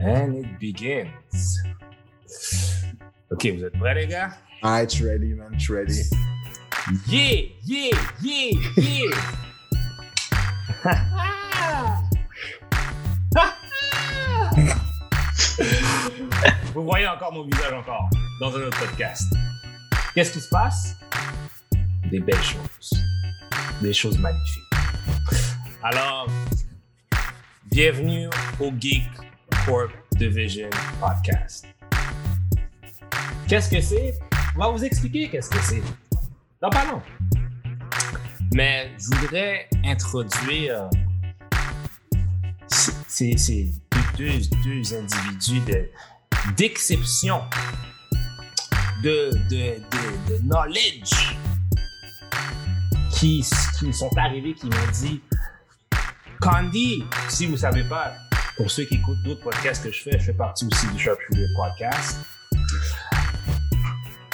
And it begins. Ok, vous êtes prêts, les gars? Alright, je ready, man. Je ready. Yeah, yeah, yeah, yeah. Vous voyez encore mon visage encore dans un autre podcast. Qu'est-ce qui se passe? Des belles choses. Des choses magnifiques. Alors, bienvenue au Geek Corp Division Podcast. Qu'est-ce que c'est? On va vous expliquer qu'est-ce que c'est. Non, pardon. Mais je voudrais introduire ces, ces deux, deux individus de- d'exception, de, de, de, de knowledge qui, qui sont arrivés, qui m'ont dit Candy, si vous savez pas, pour ceux qui écoutent d'autres podcasts que je fais, je fais partie aussi du Sharpshooter Podcast.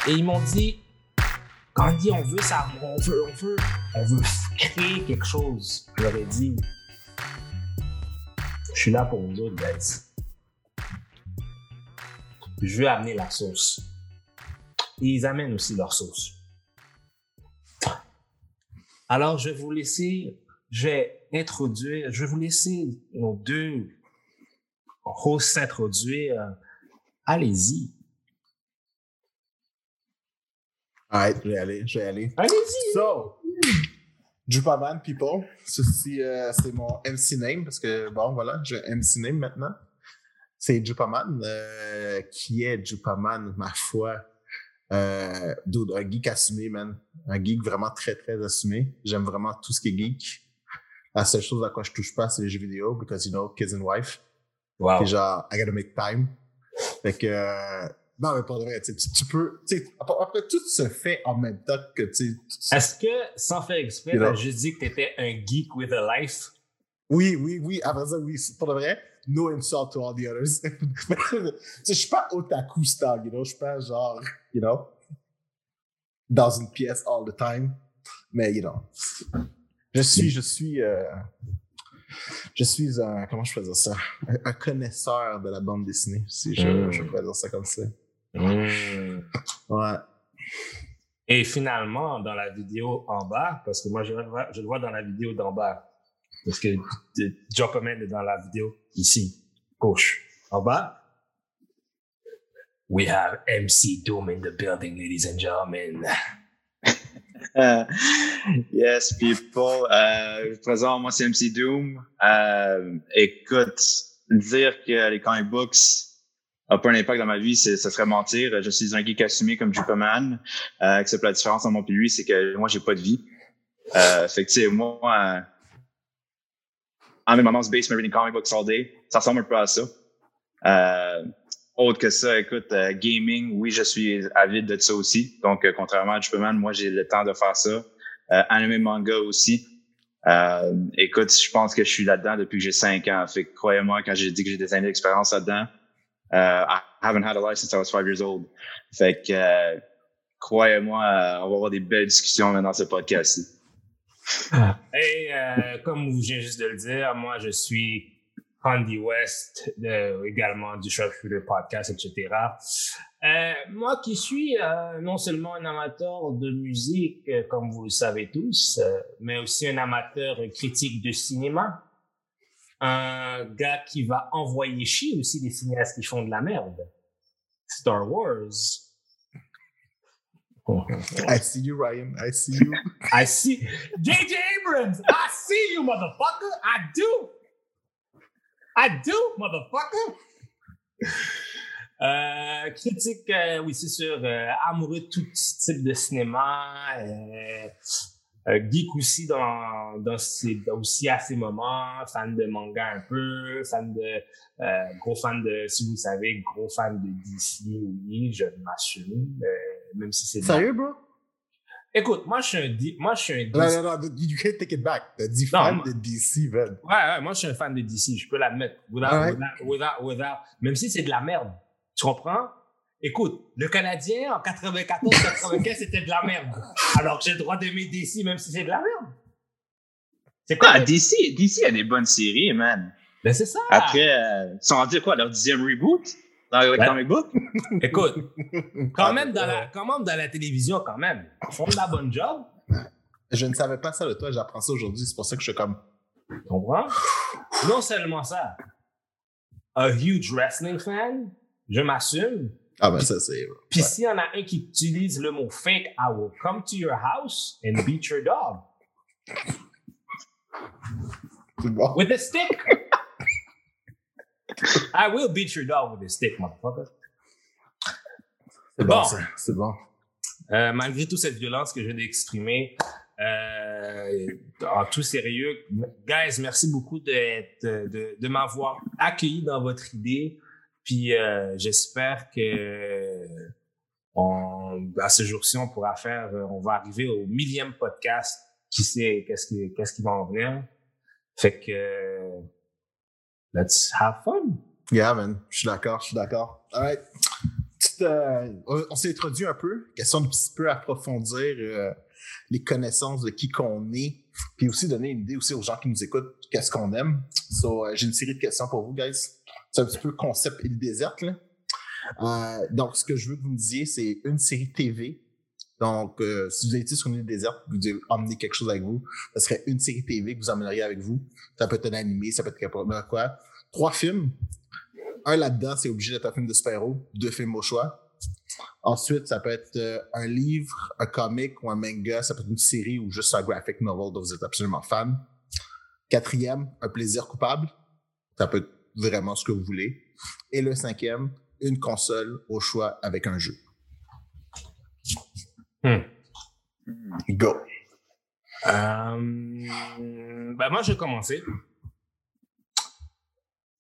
Et ils m'ont dit Candy, on veut ça, on veut, on veut, on veut créer quelque chose. Je leur ai dit Je suis là pour vous autres, guys. Je veux amener la sauce. Et ils amènent aussi leur sauce. Alors, je vais vous laisser, je introduire, je vais vous laisser nos deux hosts s'introduire. Allez-y. Alright, je vais aller, je vais aller. Allez-y. So, Jupaman People, ceci euh, c'est mon MC name parce que bon voilà, j'ai un MC name maintenant. C'est Jupaman, euh, qui est Jupaman, ma foi. Euh, dude, un geek assumé, man. Un geek vraiment très, très assumé. J'aime vraiment tout ce qui est geek. La seule chose à quoi je touche pas, c'est les jeux vidéo, because you know, kids and wife. Wow. Puis genre, I gotta make time. Fait que, euh, non, mais pas de vrai, tu, peux, tu sais, après, tout se fait en même temps que, tu Est-ce que, sans faire exprès, t'as juste dit que t'étais un geek with a life? Oui, oui, oui, après ça, oui, pour de vrai. No insult to all the others. Je suis pas otaku style, you know, je suis pas genre, you know, dans une pièce all the time. Mais, you know, je suis, je suis, euh, je suis un, comment je peux dire ça? Un, un connaisseur de la bande dessinée, si je, Mm. je peux dire ça comme ça. Hmm. Ouais. Et finalement, dans la vidéo en bas, parce que moi, je, le vois- je le vois dans la vidéo d'en bas, parce que Command est dans la vidéo ici, gauche. En bas, we have MC Doom in the building, ladies and gentlemen. Yes, people. Euh, je présente, moi, c'est MC Doom. Euh, écoute, dire que les comic books n'ont pas un impact dans ma vie, ça serait mentir. Je suis un geek assumé comme Jupaman. Euh, except la différence entre moi et lui, c'est que moi, j'ai pas de vie. Euh, fait que, moi, euh, en même moment, se base my reading comic books all day. Ça ressemble un peu à ça. Euh, autre que ça, écoute, euh, gaming, oui, je suis avide de ça aussi. Donc, euh, contrairement à Superman, moi, j'ai le temps de faire ça. Euh, anime manga aussi. Euh, écoute, je pense que je suis là-dedans depuis que j'ai cinq ans. Fait croyez-moi, quand j'ai dit que j'ai des années d'expérience là-dedans, euh, I haven't had a life since I was five years old. Fait que, euh, croyez-moi, on va avoir des belles discussions dans ce podcast-ci. Et comme vous venez juste de le dire, moi, je suis Andy West, de- également du Sharpshooter Podcast, etc. Euh, moi qui suis euh, non seulement un amateur de musique, euh, comme vous le savez tous, euh, mais aussi un amateur critique de cinéma, un gars qui va envoyer chier aussi des cinéastes qui font de la merde. Star Wars. I see you, Ryan. I see you. I see J.J. Abrams. I see you, motherfucker. I do. I do, motherfucker. Euh, critique, euh, oui, c'est sûr, euh, amoureux de tout type de cinéma, euh, geek aussi dans, dans ses, aussi à ses moments, fan de manga un peu, fan de, euh, gros fan de, si vous savez, gros fan de DC, oui, je m'assume, euh, même si c'est Sérieux, bro? Écoute, moi je suis un, D- moi je suis un Non, DC. non, non, you can't take it back. T'as dit fan moi- de DC, man. Ouais, ouais, moi je suis un fan de DC, je peux l'admettre. Without, Alright. without, without, without- même si c'est de la merde. Tu comprends? Écoute, le Canadien en 94-95 c'était de la merde. Alors que j'ai le droit d'aimer DC même si c'est de la merde. C'est quoi? Ah, DC, DC a des bonnes séries, man. Ben, c'est ça. Après, euh, ils sont rendus quoi, leur dixième reboot? Dans le comic book? Écoute, quand Ah, même, dans la, quand même dans la télévision, quand même, ils font de la bonne job. Je ne savais pas ça de toi, j'apprends ça aujourd'hui, c'est pour ça que je suis comme. Tu comprends? Non seulement ça, a huge wrestling fan, je m'assume. Ah ben ça c'est. Puis ouais. s'il y en a un qui utilise le mot fake, I will come to your house and beat your dog bon. with a stick. I will beat your dog with a stick, motherfucker. C'est bon. C'est bon. Euh, malgré toute cette violence que je viens d'exprimer, euh, en tout sérieux, guys, merci beaucoup de, de m'avoir accueilli dans votre idée. Puis euh, j'espère que on, à ce jour-ci, on pourra faire, on va arriver au millième podcast. Qui sait qu'est-ce qui, qu'est-ce qui va en venir? Fait que let's have fun. Yeah, man. Je suis d'accord, je suis d'accord. Alright. Petite, euh, on s'est introduit un peu. Question de petit peu approfondir euh, les connaissances de qui qu'on est. Puis aussi donner une idée aussi aux gens qui nous écoutent, qu'est-ce qu'on aime. So, euh, j'ai une série de questions pour vous, guys. C'est un petit peu concept île déserte, là. Euh, donc, ce que je veux que vous me disiez, c'est une série TV. Donc, euh, si vous étiez sur une île déserte, vous devez emmener quelque chose avec vous. Ce serait une série TV que vous emmèneriez avec vous. Ça peut être un animé, ça peut être quoi. Trois films. Un là-dedans, c'est obligé d'être un film de super-héros. Deux films au choix. Ensuite, ça peut être euh, un livre, un comic ou un manga. Ça peut être une série ou juste un graphic novel dont vous êtes absolument fan. Quatrième, un plaisir coupable. Ça peut être vraiment ce que vous voulez. Et le cinquième, une console au choix avec un jeu. Hmm. Go. Euh, ben moi, je vais commencer.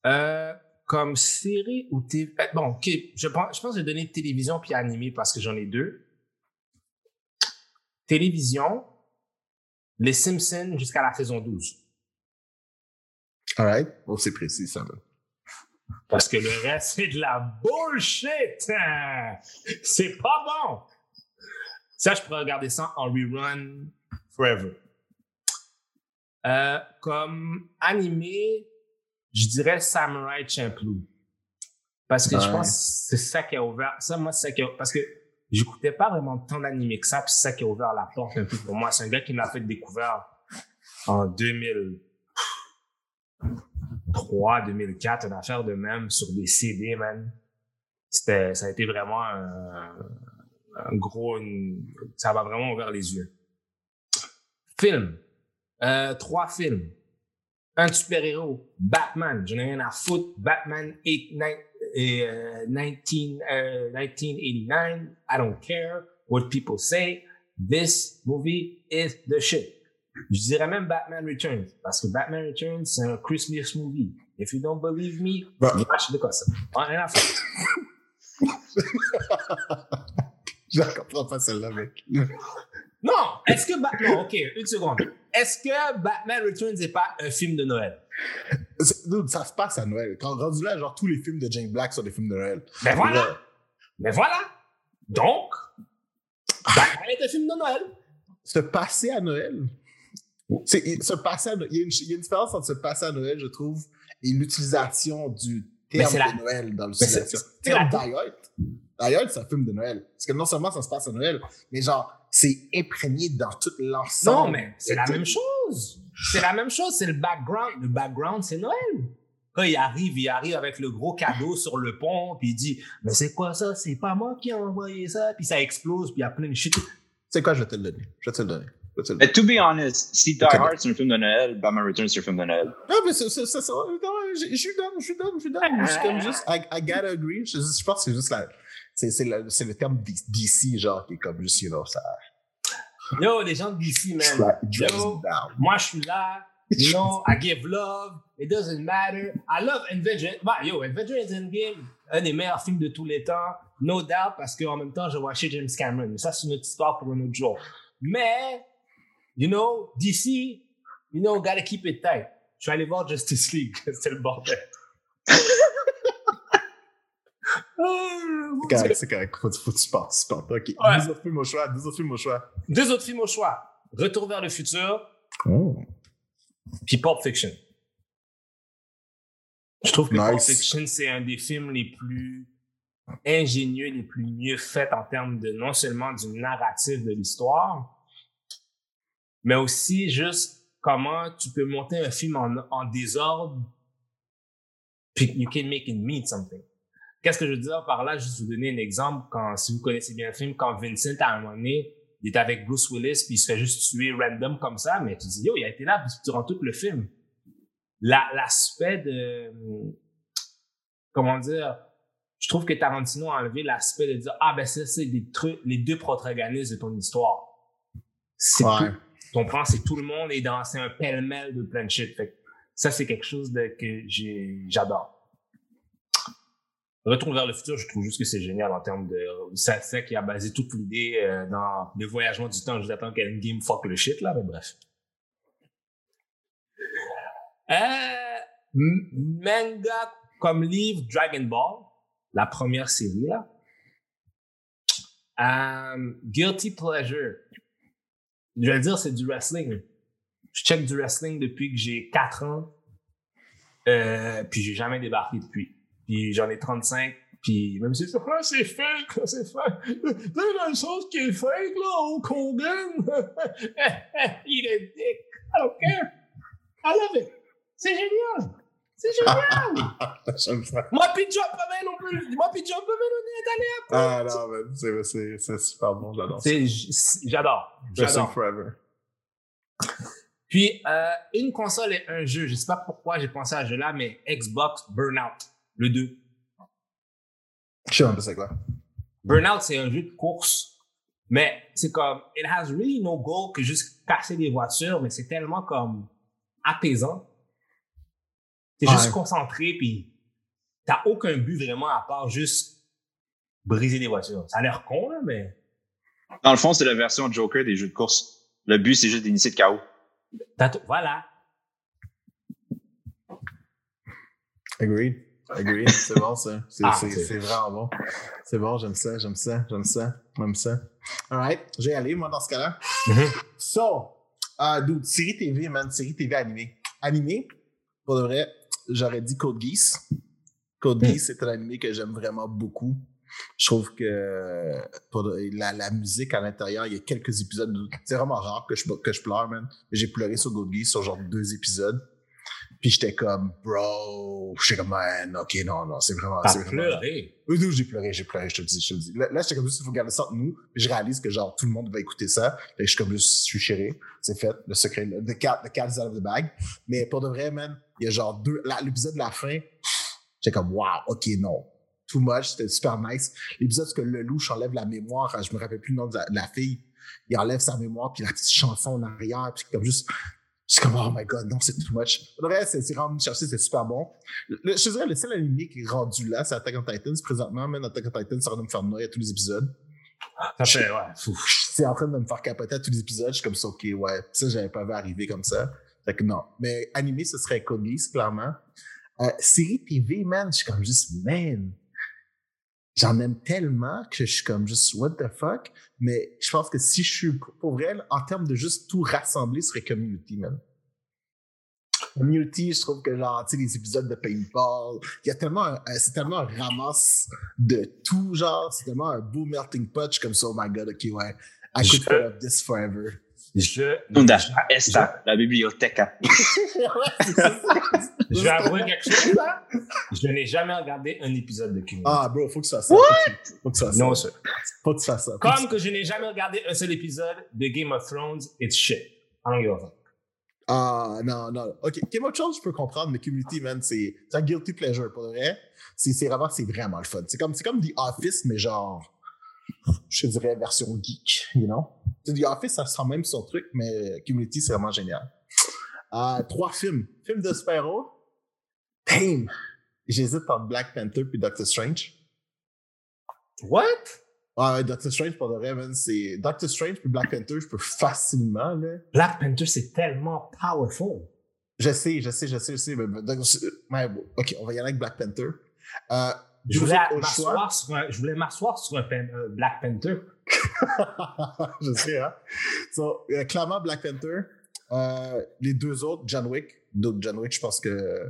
Euh, comme série ou TV. euh, Bon, ok. Je pense, je pense que je vais donner télévision puis animé parce que j'en ai deux. Télévision, Les Simpsons jusqu'à la saison 12. Alright? Oh, c'est précis, ça. Parce que le reste, c'est de la bullshit. hein? C'est pas bon. Ça, je pourrais regarder ça en rerun forever. Euh, comme animé, je dirais Samurai Champloo. Parce que je pense que c'est ça qui a ouvert. Ça, moi, c'est ça qui a, Parce que j'écoutais pas vraiment tant d'animés que ça, puis c'est ça qui a ouvert la porte un peu pour moi. C'est un gars qui m'a fait découvrir en 2003, 2004, une affaire de même sur des CD, man. C'était, ça a été vraiment un, un gros, une- ça m'a vraiment ouvert les yeux. Film. Euh, trois films. Un super-héros, Batman. J'en ai rien à foutre. Batman 8, nine- et, euh, 19, euh, 1989. I don't care what people say. This movie is the shit. Je dirais même Batman Returns. Parce que Batman Returns, c'est un Christmas movie. If you don't believe me, Bah. watch de quoi ça? Rien à foutre. Je la comprends pas celle-là, mec. Non, est-ce que Batman, ok, une seconde. Est-ce que Batman Returns n'est pas un film de Noël? C'est- dude, ça se passe à Noël. Quand rendu là, genre, tous les films de Jane Black sont des films de Noël. Ben voilà, Ouais. ben voilà. Donc, Batman est un film de Noël. Se passer à Noël? C'est, se passer à Noël. Il y, a une, il y a une différence entre se passer à Noël, je trouve, et l'utilisation du Mais terme c'est la- de Noël dans c'est- l'utilisation. c'est Tu sais, la- Hard, c'est un film de Noël. Parce que non seulement ça se passe à Noël, mais genre, c'est imprégné dans tout l'ensemble. Non, mais c'est la même chose. C'est la même chose, c'est le background. Le background, c'est Noël. Quand il arrive, il arrive avec le gros cadeau sur le pont, puis il dit Mais c'est quoi ça? C'est pas moi qui ai envoyé ça. Puis ça explose, puis il y a plein de shit. C'est quoi, je vais te le donner. Je vais te le donner. Mais to be honest, si Die. Hard c'est un film de Noël, Batman Returns c'est un film de Noël. Non, mais c'est, non, je je suis donne, je suis donne, je suis donne. Je suis comme juste, I, I gotta agree. Je, je pense que c'est juste la, c'est, c'est, le, c'est le terme DC, genre, qui est comme juste, you know, ça Yo, les gens d'ici, man. dra- drags Yo. Moi, je suis là. You know, I give love. It doesn't matter. I love Avengers. Bah, yo, Avengers Endgame, un des meilleurs films de tous les temps. No doubt, parce qu'en même temps, je watchais James Cameron. Mais ça, c'est une autre histoire pour un autre jour. Mais, you know, DC, you know, gotta keep it tight. Je suis allé voir Justice League. C'était le bordel. Ah, C'est correct, c'est correct. Faut, faut que tu partes. OK. Ouais. Deux autres films au choix, deux autres films au choix. Deux autres films au choix. Retour vers le futur Oh. Puis Pulp Fiction. Je trouve que Pulp Nice. Fiction, c'est un des films les plus ingénieux, les plus mieux faits en termes de non seulement du narratif de l'histoire, mais aussi juste comment tu peux monter un film en, en désordre, puis you can make it mean something. Qu'est-ce que je veux dire par là? Juste vous donner un exemple. Quand, si vous connaissez bien le film, quand Vincent, à un moment donné, il est avec Bruce Willis, puis il se fait juste tuer random comme ça, mais tu dis, yo, il a été là durant tout le film. La- L'aspect de, comment dire, je trouve que Tarantino a enlevé l'aspect de dire, ah, ben, ça, c'est les deux protagonistes de ton histoire. C'est Ouais. tout. Tu comprends? C'est tout le monde et dans, c'est un pêle-mêle de plein de shit. Fait que ça, c'est quelque chose de, que j'adore. Retour vers le futur, je trouve juste que c'est génial en termes de. C'est ça qui a basé toute l'idée euh, dans le voyagement du temps. Je attends qu'elle game fuck le shit, là, mais bref. Euh, manga comme livre Dragon Ball, la première série, là. Euh, Guilty Pleasure. Je vais dire, c'est du wrestling. Je check du wrestling depuis que j'ai 4 ans. Euh, puis j'ai jamais débarqué depuis. Puis j'en ai 35. Puis même si c'est ah, c'est fake, c'est fake. Sais, la chose qui est fake, là, au Hogan. Il est dick. I don't care. I love it. C'est génial. C'est génial. J'aime ça. Moi, puis John Pavel, non plus. Moi, puis John Pavel, on est allé Ah non, man, c'est- c'est c'est super bon, j'adore J'adore. J'adore. Forever. Puis, euh, une console et un jeu. Je sais pas pourquoi j'ai pensé à ce jeu-là, mais Xbox Burnout, le 2. Je sais même pas c'est quoi. Burnout, c'est un jeu de course, mais c'est comme, it has really no goal que juste casser des voitures, mais c'est tellement comme apaisant. T'es Ouais. juste concentré, puis t'as aucun but vraiment à part juste briser des voitures. Ça a l'air con, là, mais Dans le fond, c'est la version Joker des jeux de course. Le but, c'est juste d'initier le chaos. voilà. Agreed. Agreed. C'est bon, ça. C'est Ah, vraiment bon. C'est bon, j'aime ça, j'aime ça, j'aime ça, j'aime ça. Alright, je vais y aller, moi, dans ce cas-là. Mhm. So, euh, dude, série TV, man, série TV animée. Animée, pour de vrai, j'aurais dit Code Geass. Code Hmm. Geass, c'est un animé que j'aime vraiment beaucoup. Je trouve que pour de- la, la musique à l'intérieur, il y a quelques épisodes. C'est vraiment rare que je, que je pleure, man. J'ai pleuré sur Code Geass sur genre deux épisodes. Puis j'étais comme, bro, j'étais comme, man, ok, non, non, c'est vraiment. T'as pleuré. oui, j'ai pleuré, j'ai pleuré, je te le dis, je te le dis. Là, là, j'étais comme juste, il faut garder ça entre nous. Puis je réalise que genre, tout le monde va écouter ça. Fait que je suis comme juste, je suis chéré. C'est fait, le secret, le the cat, the cat is out of the bag. Mais pour de vrai, man, il y a genre deux, l'épisode de la fin, j'étais comme, wow, ok, non. Too much, c'était super nice. L'épisode où le louche enlève la mémoire, je me rappelle plus le nom de la, de la fille. Il enlève sa mémoire, puis la petite chanson en arrière, puis comme juste, c'est comme, oh my god, non, c'est too much. Vrai, c'est vraiment me chercher, c'est super bon. Le, je te dirais, le seul animé qui est rendu là, c'est Attack on Titans. Présentement, même Attack on Titans, ça va me faire noyer à tous les épisodes. Ça fait, ouais. C'est en train de me faire capoter à tous les épisodes. Je suis comme ça, ok, ouais. Ça, j'avais pas vu arriver comme ça. Fait que non. Mais animé, ce serait Codice, clairement. Euh, série TV, man, je suis comme juste, man. J'en aime tellement que je suis comme juste, what the fuck? Mais je pense que si je suis pour vrai, en termes de juste tout rassembler, ce serait Community, man. Community, je trouve que genre, tu sais, les épisodes de paintball, il y a tellement, un- c'est tellement un ramasse de tout, genre, c'est tellement un beau melting pot, je comme ça, oh my god, ok, ouais, I could Je- put up this forever. Je, Nunda, je- Esta, la bibliothèque. je vais avouer quelque chose, là. Je n'ai jamais regardé un épisode de Community. ah, bro, faut que tu fasses ça. Faut que tu fasses ça. non, sir. Faut que tu fasses ça. Comme que je n'ai jamais regardé un seul épisode de Game of Thrones, it's shit. I don't give a fuck. Ah, non, non. OK. Game of Thrones, je peux comprendre, mais Community, man, c'est un guilty pleasure, pour vrai. C'est vraiment, c'est vraiment le fun. C'est comme, comme The Office, mais genre, je dirais version geek, you know? The Office, ça sent même son truc, mais Community, c'est vraiment génial. Euh, trois films. Film de super-héros. Damn! J'hésite entre Black Panther puis Doctor Strange. What? Ah, ouais, Doctor Strange, pour de vrai, man, c'est... Doctor Strange puis Black Panther, je peux facilement, là... Black Panther, c'est tellement powerful. Je sais, je sais, je sais, je sais. Mais, donc, ok, on va y aller avec Black Panther. Euh, Je voulais m'asseoir sur un, je voulais m'asseoir sur un pan- euh, Black Panther. je sais, hein. So, euh, clairement, Black Panther. Les deux autres, John Wick. D'autres John Wick, je pense que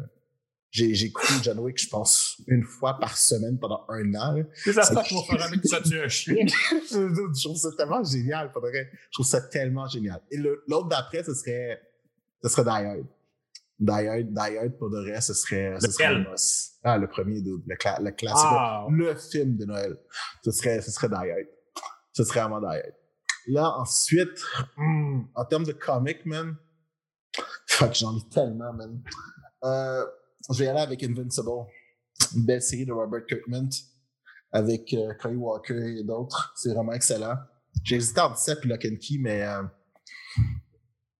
j'ai écouté John Wick, je pense, une fois par semaine pendant un an. C'est ça, pour faire avec ça, tu es un chien. je trouve ça tellement génial, vrai. Je trouve ça tellement génial. Et le- l'autre d'après, ce serait, ce serait Die Hard. Die Hard, Die Hard, pour de vrai, ce serait, ce serait must. Ah, le premier, dude, le, cla- le classique. Ah, Le film de Noël. Ce serait, ce serait Die Hard. Ce serait vraiment Die Hard. Là, ensuite, hmm, en termes de comic, man, fuck, j'en ai tellement, man. Euh, je vais y aller avec Invincible. Une belle série de Robert Kirkman avec euh, Walker et d'autres. C'est vraiment excellent. J'ai hésité entre ça et Lock and Key, mais euh,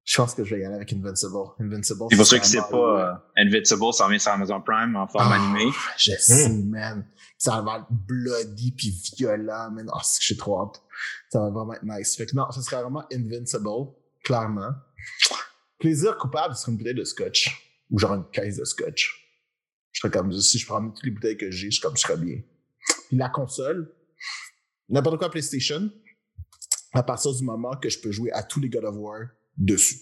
je pense que je vais y aller avec Invincible. Invincible. C'est pour ceux qui ne vraiment- savent pas, euh, Invincible, ça revient sur Amazon Prime en forme Ah, animée. Je sais, man. Ça va être bloody puis violent, man. Oh, c'est que j'ai trop hâte. Ça va vraiment être nice. Fait que non, ce serait vraiment Invincible, clairement. Plaisir coupable, ce serait une bouteille de scotch. Ou genre une caisse de scotch. Je serais comme, si je prends toutes les bouteilles que j'ai, je, suis comme, je serais bien. Puis la console, n'importe quoi PlayStation, à partir du moment que je peux jouer à tous les God of War dessus.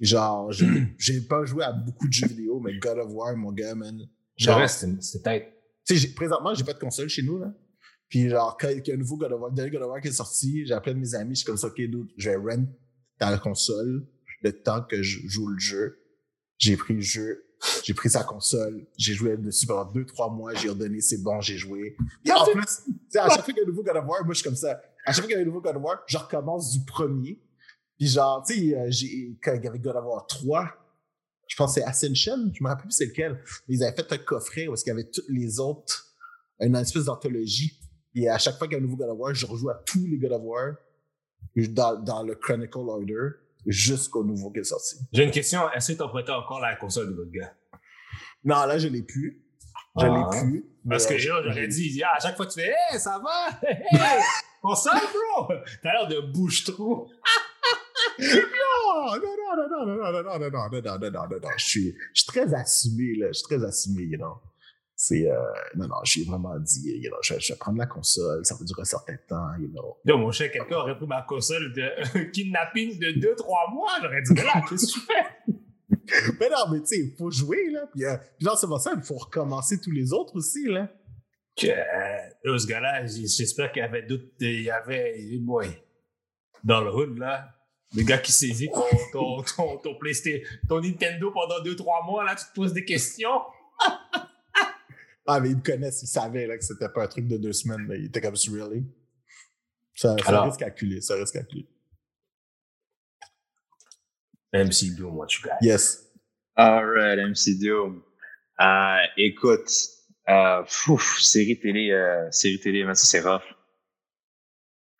Genre, j'ai pas joué à beaucoup de jeux vidéo, mais God of War, mon gars, man. Genre, reste, c'est tête. tu sais, présentement, j'ai pas de console chez nous, là. Puis genre, quand il y a un nouveau God of War, le dernier God of War qui est sorti, j'ai appelé mes amis, je suis comme ça, ok, dude, je vais rent ta console le temps que je joue le jeu. J'ai pris le jeu, j'ai pris sa console, j'ai joué dessus pendant deux, trois mois, j'ai redonné, c'est bon, j'ai joué. Et en plus, à chaque fois qu'il y a un nouveau God of War, moi, je suis comme ça. À chaque fois qu'il y a un nouveau God of War, je recommence du premier. Puis genre, tu sais, euh, j'ai, quand il y avait God of War 3, je pense que c'est Ascension, je me rappelle plus c'est lequel. Mais ils avaient fait un coffret où qu'il y avait toutes les autres, une espèce d'anthologie. Et à chaque fois qu'il y a un nouveau God of War, je rejoue à tous les God of War dans, dans le Chronicle Order jusqu'au nouveau qui est sorti. J'ai une question. Est-ce que tu as prêté encore la console de votre gars? Non, là, je l'ai plus. Je Ah. l'ai plus. Parce que là, euh, j'aurais dit, ah, à chaque fois que tu fais, hey, ça va? Hey, console, bro! T'as l'air de bouche-trou. Non, non, non, non, non, non, non, non, non, non, non, non, non, non, non, je suis, je suis très assumé, là, je suis très assumé, you know. C'est, euh, non, non, suis vraiment dit, you know, je, je vais prendre la console, ça va durer un certain temps, you know. Mon cher, quelqu'un aurait pris ma console de kidnapping de 2-3 mois. J'aurais dit, là, qu'est-ce que tu fais? Mais non, mais tu sais, il faut jouer, là, puis, euh, puis genre, c'est pour ça, il faut recommencer tous les autres aussi, là. Que, euh, ce gars-là, j'espère qu'il y avait d'autres. Il y avait. boy, dans le hood, là. Le gars qui saisit ton, ton, ton, ton PlayStation, ton Nintendo pendant 2-3 mois, là, tu te poses des questions. Ah, mais ils me connaissent, ils savaient, là, que c'était pas un truc de deux semaines, là. Ils étaient comme, really? Ça, ça Alors- reste calculé, ça reste calculé. MC Doom, what you got? Yes. Alright, MC Doom. Euh, écoute, euh, série télé, euh, série télé, mais ça c'est rough.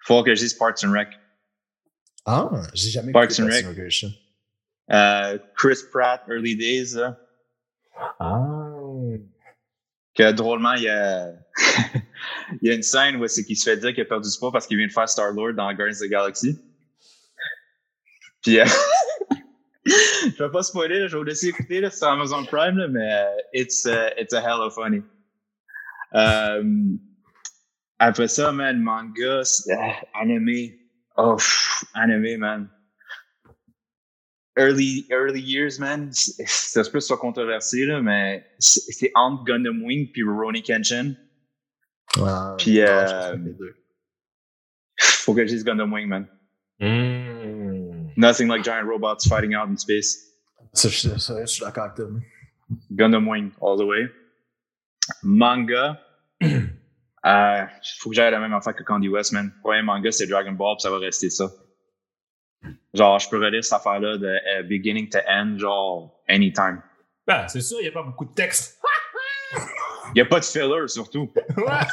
Faut que je dise Parks and Rec. Ah, j'ai jamais Parks and Rec. Chris Pratt, Early Days, là, Ah. Que drôlement, il y a, il y a une scène où c'est qu'il se fait dire qu'il a perdu du poids parce qu'il vient de faire Star-Lord dans Guardians of the Galaxy. Puis, euh, je vais pas spoiler, je vais vous laisser écouter, c'est sur Amazon Prime, là, mais euh, it's, uh, it's a hell of funny. Euh, après ça, man, manga, euh, animé. Oh, pff, man. Early, early years, man, c'est- ça se peut que ce soit controversé, là, mais c'est entre Gundam Wing puis Rurouni Kenshin. Ah, Puis, non, euh. Faut que je dise Gundam Wing, man. Hmm. Nothing like giant robots fighting out in space. Ça, je, ça, je suis d'accord avec toi. Gundam Wing, all the way. Manga. euh, faut que j'aille la même affaire que Candy West, man. Premier manga, c'est Dragon Ball, puis ça va rester ça. Genre, je peux relire cette affaire-là de euh, beginning to end, genre, anytime. Ben, c'est sûr, il n'y a pas beaucoup de texte. Y a pas de filler, surtout. Ouais.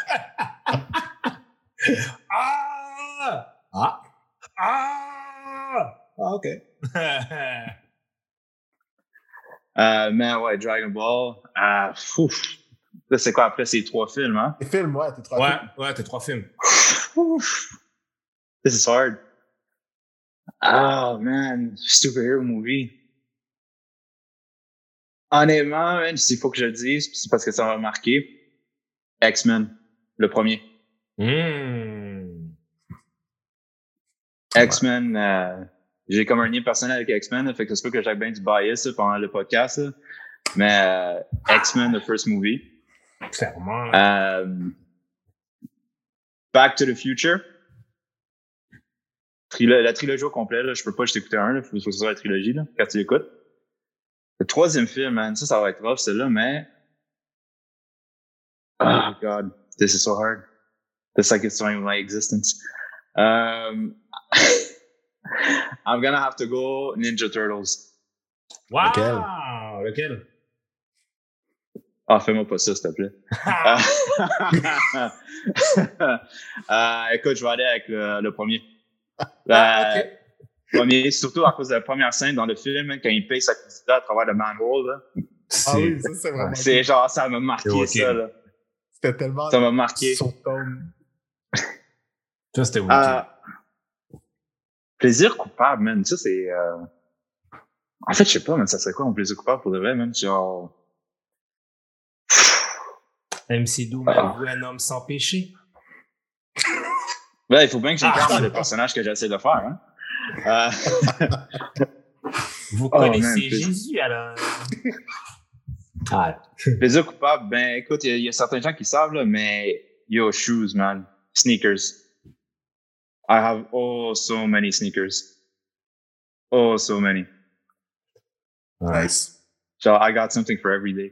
ah! Ah! Ah! Ah, OK. Euh, mais ouais, Dragon Ball. Euh, ouf. Là, c'est quoi après ces trois films, hein? Les films, ouais, t'es trop ouais, ouais, t'as trois films. Ouf. This is hard. Oh man, superhero movie. Honnêtement, man, s'il faut que je le dise, c'est parce que ça m'a marqué. X-Men, le premier. Hmm. X-Men, euh, j'ai comme un lien personnel avec X-Men, fait que c'est pas que j'ai bien du bias pendant le podcast. Mais euh, X-Men, the first movie. Clairement. Euh, Back to the Future. La trilogie au complet, là, je peux pas juste écouter un, il faut que ce soit la trilogie là, quand tu l'écoutes. Le troisième film, man, ça, ça va être rough, celle-là, mais. Oh God, this is so hard. This like it's in my existence. Um, I'm gonna have to go Ninja Turtles. Wow! Lequel? Lequel? Ah, fais-moi pas ça, s'il te plaît. euh, écoute, je vais aller avec le, premier. Ah, okay. premier. Surtout à cause de la première scène dans le film, quand il paye sa cuisine à travers le manhole. Là. Ah oui, ça, c'est vraiment. C'est genre, ça m'a marqué, okay. ça. Là. C'était tellement. Ça m'a marqué. Son tome. Ça, c'était euh, Plaisir coupable, man. Ça, c'est. Euh... En fait, je sais pas, mais ça serait quoi mon plaisir coupable pour de vrai, même? Genre. MC Doom, ah. un homme sans péché. Ben, il faut bien que j'incarne ah. le personnage que j'essaie de faire. Hein? Euh... Vous connaissez oh, man, Jésus, alors. ah. Plaisir coupable, ben écoute, il y, y, a certains gens qui savent, là, mais yo, shoes, man. Sneakers. I have oh so many sneakers. Oh, so many. Nice. So I got something for every day.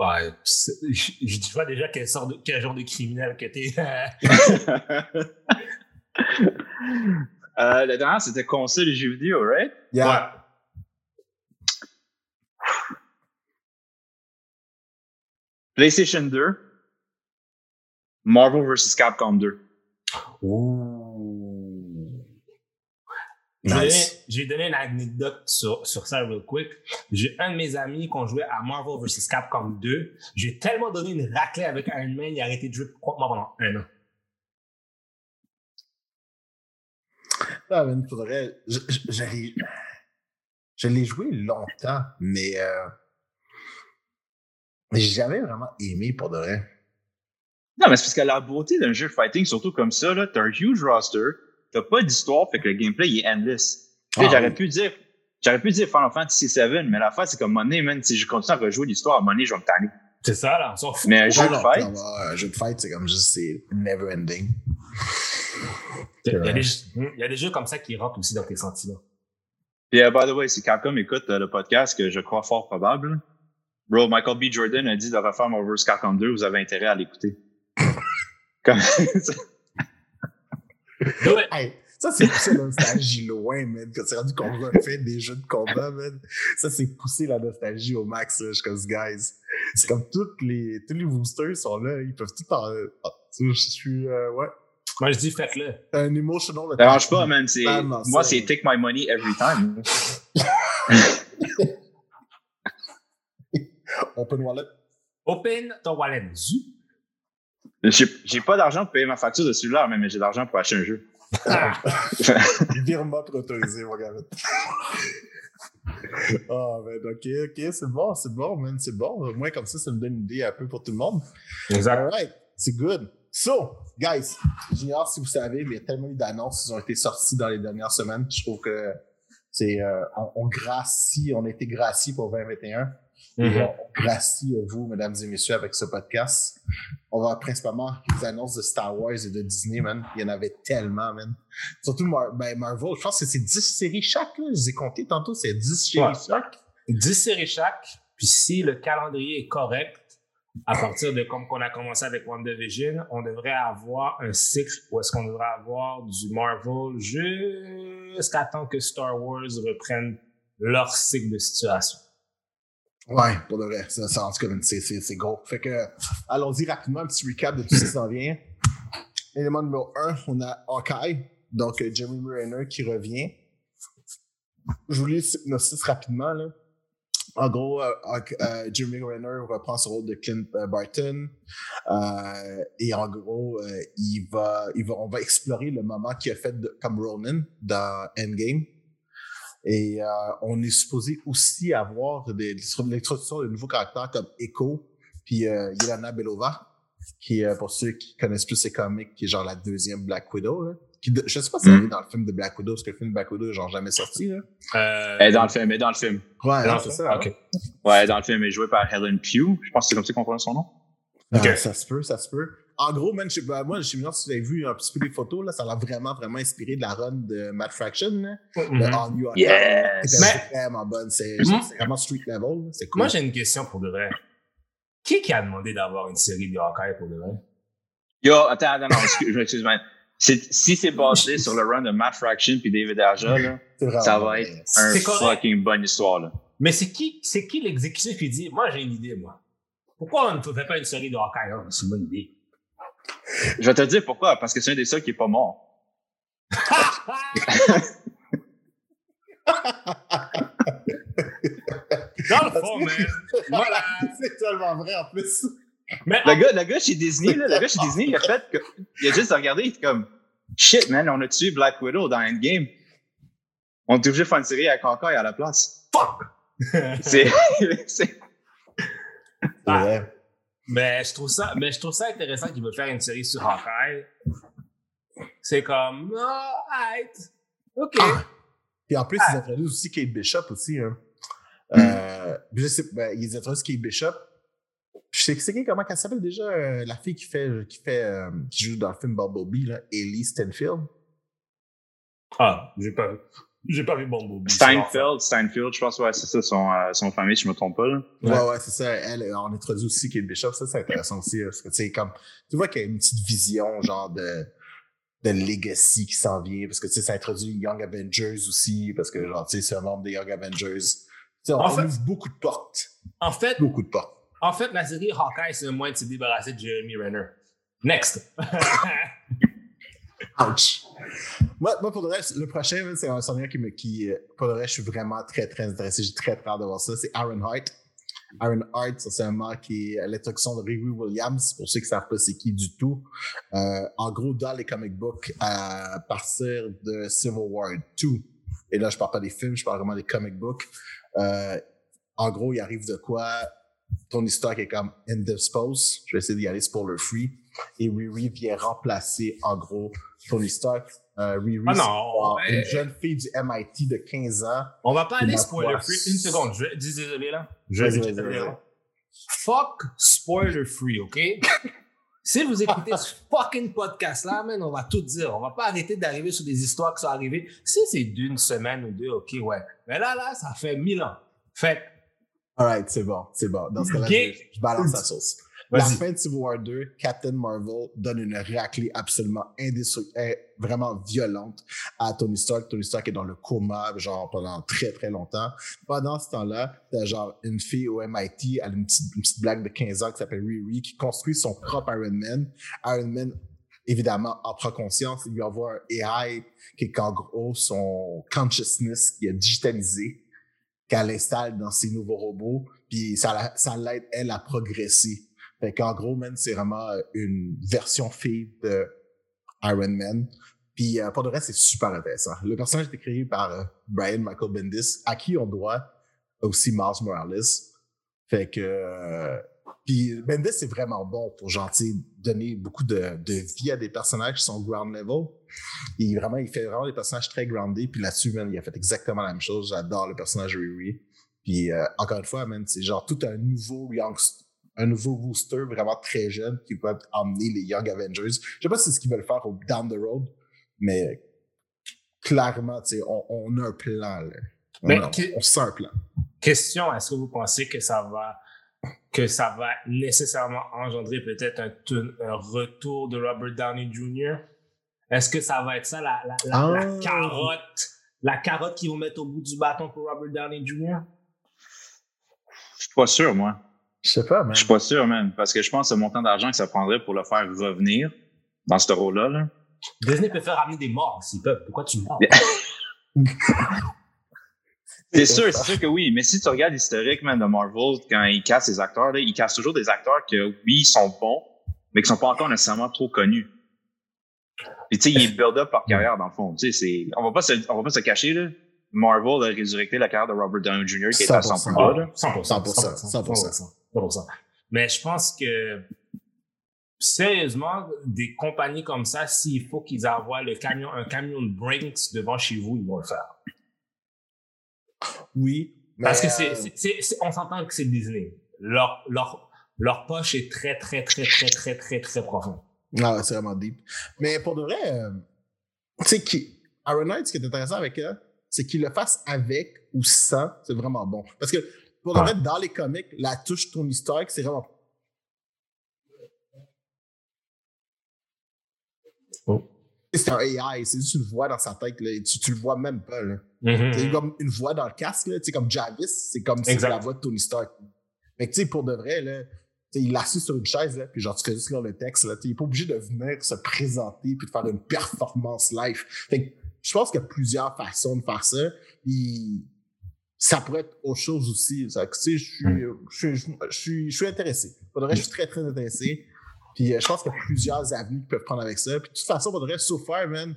Bah, je vois déjà quel, sort de, quel genre de criminel que t'es. euh, le dernier, c'était console et jeux vidéo, right? Yeah. Ouais. PlayStation 2, Marvel vs. Capcom 2. Ouh. Nice. Je vais donner une anecdote sur, sur ça real quick. J'ai un de mes amis qu'on jouait à Marvel vs Capcom 2. J'ai tellement donné une raclée avec Iron Man, il a arrêté de jouer contre moi pendant un an. Ah, mais faudrait. Je, je, je l'ai joué longtemps, mais. Euh, mais j'ai jamais vraiment aimé pour de vrai. Non, mais c'est parce que la beauté d'un jeu fighting, surtout comme ça, là, t'as un huge roster, t'as pas d'histoire, fait que le gameplay il est endless. Ah, j'aurais oui. pu dire, j'aurais pu dire Final Fantasy VII, mais la fin, c'est comme money, man, si je continue à rejouer l'histoire, à money, je vais me tanner. C'est ça, là, on Mais un jeu de fight. Un jeu de fight, c'est comme juste, c'est never ending. Il y, a des, il y a des jeux comme ça qui rentrent aussi dans tes sentiments. Et uh, by the way, si Capcom écoute uh, le podcast, que je crois fort probable, bro, Michael B. Jordan a dit de refaire Marvel Capcom 2, vous avez intérêt à l'écouter. Comme ça. hey, ça, c'est poussé la nostalgie loin, man. Quand c'est rendu qu'on refait des jeux de combat, man. Ça, c'est pousser la nostalgie au max, là. Je comme, guys. C'est comme toutes les, tous les boosters sont là. Ils peuvent tout en. Je suis. Euh, ouais. Moi, je dis, faites-le. Un emotional. Ça dérange pas, man. Moi, c'est take my money every time. Open wallet. Open ton wallet. J'ai pas d'argent pour payer ma facture de celui-là, mais j'ai d'argent pour acheter un jeu. Virement autorisé, mon gars. Ah, oh, ben, ok, ok, c'est bon, c'est bon, man, c'est bon. Au moins, comme ça, ça me donne une idée un peu pour tout le monde. Exact. Alright, c'est good. So, guys, j'ignore si vous savez, mais il y a tellement eu d'annonces qui ont été sorties dans les dernières semaines. Je trouve que c'est, euh, on, on gracie, on a été graciés pour 2021. Mm -hmm. on gracie vous, mesdames et messieurs, avec ce podcast. On va principalement les annonces de Star Wars et de Disney, man. Il y en avait tellement, man. Surtout Mar ben Marvel, je pense que c'est 10 séries chaque, là. Je les ai compté tantôt, c'est 10 séries ouais. chaque. 10 séries chaque. Puis si le calendrier est correct, à partir de comme qu'on a commencé avec WandaVision, on devrait avoir un cycle où est-ce qu'on devrait avoir du Marvel jusqu'à temps que Star Wars reprenne leur cycle de situation. Ouais, pour de vrai. En tout cas, c'est gros. Fait que, allons-y rapidement, un petit recap de tout ce qui s'en vient. Élément numéro 1, on a Hawkeye, donc euh, Jeremy Renner qui revient. Je vous lis le synopsis rapidement. Là. En gros, euh, euh, Jeremy Renner reprend son rôle de Clint Barton. Et en gros, il va, il va, on va explorer le moment qu'il a fait de, comme Ronan dans Endgame. Et euh, on est supposé aussi avoir des, l'introduction de nouveaux caractères comme Echo puis euh, Yelena Belova. qui est, pour ceux qui connaissent plus ses comics, qui est genre la deuxième Black Widow. Là. Qui, je sais pas si elle Mm. est dans le film de Black Widow, parce que le film de Black Widow est genre jamais sorti. Là. Euh, Elle est dans le film, elle est dans le film. Ouais, non, c'est ça. Ok. Ouais, elle est dans le film, elle est jouée par Helen Pugh. Je pense que c'est comme ça qu'on prononce son nom. Ok. Ah, ça se peut, ça se peut. En gros, man, je sais pas, moi, je sais pas si vous avez vu un petit peu les photos, là, ça l'a vraiment, vraiment inspiré de la run de Matt Fraction, là, le. All New York. Yes! Mais- vraiment bonne. C'est Mhm. c'est vraiment street level. C'est cool. Moi, j'ai une question pour de vrai. Qui qui a demandé d'avoir une série de Hawkeye pour de vrai? Yo, attends, attends, non, excuse, excuse-moi. C'est- Si c'est basé sur le run de Matt Fraction puis David là, vraiment ça va être un fucking bonne histoire. Là. Mais c'est qui, c'est qui l'exécutif qui dit, moi, j'ai une idée, moi. Pourquoi on ne fait pas une série de Hawkeye? hein? C'est une bonne idée. Je vais te dire pourquoi, parce que c'est un des seuls qui est pas mort. Dans le fond, man. Voilà. c'est tellement vrai en plus. Mais Le gars, le gars chez Disney, là, le gars chez Disney, il a fait que, il a juste regardé, il était comme, shit, man, on a tué Black Widow dans Endgame. On est obligé de faire une série avec Hawkeye à la place. fuck! C'est, c'est, Ah. Ouais. Mais je trouve ça, mais je trouve ça intéressant qu'il veut faire une série sur Hawkeye. C'est comme, ah, alright. OK. Ah. Puis en plus, ils introduisent aussi Kate Bishop aussi. Hein. Euh, je sais, ben, ils introduisent Kate Bishop. Je sais que c'est qui, comment elle s'appelle déjà, euh, la fille qui fait, qui fait, euh, qui joue dans le film Bumblebee, là, Ellie Stenfield? Ah, j'ai pas. J'ai pas vu Bumblebee. Steinfeld, Steinfeld, je pense, ouais, c'est ça, son, euh, son famille, si je me trompe pas, là. Ouais, Ouais. ouais, c'est ça. Elle, euh, on introduit aussi Kate Bishop. Ça, c'est intéressant aussi. Parce que, tu sais, comme, tu vois qu'il y a une petite vision, genre, de, de legacy qui s'en vient. Parce que, tu sais, ça introduit Young Avengers aussi. Parce que, genre, tu sais, c'est un membre des Young Avengers. Tu sais, on, fait- ouvre beaucoup de portes. En fait, Beaucoup de portes. en fait, la série Hawkeye, c'est un moyen de se débarrasser de Jeremy Renner. Next. Ouch. Moi, moi, pour le reste, le prochain, c'est un sonnier qui me, qui, euh, pour le reste, je suis vraiment très, très intéressé. J'ai très, hâte de voir ça. C'est Aaron Hart. Aaron Hart, c'est un mec qui est l'introduction de Riri Williams, pour ceux qui ne savent pas c'est qui du tout. Euh, en gros, dans les comic books, à partir de Civil War 2, et là, je parle pas des films, je parle vraiment des comic books, euh, en gros, il arrive de quoi? Tony Stark est comme indisposed. Je vais essayer d'y aller spoiler free. Et Riri vient remplacer, en gros, Tony Stark. Euh, Riri, Ah non, une jeune fille du MIT de 15 ans. On va pas aller spoiler free. Une seconde, je dis désolé là. Je dis désolé, là. Fuck spoiler free, ok? si vous écoutez ce fucking podcast là, man, on va tout dire. On va pas arrêter d'arriver sur des histoires qui sont arrivées. Si c'est d'une semaine ou deux, ok, ouais. Mais là, là, ça fait mille ans. Fait, Alright, c'est bon, c'est bon. Dans ce cas-là, je balance la sauce. La fin de Civil War 2, Captain Marvel donne une raclée absolument indestructible, vraiment violente à Tony Stark. Tony Stark est dans le coma, genre, pendant très, très longtemps. Pendant ce temps-là, t'as genre une fille au MIT, elle a une petite, une petite blague de 15 ans qui s'appelle Riri, qui construit son propre Iron Man. Iron Man, évidemment, en prend conscience. Il lui envoie un AI qui est qu'en gros son consciousness qui est digitalisé, qu'elle installe dans ses nouveaux robots, puis ça l'aide, elle, à progresser. Fait qu'en gros, man, c'est vraiment euh, une version fille de Iron Man. Puis euh, pour le reste, c'est super intéressant. Le personnage est créé par euh, Brian Michael Bendis, à qui on doit aussi Miles Morales. Fait que euh, puis Bendis c'est vraiment bon pour sais, donner beaucoup de, de vie à des personnages qui sont ground level. Il vraiment il fait vraiment des personnages très groundés. Puis là-dessus, man, il a fait exactement la même chose. J'adore le personnage Riri. Puis encore une fois, man, c'est genre tout un nouveau youngster un nouveau booster vraiment très jeune qui peut emmener les Young Avengers. Je sais pas si c'est ce qu'ils veulent faire au down the road, mais clairement, tu sais, on, on a un plan. Là. On, Mais a- on sent un plan. Question, est-ce que vous pensez que ça va que ça va nécessairement engendrer peut-être un, retour de Robert Downey Jr.? Est-ce que ça va être ça, la, la, la, la Ah. carotte, la carotte qu'ils vont mettre au bout du bâton pour Robert Downey Jr.? Je suis pas sûr, moi. Je sais pas, man. Je suis pas sûr, man. Parce que je pense que le montant d'argent que ça prendrait pour le faire revenir dans ce rôle-là, là. Disney peut faire ramener des morts s'ils peuvent. Pourquoi tu mords? C'est sûr, c'est sûr que oui. Mais si tu regardes l'historique, man, de Marvel, quand ils cassent les acteurs, là, ils cassent toujours des acteurs que, oui, ils sont bons, mais qui sont pas encore nécessairement trop connus. Puis, tu sais, ils build-up par carrière, dans le fond. Tu sais, c'est, on va pas se, on va pas se cacher, là. Marvel a résurrecté la carrière de Robert Downey Jr. qui était à 100 100%. plus bas, là. 100%. 100%, 100%. 100%. 100%. Mais je pense que sérieusement, des compagnies comme ça, s'il faut qu'ils envoient le camion, un camion de Brinks devant chez vous, ils vont le faire. Oui. Parce que c'est, c'est, on s'entend que c'est Disney. Leur, leur, leur poche est très, très, très, très, très, très, très profond. Ah, c'est vraiment deep. Mais pour de vrai, euh, tu sais, qui, Iron Knight, ce qui est intéressant avec eux, c'est qu'ils le fassent avec ou sans, c'est vraiment bon. Parce que pour dans les comics, la touche Tony Stark, c'est vraiment. Oh. C'est un AI, c'est juste une voix dans sa tête, là, et tu, tu le vois même pas. Là. Mhm. C'est comme une voix dans le casque, là, comme Jarvis, c'est comme si la voix de Tony Stark. Mais tu sais, pour de vrai, là, il assis sur une chaise, là, puis genre, tu fais juste lire le texte, là, il est pas obligé de venir se présenter puis de faire une performance live. Fait que je pense qu'il y a plusieurs façons de faire ça. Puis ça pourrait être autre chose aussi. Ça, que, tu sais, je suis, je, suis, je, suis, je suis intéressé. Pour de vrai, je suis très, très intéressé. Puis euh, je pense qu'il y a plusieurs avenues qu'ils peuvent prendre avec ça. Puis de toute façon, pour de vrai, so far, man,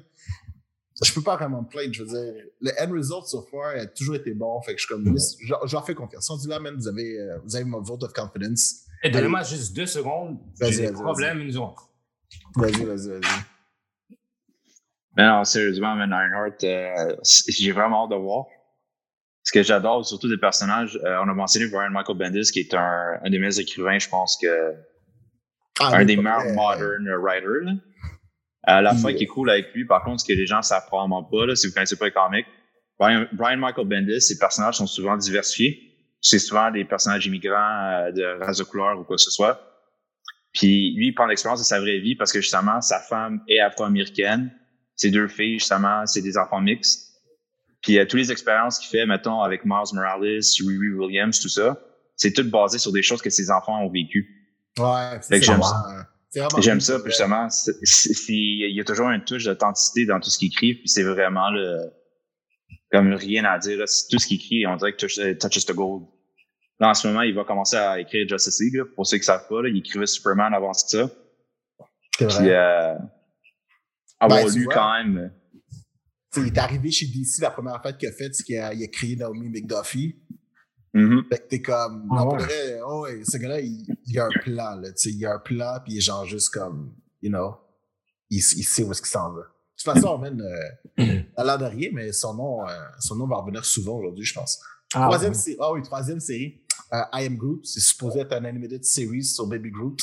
je peux pas vraiment me plaindre. Je veux dire, le end result so far a toujours été bon. Fait que je suis comme, je, je leur fais confiance. On dit là, man, vous avez, euh, vous avez mon vote of confidence. Et donnez-moi juste deux secondes. Vas-y, J'ai des problèmes, une seconde. Vas-y, vas-y, vas-y. Mais non, sérieusement, man, Ironheart, euh, j'ai vraiment hâte de voir. Ce que j'adore, surtout des personnages, euh, on a mentionné Brian Michael Bendis, qui est un, un des meilleurs écrivains, je pense que Ah, un des meilleurs modern writers. Euh, la fois qui est cool avec lui, par contre, ce que les gens savent probablement pas, là, si vous connaissez pas les comics, Brian, Brian Michael Bendis, ses personnages sont souvent diversifiés. C'est souvent des personnages immigrants euh, de race de couleur ou quoi que ce soit. Puis lui, il prend l'expérience de sa vraie vie parce que justement, sa femme est afro-américaine. Ses deux filles, justement, c'est des enfants mixtes. Puis euh, toutes les expériences qu'il fait, mettons, avec Miles Morales, Riri Williams, tout ça, c'est tout basé sur des choses que ses enfants ont vécues. Ouais, c'est j'aime vraiment J'aime ça, puis justement, il y a toujours une touche d'authenticité dans tout ce qu'il écrit, puis c'est vraiment le, comme rien à dire. là. Tout ce qu'il écrit, on dirait que touch, euh, touches the gold. Là, en ce moment, il va commencer à écrire Justice League, là, pour ceux qui savent pas, là, il écrivait Superman avant ça. Puis, euh, avoir Ben, lu vois. quand même. Il est arrivé chez DC, la première fête qu'il a faite, c'est qu'il a, a créé Naomi McDuffie. Mhm. Fait que t'es comme. Ah non, pour vrai, oh ouais, ce gars-là, il, il a un plan, là. Tu sais, il a un plan, puis il est genre juste comme, you know, il, il sait où est-ce qu'il s'en va. De toute façon, man, euh, à l'air de rien, mais son nom, euh, son nom va revenir souvent aujourd'hui, je pense. Ah, troisième ouais. série. Ah oui, troisième série. Euh, I Am Groot. C'est supposé être un animated series sur Baby Groot.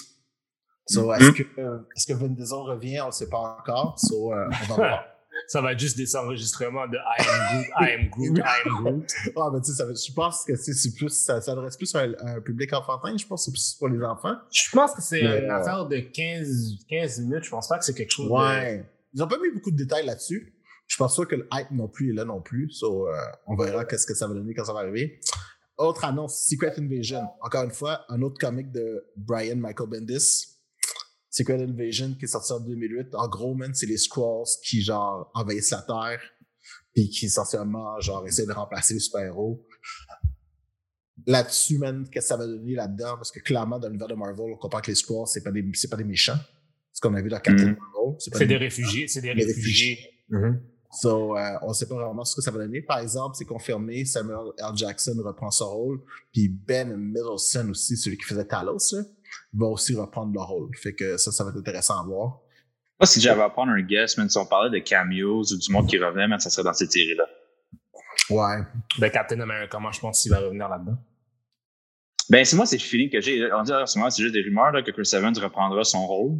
So, est-ce que, euh, est-ce que Vin Diesel revient? On ne sait pas encore. So, euh, on va voir. Ça va être juste des enregistrements de I am Groot, I am Groot, I am Groot. Ah, ben, tu sais, je pense que c'est plus, ça s'adresse plus à un, à un public enfantin. Je pense que c'est plus pour les enfants. Je pense que c'est Mais, une euh, affaire de 15, 15 minutes. Je pense pas que c'est quelque chose de... Ouais. Ils ont pas mis beaucoup de détails là-dessus. Je pense pas que le hype non plus est là non plus. So, euh, on verra qu'est-ce que ça va donner quand ça va arriver. Autre annonce, Secret Invasion. Encore une fois, un autre comic de Brian Michael Bendis. Secret Invasion qui est sorti en 2008. En gros, man, c'est les Skrulls qui, genre, envahissent la Terre puis qui, essentiellement, genre, essaient de remplacer les super-héros. Là-dessus, man, qu'est-ce que ça va donner là-dedans? Parce que clairement, dans l'univers de Marvel, on comprend que les Skrulls, c'est pas des, c'est pas des méchants. Ce qu'on a vu dans Captain Mhm. Marvel. pas C'est des réfugiés, c'est des Des réfugiés. Mhm. So, euh, on sait pas vraiment ce que ça va donner. Par exemple, c'est confirmé, Samuel L. Jackson reprend son rôle, puis Ben Middleton aussi, celui qui faisait Talos, là, va aussi reprendre le rôle. Fait que ça, ça va être intéressant à voir. Moi, si j'avais à prendre un guess, même si on parlait de cameos ou du monde qui revenait, man, ça serait dans cette série-là. Ouais. De Captain America, moi, je pense qu'il va revenir là-dedans. Ben, c'est moi, c'est le feeling que j'ai. On dit en ce moment, c'est juste des rumeurs là, que Chris Evans reprendra son rôle.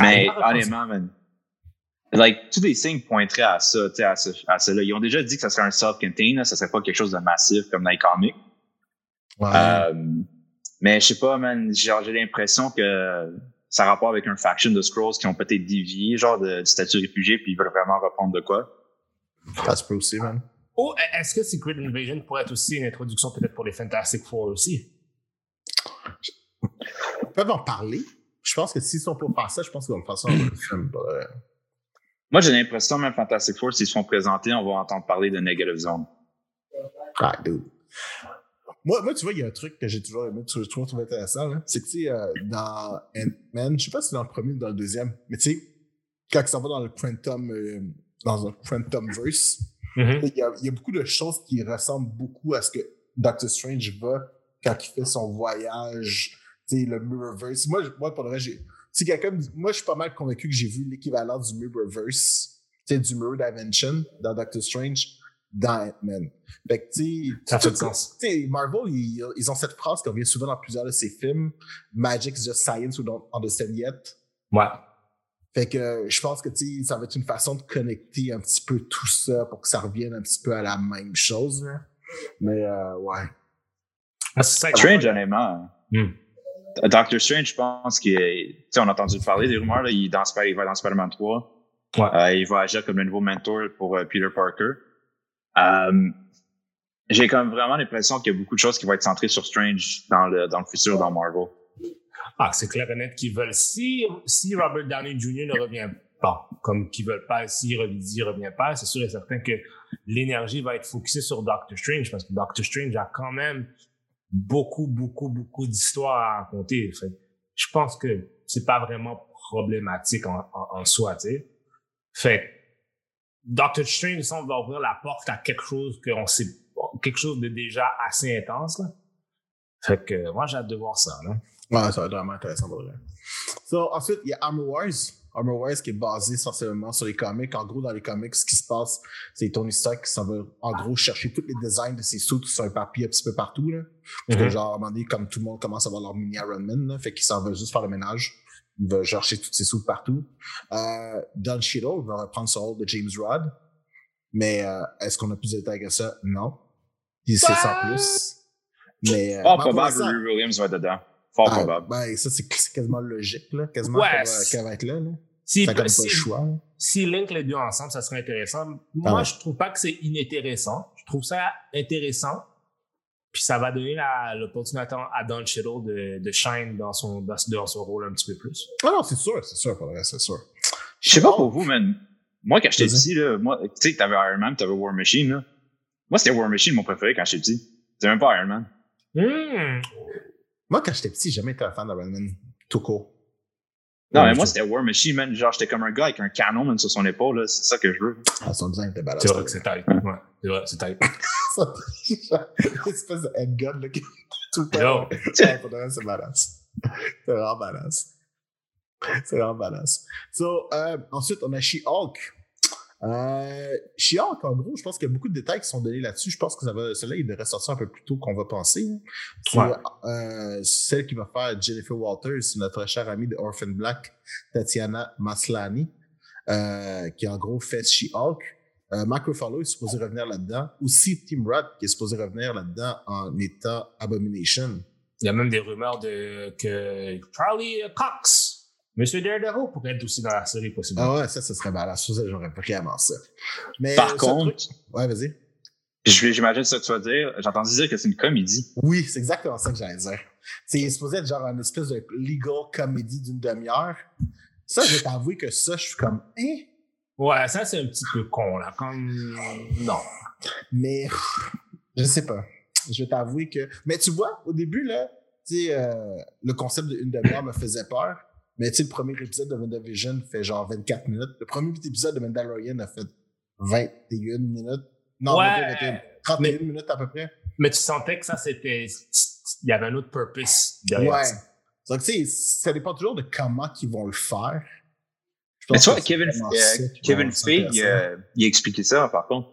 Mais Ah, va honnêtement, man, like, tous les signes pointeraient à ça, tu sais, à, ce, à cela. Ils ont déjà dit que ça serait un self-contained, ça serait pas quelque chose de massif comme dans les comics. Ouais. Euh, mais je sais pas, man, genre, j'ai l'impression que ça a rapport avec un faction de Scrolls qui ont peut-être dévié, genre, de, du statut réfugié, puis ils veulent vraiment reprendre de quoi. ça se peut aussi, man. Ou est-ce que Secret Invasion pourrait être aussi une introduction peut-être pour les Fantastic Four aussi? Ils peuvent en parler. Je pense que s'ils sont pour faire ça, je pense qu'ils vont le faire ça dans le film. Moi, j'ai l'impression, même Fantastic Four, s'ils se font présenter, on va entendre parler de Negative Zone. Ah, dude. Moi, moi, tu vois, il y a un truc que j'ai toujours aimé, que je trouve intéressant, c'est que, tu sais, euh, dans Ant-Man, je sais pas si c'est dans le premier ou dans le deuxième, mais tu sais, quand ça va dans le Quantum, euh, dans un Quantumverse, Mhm. il y, a, il y a beaucoup de choses qui ressemblent beaucoup à ce que Doctor Strange va quand il fait son voyage, tu sais, le Mirrorverse. Moi, moi pour le vrai, j'ai. Tu si quelqu'un moi, je suis pas mal convaincu que j'ai vu l'équivalent du Mirrorverse, tu sais, du Mirror Dimension dans Doctor Strange, dans Ant-Man. Fait que, tu sais, Ça tout- fait du sens. tu sais, Marvel, ils, ils ont cette phrase qui revient souvent dans plusieurs de ses films. Magic is just science we don't understand yet. Ouais. Fait que je pense que tu sais, ça va être une façon de connecter un petit peu tout ça pour que ça revienne un petit peu à la même chose. là. Mais euh, ouais. Ah, c'est Strange, honnêtement. Hmm. Doctor Strange, je pense qu'il est- Tu sais, on a entendu parler des rumeurs, là, il, dans il va dans Spider-Man 3. Ouais. Euh, il va agir comme le nouveau mentor pour euh, Peter Parker. Euh, J'ai comme vraiment l'impression qu'il y a beaucoup de choses qui vont être centrées sur Strange dans le, dans le futur dans Marvel. Ah, c'est clair et net qu'ils veulent. Si, si Robert Downey Jr. ne revient pas, comme qu'ils veulent pas, si Revidi revient pas, c'est sûr et certain que l'énergie va être focusée sur Doctor Strange parce que Doctor Strange a quand même beaucoup, beaucoup, beaucoup d'histoires à raconter. Je pense que c'est pas vraiment problématique en, soi, tu sais. Fait, Doctor Strange, ça, on va ouvrir la porte à quelque chose qu'on sait, quelque chose de déjà assez intense, là. Fait que, moi, j'ai hâte de voir ça, là. Ouais, ça va être vraiment intéressant pour vrai. So, ensuite, il y a Armor Wars. Armor Wars qui est basé essentiellement sur les comics. En gros, dans les comics, ce qui se passe, c'est Tony Stark qui s'en va en gros chercher tous les designs de ses suits sur un papier un petit peu partout. Là. Parce que, Mhm. genre, à un moment donné, comme tout le monde commence à avoir leur mini Iron Man, là, fait qu'il s'en va juste faire le ménage. Il va chercher tous ses suits partout. Euh, Don Cheadle va reprendre son rôle de James Rod. Mais euh, est-ce qu'on a plus de détails que ça? Non. Puis c'est sans plus. Mais, euh, Fort probable que Williams va être dedans. Fort ah, probable. Ben, ça, c'est quasiment logique, là. Quasiment Ouais, qu'elle va, c'est- qu'elle va être là, là. Si, comme pas si, le choix. là. si link les deux ensemble, ça serait intéressant. Ah Moi, ouais. je trouve pas que c'est inintéressant. Je trouve ça intéressant. Puis ça va donner la- l'opportunité à Don Cheadle de, de shine dans son, dans, dans son rôle un petit peu plus. Ah non, c'est sûr, c'est sûr, c'est sûr. Je sais pas pour vous, man. Moi, quand j'étais petit, là, moi, tu sais, t'avais Iron Man, t'avais War Machine, là. Moi, c'était War Machine mon préféré quand j'étais petit. C'était même pas Iron Man. Hmm. Moi, quand j'étais petit, j'ai jamais été un fan d'Iron Man, tout court. Non, Ouais, mais moi, c'était War Machine, man. Genre, j'étais comme un gars avec un canon, man, sur son épaule, là. C'est ça que je veux. Ah, son design était balade. C'est vrai que c'est tight. Ouais, c'est vrai, c'est tight. Une espèce de handgun, là, qui tout le temps. Yo. C'est badass. C'est vraiment badass. C'est vraiment badass. So, euh, ensuite, on a She-Hulk. Euh, She-Hulk, en gros, je pense qu'il y a beaucoup de détails qui sont donnés là-dessus. Je pense que ça va, celle-là, il devrait sortir un peu plus tôt qu'on va penser. C'est Ouais. euh, celle qui va faire Jennifer Walters, notre chère amie de Orphan Black, Tatiana Maslany, euh, qui en gros fait She-Hulk. Euh, Mark Ruffalo est supposé revenir là-dedans. Aussi Tim Roth qui est supposé revenir là-dedans en état Abomination. Il y a même des rumeurs de que Charlie Cox, Monsieur Daredevil, pourrait être aussi dans la série possiblement. Ah ouais, ça, ce serait badass. Ça, j'aurais vraiment ça. Mais Par contre, truc- Ouais, vas-y. j'imagine ce que tu vas dire. J'ai entendu dire que c'est une comédie. Oui, c'est exactement ça que j'allais dire. C'est supposé être genre une espèce de legal comédie d'une demi-heure. Ça, je vais t'avouer que ça, je suis comme, hein? Ouais, ça c'est un petit peu con là. Comme non. Mais je sais pas. Je vais t'avouer que. Mais tu vois, au début, là, tu sais, euh, le concept d'une demi-heure me faisait peur. Mais tu sais, le premier épisode de WandaVision fait genre 24 minutes. Le premier épisode de Mandalorian a fait 21 minutes. Non, Ouais. même pas 21, 31 minutes à peu près. Mais tu sentais que ça c'était, il y avait un autre purpose derrière. Ouais. Donc, tu sais, ça dépend toujours de comment ils vont le faire. Je Mais tu vois, que Kevin, euh, Kevin Feige, s'intéresser. euh, il a expliqué ça, par contre.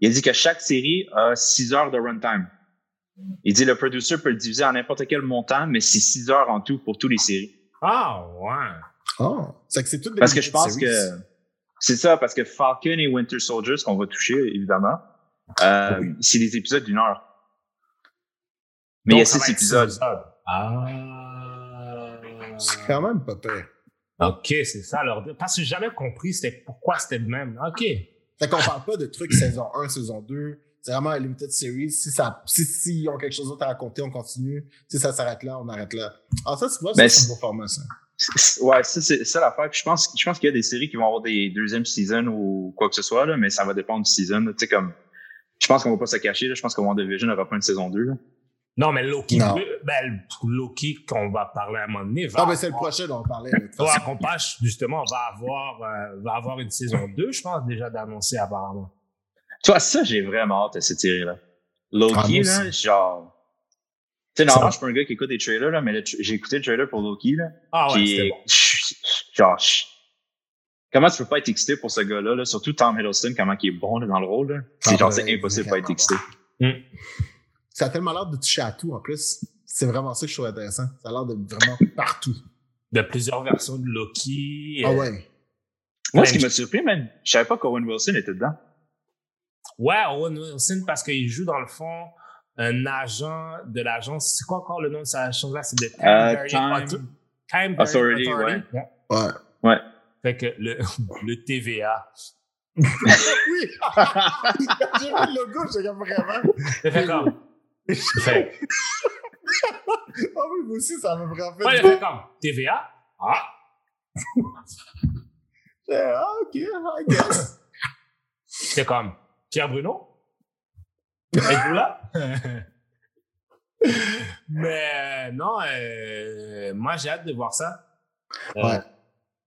Il a dit que chaque série a 6 heures de runtime. Il dit le producer peut le diviser en n'importe quel montant, mais c'est 6 heures en tout pour toutes les séries. Ah ouais. Ah, c'est que c'est tout des Parce que je pense series. que c'est ça, parce que Falcon et Winter Soldier, ce qu'on va toucher, évidemment, euh, c'est des épisodes d'une heure. Mais il y a Donc, ça va 6 être épisodes. Ah. C'est quand même pas pire. Ok, c'est ça leur dire. Parce que j'ai jamais compris c'était pourquoi c'était le même. Ok. Fait qu'on parle pas de trucs saison 1, saison 2. C'est vraiment un limited series. Si ça, si, si ils ont quelque chose d'autre à raconter, on continue. Si ça s'arrête là, on arrête là. Ah, ça, tu vois, ça, Ben, c'est un beau format, ça. Ouais, ça, c'est ça l'affaire. Puis Je pense, je pense qu'il y a des séries qui vont avoir des deuxièmes seasons ou quoi que ce soit, là, mais ça va dépendre du season. là. Tu sais, comme, je pense qu'on va pas se cacher, là. Je pense que WandaVision n'aura pas une saison 2, là. Non, mais Loki, Non. ben, Loki qu'on va parler à un moment donné. Va Ah, ben, c'est le prochain dont on parlait. Ouais, qu'on passe, justement, va avoir, euh, va avoir une saison 2, je pense, déjà d'annoncer apparemment. Tu vois, ça, j'ai vraiment hâte à cette série-là. Ah, Loki, là, aussi. genre, sais, normalement, je suis pas un gars qui écoute des trailers, là, mais tra- j'ai écouté le trailer pour Loki, là. Ah ouais, c'était bon. genre, comment tu peux pas être excité pour ce gars-là, là? Surtout Tom Hiddleston, comment il est bon là, dans le rôle, là. C'est Ah, genre, ouais, c'est impossible de pas être excité. Ça a tellement l'air de toucher à tout en plus. C'est vraiment ça que je trouve intéressant. Ça a l'air de vraiment partout. De plusieurs versions de Loki. Ah euh, ouais. Moi, ce qui je- m'a surpris, man, je savais pas qu'Owen Wilson était dedans. Ouais, Owen Wilson, parce qu'il joue dans le fond un agent de l'agence. C'est quoi encore le nom de cette agence-là? C'est de Time, Variant Time- Time Authority, Variant ouais. Ouais. Ouais. Fait que le, le TVA. oui! J'ai vu le logo, comme vraiment. Fait comme. Fait. Ah oui, moi aussi, ça m'a vraiment fait. Ouais, il fait comme. TVA? Ah! Ah, ok, I guess. C'est comme. Pierre Bruno? Êtes-vous là? Mais euh, non, euh, moi j'ai hâte de voir ça. Euh, Ouais.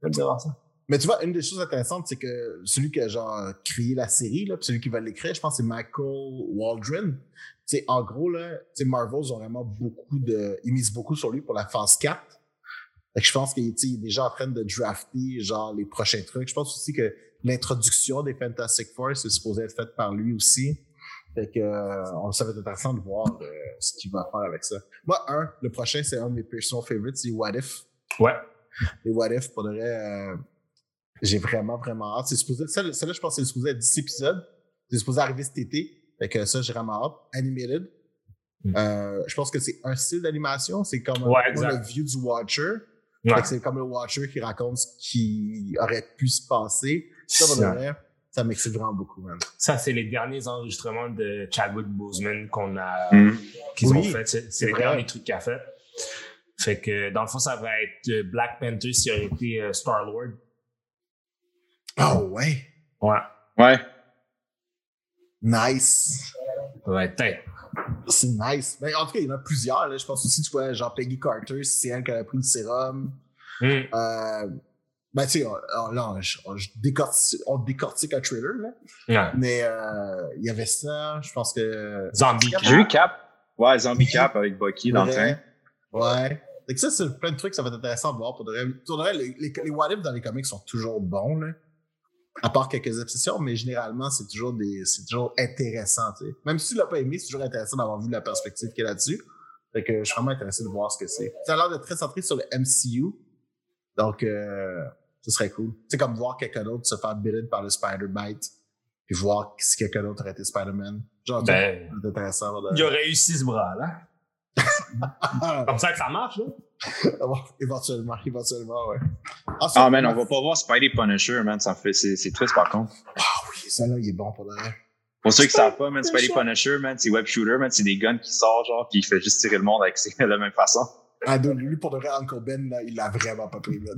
J'ai hâte de voir ça. Mais tu vois, une des choses intéressantes, c'est que celui qui a genre créé la série, là, celui qui va l'écrire, je pense c'est Michael Waldron. Sais, en gros, là, Marvel, ils ont vraiment beaucoup de. Ils misent beaucoup sur lui pour la phase 4. Fait que je pense qu'il est déjà en train de drafter genre les prochains trucs. Je pense aussi que l'introduction des Fantastic Four c'est supposé être faite par lui aussi. Fait que euh, ça va être intéressant de voir euh, ce qu'il va faire avec ça. Moi, un, le prochain, c'est un de mes personal favorites, c'est What If. Ouais. Les What If, pour de vrai, euh, j'ai vraiment, vraiment hâte. C'est supposé, celle- celle-là, je pense que c'est supposé être 10 épisodes. C'est supposé arriver cet été. Fait que ça, j'ai vraiment hâte. Animated. Mm. Euh, je pense que c'est un style d'animation. C'est comme, Ouais, le view du Watcher. Ouais. Fait que c'est comme le Watcher qui raconte ce qui aurait pu se passer. Ça, m'excite vraiment beaucoup, man. ça, c'est les derniers enregistrements de Chadwick Boseman qu'on a, Mm. qu'ils Oui, ont fait. C'est c'est les vrai. derniers trucs qu'il a fait. Fait que dans le fond, ça va être euh, Black Panther s'il aurait été euh, Star-Lord. Oh, ouais? Ouais. Ouais. Nice. Ouais, peut-être. C'est nice. Mais en tout cas, il y en a plusieurs. Là. Je pense aussi, tu vois, genre Peggy Carter, si c'est elle qui a pris le sérum. Hmm. Euh, ben, tu sais, on, là, on, décortique, on décortique un trailer, là. Ouais. Mais euh, il y avait ça, je pense que. Zombie. J'ai vu Cap. Ouais, Zombie Cap avec Bucky dans le train. Ouais. Que ça, c'est plein de trucs, ça va être intéressant de voir. Pour de vrai. Pour de vrai, les, les, les what if dans les comics sont toujours bons, là. À part quelques exceptions, mais généralement, c'est toujours des, c'est toujours intéressant, tu sais. Même si tu l'as pas aimé, c'est toujours intéressant d'avoir vu la perspective qu'il y a là-dessus. Fait que je suis vraiment intéressé de voir ce que c'est. Ça a l'air d'être très centré sur le MCU. Donc, euh, ce serait cool. C'est comme voir quelqu'un d'autre se faire bitten par le Spider-Bite. Puis voir si quelqu'un d'autre aurait été Spider-Man. Genre, Ben, intéressant. il a réussi ce bras, là. Comme ça que ça marche, là. éventuellement, éventuellement, ouais. Ensuite, Ah, man, on va pas voir Spidey Punisher, man. Ça me fait, c'est, c'est triste, par contre. Ah oui, ça là, il est bon pour de vrai. Pour ceux qui savent pas, man, Spidey Punisher, man, c'est web shooter, man, c'est des guns qui sortent, genre, pis il fait juste tirer le monde avec ses- de la même façon. Ah, donc, lui, pour de vrai, Uncle Ben, là, il l'a vraiment pas pris, man.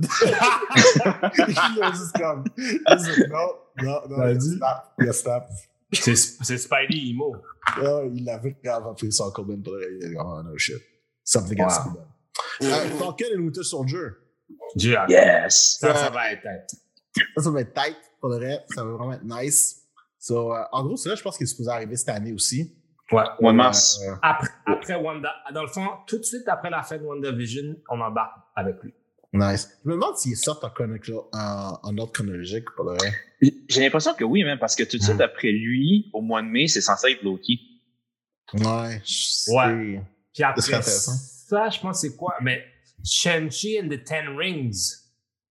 il a juste comme. il a dit, non, non, non, il snap. Il a snap. C'est c'est Spidey Emo. Ah, il a vraiment pris son Uncle Ben pour de vrai. Oh no shit. Something else. Wow. Ben. Euh, Falcon et Winter Soldier. Dieu, Yes! ça, ça va être tête. Ça, ça va être tight, pour de vrai. Ça va vraiment être nice. So, euh, en gros, c'est là, je pense qu'il est supposé arriver cette année aussi. Ouais. Mois de mars. Euh, Après, après Wanda, dans le fond, tout de suite après la fin de WandaVision, on embarque avec lui. nice. Je me demande s'il sort en, en, en ordre chronologique, pour de vrai. J'ai l'impression que oui, man, parce que tout de suite après lui, au mois de mai, c'est censé être Loki. Ouais. je Ouais. Puis après. Ça, je pense que c'est quoi? Mais Shang-Chi and the Ten Rings.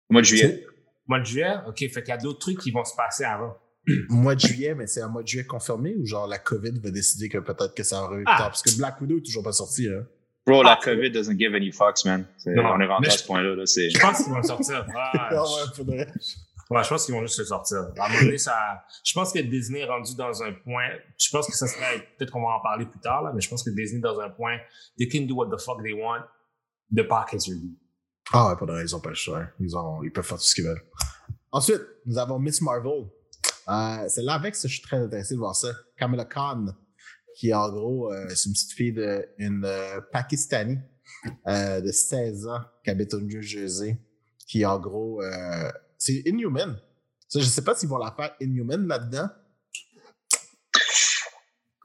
Au mois de juillet. Mois de juillet? OK, fait qu'il y a d'autres trucs qui vont se passer avant. mois de juillet, mais c'est un mois de juillet confirmé ou genre la COVID va décider que peut-être que ça va plus Ah. tard? Parce que Black Widow est toujours pas sorti, hein. Bro, la Ah. COVID doesn't give any fucks, man. Non, on est rendu mais à je- ce point-là, là. C'est... Je pense qu'ils vont sortir. Ah, Ah ouais, faudrait. Je pense qu'ils vont juste le sortir. Ça, je pense que Disney est rendu dans un point. Je pense que ça serait. Peut-être qu'on va en parler plus tard, là, mais je pense que Disney est dans un point. They can do what the fuck they want. The park is ready. Ah ouais, faudrait, ils ont pas le choix. Ils, ont, ils peuvent faire tout ce qu'ils veulent. Ensuite, nous avons Miss Marvel. Euh, c'est là avec ça, je suis très intéressé de voir ça. Kamala Khan, qui en gros, euh, c'est une petite fille de une euh, Pakistani euh, de 16 ans qui habite au New Jersey, qui en gros, euh, c'est Inhuman. Ça, je sais pas s'ils vont la faire Inhuman là-dedans.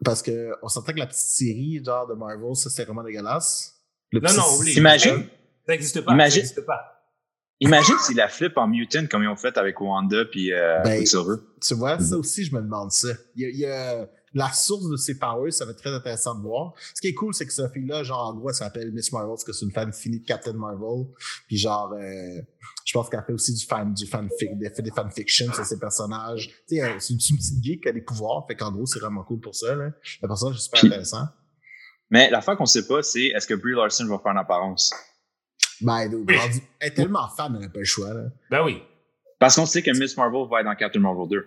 Parce qu'on s'entend que la petite série, genre, de Marvel, ça, c'est vraiment dégueulasse. Le Non, non, oublie. T'imagines? Ça n'existe pas. Imagine- Ça n'existe pas. Imagine s'il la flip en mutant comme ils ont fait avec Wanda puis euh, Ben, Quicksilver. Tu vois, ça aussi, je me demande ça. Il y a, il y a la source de ses powers, ça va être très intéressant de voir. Ce qui est cool, c'est que cette fille-là, genre, en gros, elle s'appelle Miss Marvel, parce que c'est une fan finie de Captain Marvel. Puis genre, euh, je pense qu'elle fait aussi du fan, du fanfic, des, fait des fanfictions sur ses personnages. Tu sais, euh, c'est une, une petite geek qui a des pouvoirs, fait qu'en gros, c'est vraiment cool pour ça, là. Le personnage est super Puis- intéressant. Mais l'affaire qu'on sait pas, c'est est-ce que Brie Larson va faire une apparence? Ben, Oui. elle est tellement fan, elle n'a pas le choix, là. Ben oui. Parce qu'on sait que Miss Marvel va être dans Captain Marvel 2.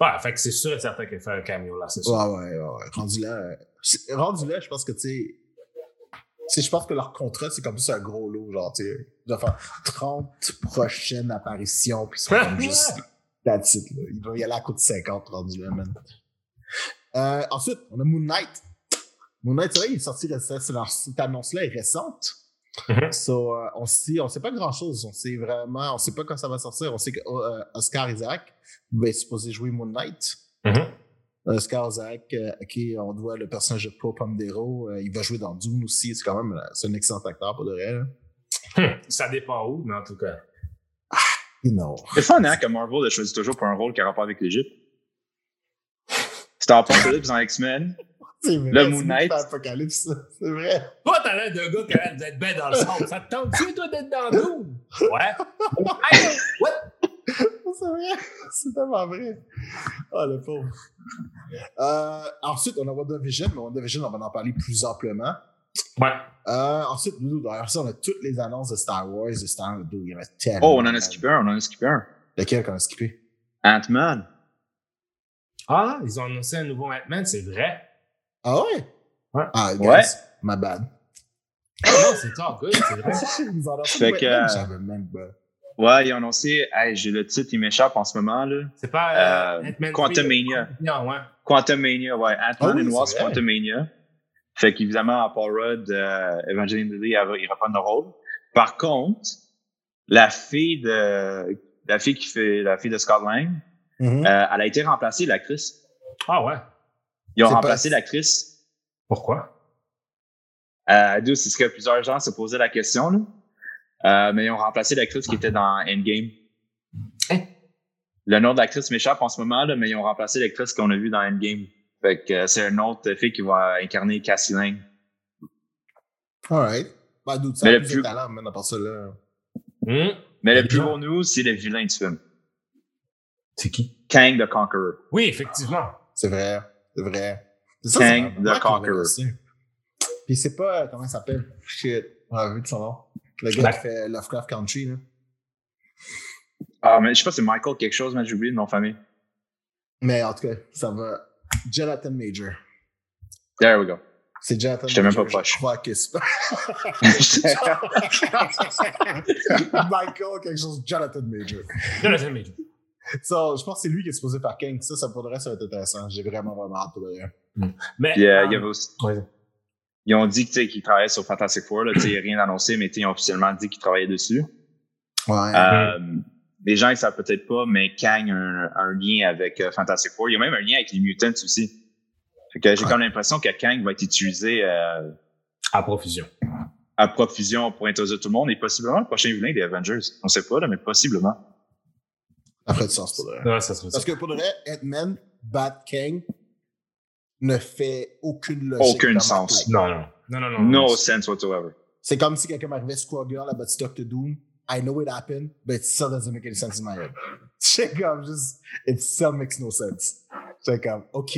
Ouais, fait que c'est sûr et certain qu'elle fait un cameo là, c'est sûr. Ouais, ouais, ouais. Rendu là, euh, c'est- rendu là, je pense que, tu sais, je pense que leur contrat, c'est comme plus un gros lot, genre, tu sais, faire 30 prochaines apparitions, puis sont comme juste, that's it, là. Ils vont y aller à coup de 50, rendu là, man. Euh, ensuite, on a Moon Knight. Moon Knight, c'est vrai, il est sorti c'est cette annonce-là est récente. Mhm. So, euh, on sait, on sait pas grand chose. On sait vraiment, on sait pas quand ça va sortir. On sait que euh, Oscar Isaac va être supposé jouer Moon Knight. Mhm. Oscar Isaac, euh, à qui on doit le personnage de Pomdero, euh, il va jouer dans Dune aussi. C'est quand même, euh, c'est un excellent acteur pour de vrai. Hum, Ça dépend où, mais en tout cas. You know. C'est fun, hein, que Marvel a choisi toujours pour un rôle qui a rapport avec l'Égypte. C'était en Apocalypse dans X-Men. C'est vrai. Le c'est Moon Knight. Apocalypse, c'est vrai. Toi, t'as l'air d'un gars qui a l'air d'être bien dans le sable. Ça te tente-tu, toi, d'être dans l'eau? Ouais. Hey, what? C'est vrai. C'est tellement vrai. Oh, le pauvre. Euh, ensuite, on a WandaVision, mais WandaVision, on va en parler plus amplement. Ouais. Euh, ensuite, nous, derrière ça, on a toutes les annonces de Star Wars, de Star Wars 2. Il y en a tellement. Oh, on en a skippé un, on en a skippé un. Lequel qu'on a skippé? Ant-Man. Ah, ils ont annoncé un nouveau Ant-Man, c'est vrai. Ah ouais? Ouais. Ah, guys, Ouais. my bad. Ah non, c'est tout good, c'est vrai. Ils ont annoncé Fait que, euh, j'avais même pas. Ouais, ils ont annoncé, hey, j'ai le titre, il m'échappe en ce moment, là. C'est pas Euh, euh, Ant-Man Quantumania. Non, ouais. Quantumania, ouais. Ant-Man Ah oui, and Wasp, c'est vrai. Quantumania. Fait qu'évidemment, Paul Rudd, euh, Evangeline Lilly, elle va- il reprend le rôle. Par contre, la fille de, la fille qui fait, la fille de Scott Lang, Mhm. euh, elle a été remplacée, l'actrice. Ah ouais. Ils ont remplacé pas- l'actrice. Pourquoi? Euh, d'où c'est ce que plusieurs gens se posaient la question, là. Euh, mais ils ont remplacé l'actrice qui était dans Endgame. Hein? Le nom de l'actrice m'échappe en ce moment, là, mais ils ont remplacé l'actrice qu'on a vue dans Endgame. Fait que euh, c'est une autre fille qui va incarner Cassie Lang. Alright. Bah, dude, ça Mais a le plus de talent, man, à part ça, là. Hum. Mais le plus gros news, c'est le vilain du film. C'est qui? Kang the Conqueror. Oui, effectivement. C'est vrai. C'est vrai. C'est Kang c'est the Conqueror. Puis c'est pas, euh, comment il s'appelle? Shit. On a vu de son nom. Le gars Ouais. qui fait Lovecraft Country, là. Ah, mais je sais pas, c'est Michael quelque chose, mais j'ai oublié le nom de famille. Mais en tout cas, ça va. Jonathan Major. There we go. C'est Jonathan J'étais même Major. pas proche. Je crois que c'est Michael, quelque chose, Jonathan Major. Jonathan Major. So, je pense que c'est lui qui est supposé faire King. Ça, ça pour le reste, ça va être intéressant. J'ai vraiment, vraiment hâte pour le reste. Mais. Puis, euh, il y euh, avait aussi- ouais. Ils ont dit qu'ils travaillaient sur Fantastic Four. Là, tu sais, il n'y a rien annoncé, mais ils ont officiellement dit qu'ils travaillaient dessus. Ouais. Euh, les gens, ils savent peut-être pas, mais Kang a un, lien avec euh, Fantastic Four. Il y a même un lien avec les Mutants aussi. Fait que j'ai Ouais. comme l'impression que Kang va être utilisé euh, À profusion. à profusion pour introduire tout le monde et possiblement le prochain vilain des Avengers. On sait pas, là, mais possiblement. Ça ferait du sens pour le reste. Ouais, ça serait ça. Parce que pour le reste, Ant-Man, Bat King ne fait aucune logique. Aucun dans ma sens. Non, non. Non, non, non. No non. sense whatsoever. C'est comme si quelqu'un m'arrivait Squirrel à Batty Doctor Doom. I know it happened, but it still doesn't make any sense in my head. C'est comme juste, it still makes no sense. C'est comme, OK,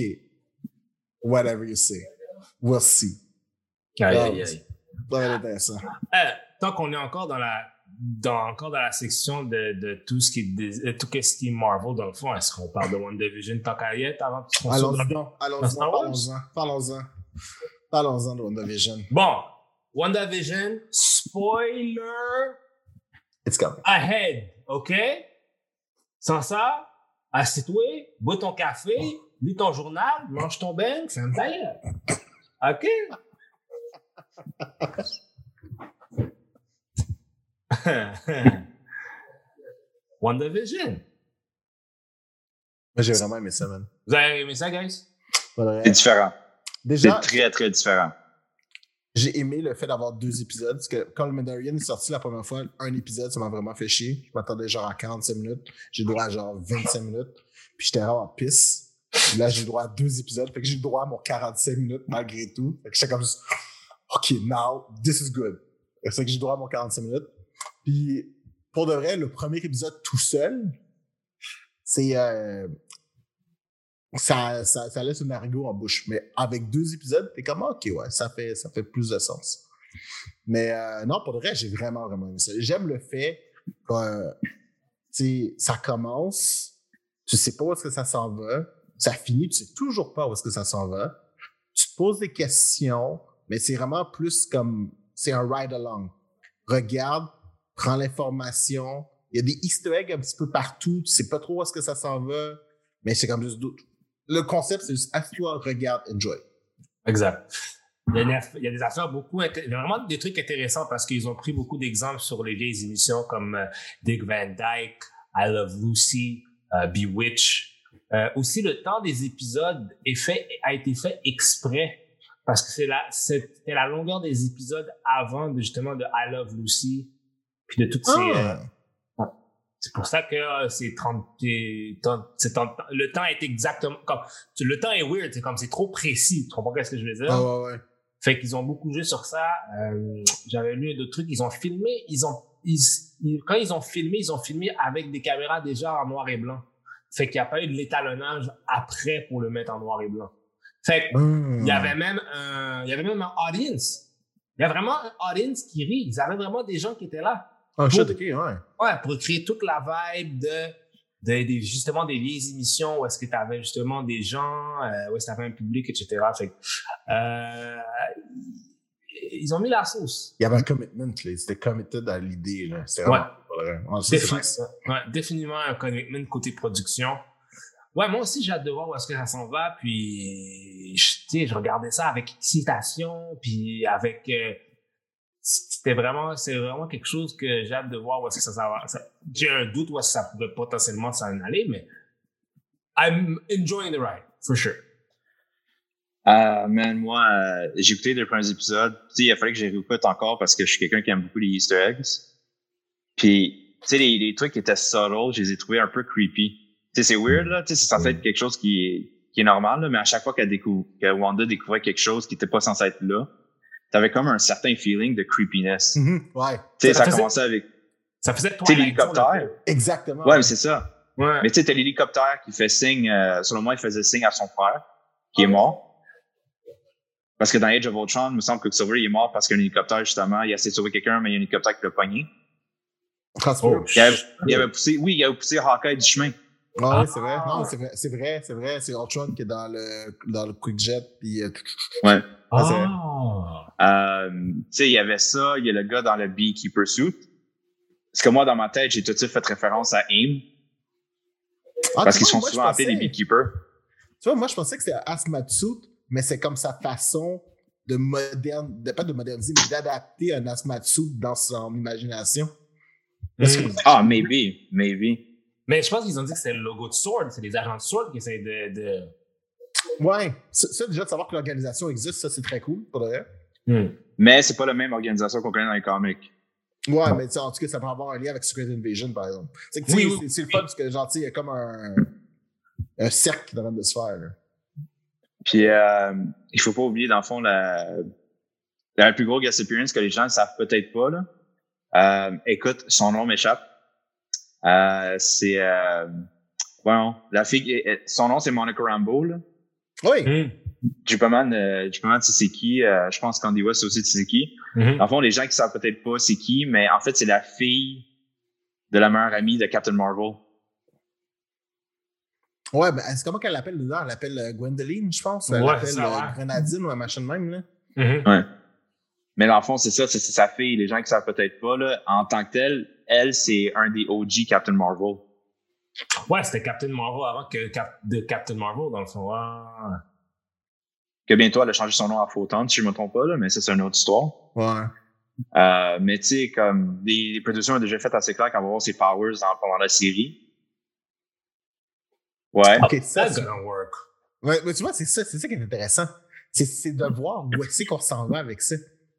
whatever you say, we'll see. Aïe, aïe, aïe. Ça va être intéressant. Euh, tant qu'on est encore dans la dans, encore dans la section de, de tout ce qui euh, tout ce qui est Marvel dans le fond, est-ce qu'on parle de WandaVision tant qu'à y être avant qu'on Star Wars? parlons-en, parlons-en. Parlons-en de WandaVision. Bon, WandaVision, spoiler It's coming. ahead, OK? Sans ça, assieds-toi, bois ton café, lis ton journal, mange ton fais un taille. OK? WandaVision. Moi, j'ai vraiment aimé ça, man. Vous avez aimé ça, guys? C'est différent. C'est Déjà, très, très différent. j'ai aimé le fait d'avoir deux épisodes. Parce que quand le Mandalorian est sorti la première fois, un épisode, ça m'a vraiment fait chier. Je m'attendais genre à 45 minutes. J'ai droit à genre 25 minutes. Puis j'étais vraiment en pisse. Puis là, j'ai droit à deux épisodes. Fait que j'ai droit à mon 45 minutes malgré tout. Fait que j'étais comme juste, OK, now, this is good. C'est que j'ai droit à mon 45 minutes. Puis pour de vrai, le premier épisode tout seul, c'est. euh, ça, ça, laisse un argot en bouche. Mais avec deux épisodes, t'es comme, OK, ouais, ça fait, ça fait plus de sens. Mais euh, non, pour de vrai, j'ai vraiment, vraiment aimé ça. J'aime le fait que, ça commence, tu sais pas où est-ce que ça s'en va, ça finit, tu sais toujours pas où est-ce que ça s'en va. Tu te poses des questions, mais c'est vraiment plus comme, c'est un ride-along. Regarde, prends l'information. Il y a des easter eggs un petit peu partout, tu sais pas trop où est-ce que ça s'en va, mais c'est comme juste d'autres. Le concept, c'est juste assis-toi, regarde, enjoy. Exact. Il y, a, des- affaires beaucoup, vraiment des trucs intéressants parce qu'ils ont pris beaucoup d'exemples sur les vieilles émissions comme euh, Dick Van Dyke, I Love Lucy, euh, Bewitch. Euh, aussi, le temps des épisodes a été fait exprès parce que c'est la, c'était la longueur des épisodes avant de, justement de I Love Lucy puis de toutes ces, euh, Ah. c'est pour ça que euh, c'est 30, et 30 c'est 30 le temps est exactement comme, le temps est weird, c'est comme, c'est trop précis. Tu comprends ce que je veux dire? Ah ouais, ouais. Fait qu'ils ont beaucoup joué sur ça. Euh, J'avais lu d'autres trucs. Ils ont filmé. Ils ont, ils, ils- quand ils ont filmé, ils ont filmé avec des caméras déjà en noir et blanc. Fait qu'il n'y a pas eu de l'étalonnage après pour le mettre en noir et blanc. Fait qu'il y avait même un, il y avait même un audience. Il y a vraiment un audience qui rit. Ils avaient vraiment des gens qui étaient là. Ah, shit, ok, ouais. Ouais, pour créer toute la vibe de, des- justement des vieilles émissions où est-ce que tu avais justement des gens, euh, où est-ce que tu avais un public, etc. Fait que, euh, ils ont mis la sauce. Il y avait un commitment, étaient committed à l'idée, là. C'est Ouais. vraiment. Ouais, ça, c'est ouais, définitivement un commitment côté production. Ouais, moi aussi, j'ai hâte de voir où est-ce que ça s'en va. Puis, je, tu sais, je regardais ça avec excitation, puis avec... euh, c'était vraiment, c'est vraiment quelque chose que j'ai hâte de voir où est-ce que ça va. J'ai un doute où est-ce que ça pourrait potentiellement s'en aller, mais I'm enjoying the ride, for sure. Euh, man, moi, euh, j'ai écouté les premiers épisodes. Tu sais, il a fallu que j'y réécoute encore parce que je suis quelqu'un qui aime beaucoup les Easter eggs. Puis, tu sais, les, les trucs qui étaient subtle, je les ai trouvés un peu creepy. Tu sais, c'est weird, là. Tu sais, c'est censé être quelque chose qui est, qui est normal, là, mais à chaque fois qu'elle découvre, que Wanda découvrait quelque chose qui était pas censé être là, t'avais comme un certain feeling de creepiness. Mhm, Ouais, Tu sais, Ça ça, faisait- commençait avec, Ça faisait Twilight l'hélicoptère. Exactement. Ouais, mais c'est ça. Ouais. Mais tu sais, t'as l'hélicoptère qui fait signe, euh, selon moi, il faisait signe à son frère, qui est mort. Parce que dans Age of Ultron, il me semble que Quicksilver, il est mort parce qu'un hélicoptère, justement, il a essayé de sauver quelqu'un, mais il y a un hélicoptère qui l'a pogné. Oh, Il avait, il avait poussé, oui, il avait poussé Hawkeye du chemin. Ouais, ouais, c'est vrai. Ah. Non, c'est vrai, c'est vrai, c'est vrai. C'est Ultron qui est dans le, dans le quick jet, puis euh, Ouais. Ah. Ah. Euh, tu sais, il y avait ça, il y a le gars dans le Beekeeper suit. Parce que moi, dans ma tête, j'ai tout de suite fait référence à AIM, Ah, parce qu'ils sont moi, souvent appelés les Beekeepers. Tu vois, moi, je pensais que c'était Asmatsu, mais c'est comme sa façon de moderne, de, pas de moderniser, mais d'adapter un Asmatsu dans son imagination. Que- Hmm. Ah, maybe, maybe. Mais je pense qu'ils ont dit que c'est le logo de Sword. C'est les agents de Sword qui essaient de. de... Ouais, ça, déjà de savoir que l'organisation existe, ça c'est très cool, pour vrai. Hmm. Mais c'est pas la même organisation qu'on connaît dans les comics. Ouais, mais tu sais, en tout cas, ça peut avoir un lien avec Secret Invasion, par exemple. C'est que, tu sais, Oui, oui, c'est- c'est le fun parce que, genre, tu sais, il y a comme un, un cercle qui est en train de se faire. là. Puis, euh, il faut pas oublier, dans le fond, la, la plus grosse guest appearance que les gens ne savent peut-être pas. Là. Euh, écoute, son nom m'échappe. Euh, c'est... Euh, bon, la fille... euh, Son nom, c'est Monica Rambeau. Là. Oui, Hmm. Jupaman, euh, Jupaman, c'est qui. Euh, je pense qu'Andy West aussi, c'est qui. Le fond, les gens qui savent peut-être pas c'est qui, mais en fait, c'est la fille de la meilleure amie de Captain Marvel. ouais, ben, c'est comment qu'elle l'appelle dedans? Elle l'appelle euh, Gwendoline, je pense. Elle Ouais, l'appelle euh. Grenadine ou un machin de même, là. Mhm. Ouais. Mais dans le fond, c'est ça, c'est c'est sa fille. Les gens qui savent peut-être pas, là, en tant que telle, elle, c'est un des OG Captain Marvel. Ouais, c'était Captain Marvel avant que Cap- de Captain Marvel, dans le fond. Ouais. Que bientôt, elle a changé son nom à Photon, si je me trompe pas, là, mais ça, c'est une autre histoire. Ouais. Euh, mais tu sais, comme les, les productions ont déjà fait assez clair qu'on va voir ses powers dans, pendant la série. Ouais. Ok, ça, That's c'est- gonna work. Ouais, mais tu vois, c'est ça, c'est ça qui est intéressant. C'est, c'est de voir où est-ce qu'on s'en va avec ça.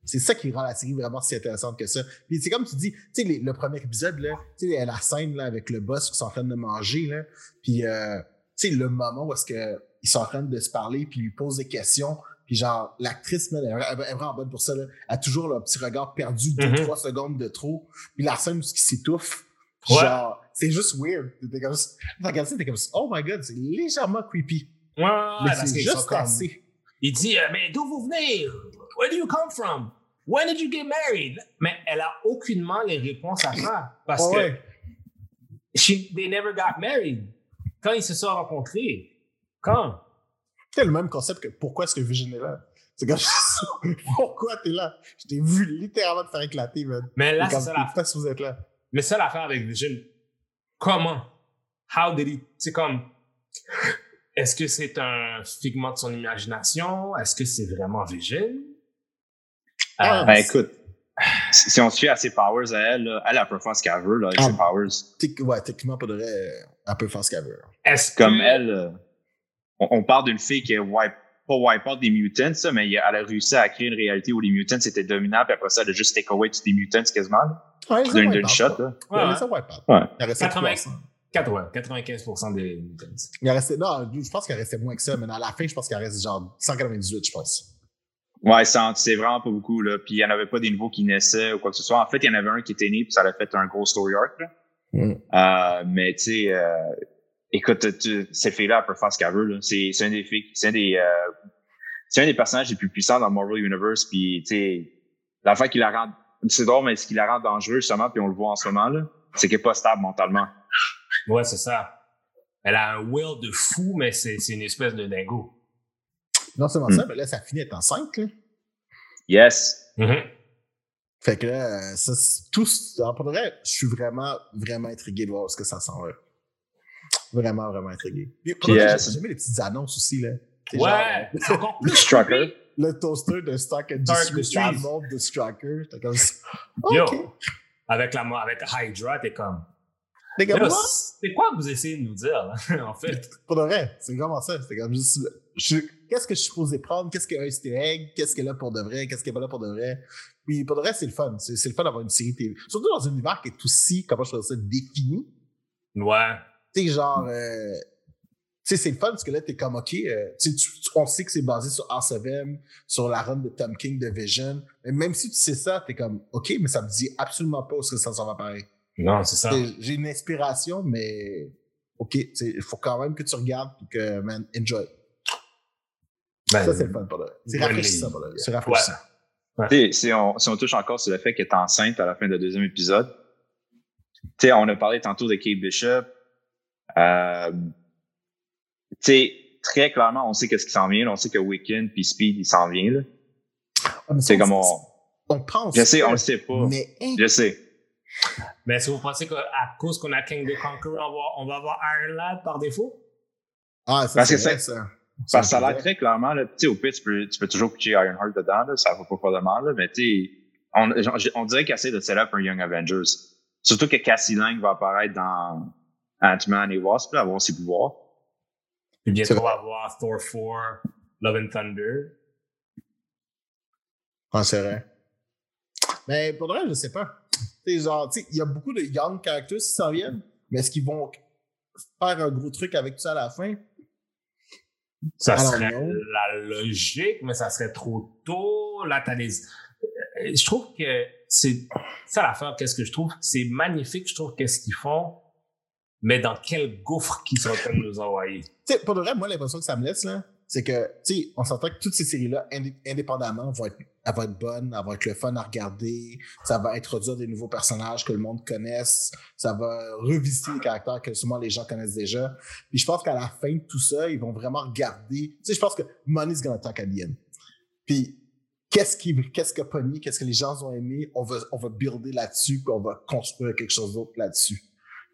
C'est ça qui rend la série vraiment si intéressante que ça. Puis c'est comme tu dis, tu sais, le premier épisode, là, tu sais, la scène là, avec le boss qui sont en train de manger, là, puis euh, tu sais, le moment où est-ce que ils sont en train de se parler, puis lui posent des questions, puis genre, l'actrice, elle, elle est vraiment bonne pour ça, là. Elle a toujours le petit regard perdu, deux, Mhm. trois secondes de trop. Puis la scène où il s'étouffe, Ouais. genre, c'est juste weird. T'es comme, t'es comme, oh my god, c'est légèrement creepy. Ouais, mais c'est qu'ils juste assez. Il dit, euh, mais d'où vous venez? Where do you come from? When did you get married? Mais elle a aucunement les réponses à faire. Parce que ouais. she- they never got married. Quand ils se sont rencontrés. Quand? C'est le même concept que pourquoi est-ce que Vision est là? C'est comme, pourquoi t'es là? Je t'ai vu littéralement te faire éclater, man. Mais là, c'est ça la pourquoi est-ce que vous êtes là? Mais ça l'affaire avec Vision. Comment? How did he. C'est comme. Est-ce que c'est un figment de son imagination? Est-ce que c'est vraiment Vision? Ah, Euh, Ben écoute, si on se fie à ses powers à elle, là, elle, elle peut faire ce qu'elle veut là, avec Ah. ses powers. Ouais, techniquement, pas de vrai, euh, elle peut faire ce qu'elle veut. est-ce Comme que- elle, euh, on, on parle d'une fille qui a wipe, pas wipe out des mutants, ça, mais elle a réussi à créer une réalité où les mutants étaient dominants, puis après ça, elle a juste take away tous les mutants quasiment. là. Ouais, D'une shot. Là. Ouais, Ouais, mais ouais. ça, ouais, pas. Ouais. Il restait 80. 300. 80, 95% des mutants. Il restait, non, je pense qu'il restait moins que ça, mais à la fin, je pense qu'il reste genre 198, je pense. Ouais, c'est vraiment pas beaucoup. Là. Puis il n'y en avait pas des nouveaux qui naissaient ou quoi que ce soit. En fait, il y en avait un qui était né, puis ça a fait un gros story arc. là. Mm. Euh, mais tu sais, euh, écoute, tu, cette fille-là, elle peut faire ce qu'elle veut. là. C'est c'est un des filles, c'est un des, euh, c'est un des personnages les plus puissants dans Marvel Universe. Puis tu sais, l'affaire qui la rend, c'est drôle, mais ce qui la rend dangereux justement, puis on le voit en ce moment là, c'est qu'elle est pas stable mentalement. Ouais, c'est ça. Elle a un will de fou, mais c'est c'est une espèce de dingo. Non seulement Mm. ça, mais là, ça finit être en 5, là. Yes. Mhm. Fait que là, euh, ça, c'est- tout, en vrai, je suis vraiment, vraiment intrigué de voir ce que ça s'en va. Vraiment, vraiment intrigué. Puis, euh, j'ai jamais les petites annonces aussi, là. Ouais, genre, c'est encore plus Strucker. le toaster de Stark Stark Industries, Industries. monte de Striker. T'es comme, Yo, ok. avec, la, avec Hydra, t'es comme. T'es comme, Yo, moi, C'est quoi que vous essayez de nous dire, là, en fait? pour de vrai, c'est vraiment ça. C'est comme juste, qu'est-ce que je suis supposé prendre? Qu'est-ce qu'un easter egg? Qu'est-ce est là pour de vrai? Qu'est-ce qui est pas là pour de vrai? Puis pour de vrai, c'est le fun. C'est le fun d'avoir une série TV. Surtout dans un univers qui est aussi, comment je dire ça, défini. Ouais. Tu sais, genre, euh, tu sais, c'est le fun parce que là, t'es comme, OK, euh, tu tu- on sait que c'est basé sur House sur la run de Tom King de Vision. Mais même si tu sais ça, t'es comme, OK, mais ça me dit absolument pas où est-ce que ça s'en va pareil. Non, c'est ça. T'sais, J'ai une inspiration, mais OK, il faut quand même que tu regardes et que, man, enjoy. Ben, ça, c'est le fun pour le C'est rafraîchissant pour le C'est rafraîchissant. Tu sais, si on, si on touche encore sur le fait qu'elle est enceinte à la fin du deuxième épisode, tu sais, on a parlé tantôt de Kate Bishop. Euh, tu sais, très clairement, on sait qu'est-ce qui s'en vient. là. On sait que Wiccan puis Speed, il s'en vient. là. Mais C'est ça, comme on... On pense. Je sais, on le sait pas. Mais, Je sais. Mais est-ce que vous pensez qu'à cause qu'on a King the Conqueror, on va, on va avoir Iron Lad par défaut? ah, ça, Parce c'est que vrai, c'est- ça. Parce que ça a très clairement, là, tu sais, au pire, tu peux, tu peux toujours pitcher Ironheart dedans, là, ça va pas faire de mal, là, mais tu sais, on, on dirait qu'elle essaie de set up un Young Avengers. Surtout que Cassie Lang va apparaître dans Ant-Man et Wasp, là, avoir ses pouvoirs. Puis bientôt, on va avoir Thor 4, Love and Thunder. Ah, c'est vrai. Mais pour le reste, je sais pas. Sais, genre, tu sais, il y a beaucoup de young characters qui s'en viennent, mais est-ce qu'ils vont faire un gros truc avec tout ça à la fin? Ça Alors, serait non. la logique, mais ça serait trop tôt. Là, t'as des. Euh, Je trouve que c'est ça l'affaire. Qu'est-ce que je trouve? C'est magnifique, je trouve, qu'est-ce qu'ils font, mais dans quel gouffre qu'ils sont en train de nous envoyer? Tu sais, pour de vrai, moi, l'impression que ça me laisse, là, c'est que, tu sais, on s'entend que toutes ces séries-là, indé- indépendamment, vont être, elles vont être bonnes, elles vont être le fun à regarder, ça va introduire des nouveaux personnages que le monde connaisse, ça va revisiter les caractères que souvent les gens connaissent déjà. Puis je pense qu'à la fin de tout ça, ils vont vraiment regarder. Tu sais, je pense que Money's gonna talk end. Puis, qu'est-ce qui, qu'est-ce que Pony, qu'est-ce que les gens ont aimé, on va, on va builder là-dessus, puis on va construire quelque chose d'autre là-dessus.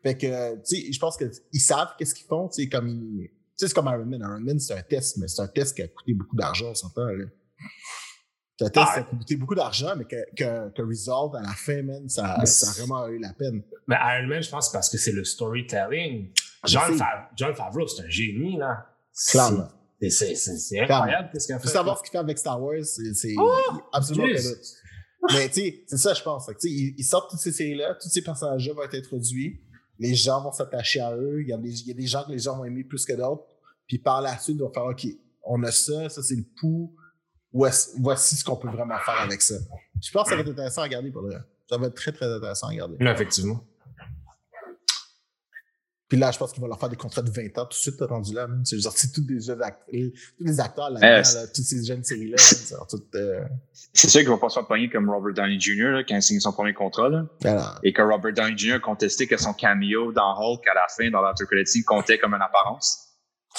Fait que, tu sais, je pense qu'ils savent qu'est-ce qu'ils font, tu sais, comme ils, sais, c'est comme Iron Man. Iron Man, c'est un test, mais c'est un test qui a coûté beaucoup d'argent, on s'entend. C'est un test Ah. qui a coûté beaucoup d'argent, mais que, que, que Result, à la fin, man, ça, ça a vraiment eu la peine. Mais Iron Man, je pense, parce que c'est le storytelling. John, sais. Fav- John Favreau, c'est un génie, là. Clairement. C'est- incroyable qu'est-ce qu'il a fait. savoir ce qu'il fait avec Star Wars, c'est Oh, absolument. Mais tu sais, c'est ça, je pense. Ils, ils sortent toutes ces séries-là, tous ces personnages-là vont être introduits, les gens vont s'attacher à eux, il y, a des, il y a des gens que les gens vont aimer plus que d'autres, puis par la suite, ils vont faire OK, on a ça, ça c'est le pouls, voici, ce qu'on peut vraiment faire avec ça. Je pense que ça va être intéressant à regarder pour le. Ça va être très, très intéressant à regarder. Effectivement. Puis là, je pense qu'ils vont leur faire des contrats de 20 ans tout de suite, rendu là. C'est genre, c'est tous des jeunes acteurs, tous les acteurs là, là toutes ces jeunes séries-là, euh, C'est sûr qu'il va pas se faire pogner comme Robert Downey Jr. Là, il a signé son premier contrat. Là, alors, et que Robert Downey Jr. a contesté que son cameo dans Hulk à la fin, dans l'After Credit comptait comme une apparence.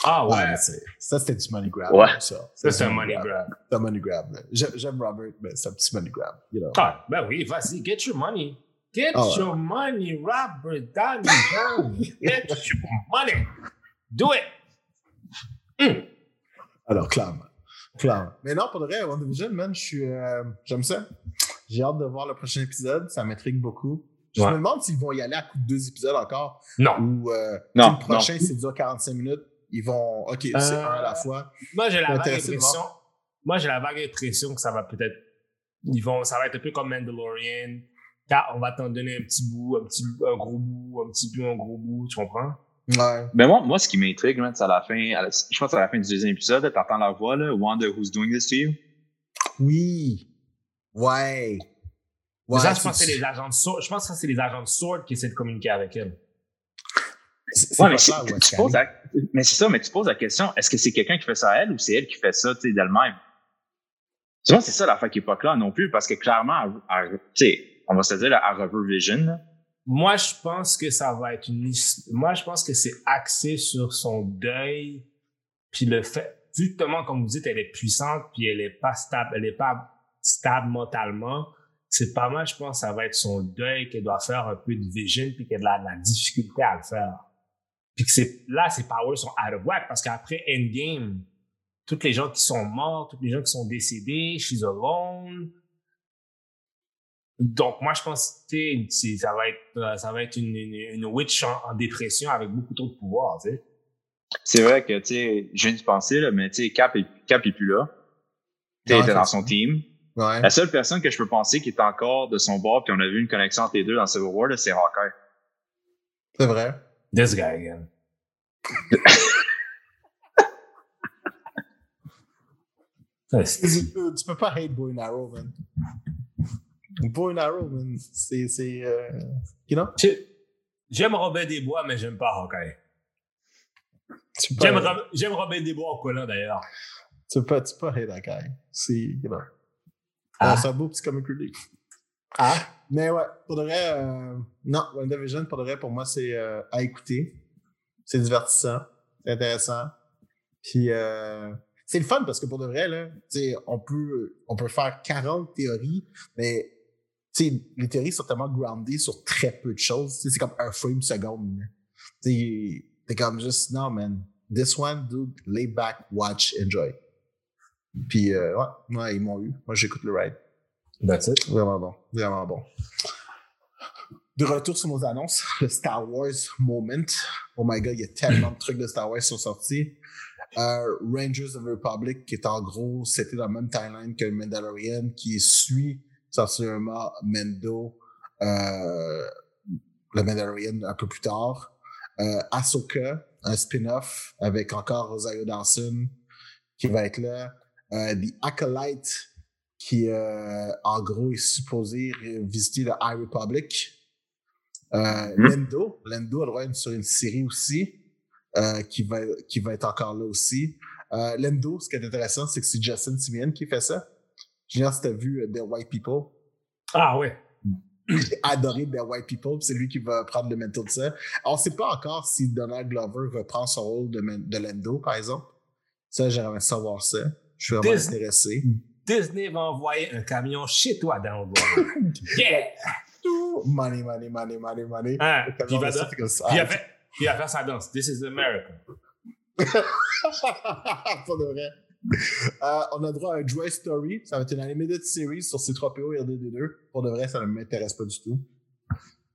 Ah ouais, ça c'était du money grab. Ouais. Ça, Ça, c'est un money grab. C'est un money grab. J'aime Robert, mais c'est un petit money grab. You know. Ah, ben oui, vas-y, get your money. Get your money, Robert Downey Jr. Get your money. Do it. Hmm. Alors, clairement. Clairement. Mais non, pour de vrai, WandaVision, man, je suis. euh, J'aime ça. J'ai hâte de voir le prochain épisode. Ça m'intrigue beaucoup. Je Ouais. me demande s'ils vont y aller à coup de deux épisodes encore. Non. Ou euh, Non, le prochain, c'est dur 45 minutes. Ils vont. OK, c'est Euh, un à la fois. Moi, j'ai la vague impression. Moi, j'ai la vague impression que ça va peut-être. Ils vont, ça va être un peu comme Mandalorian. Car on va t'en donner un petit bout, un petit, un gros bout, un petit bout, un gros bout, tu comprends? Ouais. Mais moi, moi, ce qui m'intrigue, c'est à la fin, à la- je pense à la fin du deuxième épisode, t'entends la voix, là, Wanda, who's doing this to you? Oui. Ouais. Ouais, ça, je pense que les agents de SWORD. Je pense que c'est les agents de SWORD qui essaient de communiquer avec elle. Ouais, mais, tu, tu poses la, mais c'est ça, mais tu poses la question, est-ce que c'est quelqu'un qui fait ça à elle ou c'est elle qui fait ça, tu sais, d'elle-même? Souvent, c'est ça l'affaire qui est pas claire non plus, parce que clairement, elle- elle- tu sais, on va se dire, elle reveut Vision. Moi, je pense que ça va être une Moi, je pense que c'est axé sur son deuil. Puis le fait, justement, comme vous dites, elle est puissante, puis elle est pas stable, elle est pas stable mentalement. C'est pas mal, je pense, ça va être son deuil qu'elle doit faire un peu de vision, puis qu'elle a de la difficulté à le faire. Puis que là, ses powers sont out of whack, parce qu'après Endgame, toutes les gens qui sont morts, toutes les gens qui sont décédés, she's alone. Donc, moi, je pense que ça va être, euh, ça va être une, une, une witch en, en dépression avec beaucoup trop de pouvoir, tu sais. C'est vrai que, tu sais, je viens de penser, là, mais tu sais, Cap est, Cap est plus là. Tu était dans son team. Ouais. La seule personne que je peux penser qui est encore de son bord, puis on a vu une connexion entre les deux dans Civil War, c'est Hawkeye. C'est vrai. This guy again. Tu, peux- pas hate Boy Arrow, man. Boy Arrow, man, c'est. c'est euh, you know? J'ai- J'aime Robin des Bois, mais j'aime pas Hawkeye. J'aime pas, Rob- j'aime Robin des Bois en collant d'ailleurs. tu peux pas, tu peux pas hate Hawkeye. C'est. You know. Ah. C'est un beau petit comic relief. Ah? Mais ouais, pour de vrai, euh, non, WandaVision, pour de vrai, pour moi, c'est euh, à écouter. C'est divertissant, c'est intéressant. Puis, euh, c'est le fun parce que pour de vrai, là, on peut, on peut faire 40 théories, mais sais, les théories sont tellement groundées sur très peu de choses. C'est comme un frame seconde. T'es comme juste, non, man, this one, dude, lay back, watch, enjoy. Puis, euh, ouais, ouais, ils m'ont eu. Moi, j'écoute le ride. That's it. Vraiment bon. Vraiment bon. De retour sur nos annonces, le Star Wars moment. Oh my god, il y a tellement de trucs de Star Wars qui sont sortis. Euh, Rangers of the Republic, qui est en gros, c'était dans la même timeline que Mandalorian, qui suit essentiellement Mendo, euh, le Mandalorian un peu plus tard. Euh, Ahsoka, un spin-off avec encore Rosario Dawson qui va être là. Euh, The Acolyte, qui euh, en gros est supposé visiter le High Republic. Euh, Mhm. Lendo, Lendo a le droit sur une série aussi, euh, qui, va, qui va être encore là aussi. Euh, Lendo, ce qui est intéressant, c'est que c'est Justin Simeon qui fait ça. Je sais pas si t'as vu euh, The White People. Ah ouais. J'ai adoré The White People, c'est lui qui va prendre le mentor de ça. On sait pas encore si Donald Glover reprend son rôle de, de Lendo, par exemple. Ça, j'aimerais savoir ça. Je suis vraiment Disney. intéressé. Disney va envoyer un camion chez toi dans le bois. yeah! Money, money, money, money, money. Hein? Puis il va faire- sa danse. This is America. Pas de vrai. Euh, on a droit à un Droid Story. Ça va être une animated series sur C3PO et R2D2. Pour de vrai, ça ne m'intéresse pas du tout.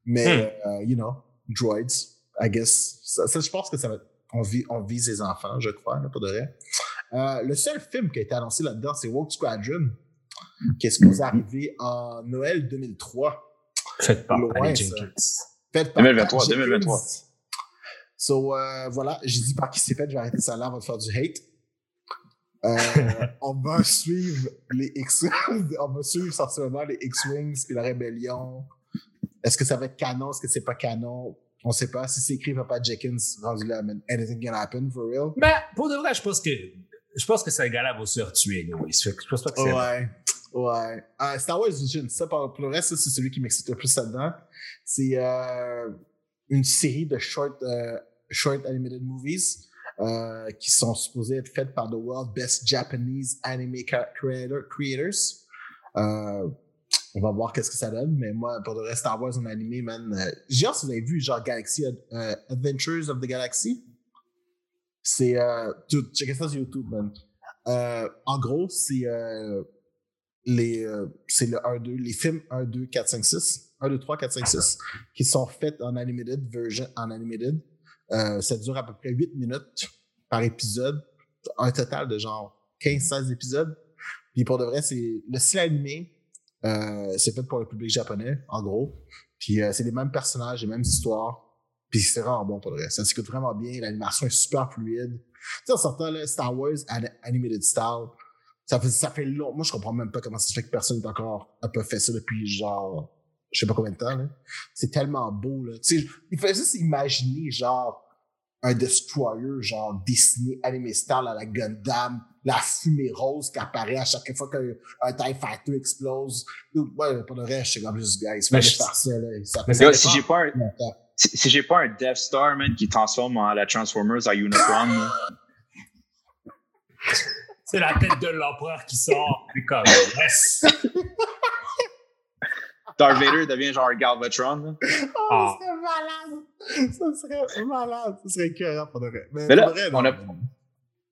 Mais, euh, you know, droids, I guess. Ça, ça, je pense que ça va être- on, vit, on vise les enfants, je crois, là, pour de vrai. Euh, le seul film qui a été annoncé là-dedans, c'est Rogue Squadron, qui est supposé arriver en Noël 2003. Faites par Loin, ça. Jenkins. Fait par 2023, Patty 2023. Jenkins. So, euh, voilà, j'ai dit par qui c'est fait, je vais arrêter ça là avant de faire du hate. Euh, on va suivre les X, on va suivre sensiblement les X-Wings puis la rébellion. Est-ce que ça va être canon? Est-ce que c'est pas canon? On sait pas. Si c'est écrit par Pat Jenkins, rendu là, man, anything can happen for real. Mais pour de vrai, je pense que je pense que ce gars-là va se faire tuer. anyway. Je pense pas que c'est. Ouais. Ouais. Euh, Star Wars Vision, ça, pour, pour le reste, c'est celui qui m'excite le plus là-dedans. C'est euh, une série de short, euh, short animated movies euh, qui sont supposées être faites par the world best Japanese anime creators. Euh, on va voir qu'est-ce que ça donne, mais moi, pour le reste, Star Wars en animé, man, euh, j'ai si vous avez vu, genre, Galaxy, euh, Adventures of the Galaxy. C'est, tout, checkez ça sur YouTube, man. En gros, c'est, les, c'est le 1, 2, les films 1, 2, 4, 5, 6, 1, 2, 3, 4, 5, 6, qui sont faits en animated version, en animated. Euh, ça dure à peu près 8 minutes par épisode, un total de genre 15-16 épisodes. Puis pour de vrai, c'est le style animé, euh, c'est fait pour le public japonais, en gros. Puis euh, c'est les mêmes personnages, les mêmes histoires. Puis c'est vraiment bon pour le reste. Ça s'écoute vraiment bien, l'animation est super fluide. Tu sais, en sortant là, Star Wars an- Animated Style, ça fait, ça long. Moi, je comprends même pas comment ça se fait que personne n'est encore un peu fait ça depuis genre, je sais pas combien de temps, là. C'est tellement beau, là. Tu sais, il faut juste imaginer, genre, un destroyer, genre, dessiné, animé style à la Gundam, la fumée rose qui apparaît à chaque fois qu'un un TIE Fighter explose. Ouais, pour le reste, je sais comme juste, guys, fallait je- faire ça, là. Ça Mais si j'ai pas un, si, si j'ai pas un Death Star, man, qui transforme en la Transformers à Unicron, là. C'est la tête de l'empereur qui sort. C'est comme, yes. Darth Vader devient genre Galvatron, là. Oh, Ah. ça serait malade! Ça serait malade! Ça serait écœurant pour de vrai. Mais, Mais là, vrai, on a-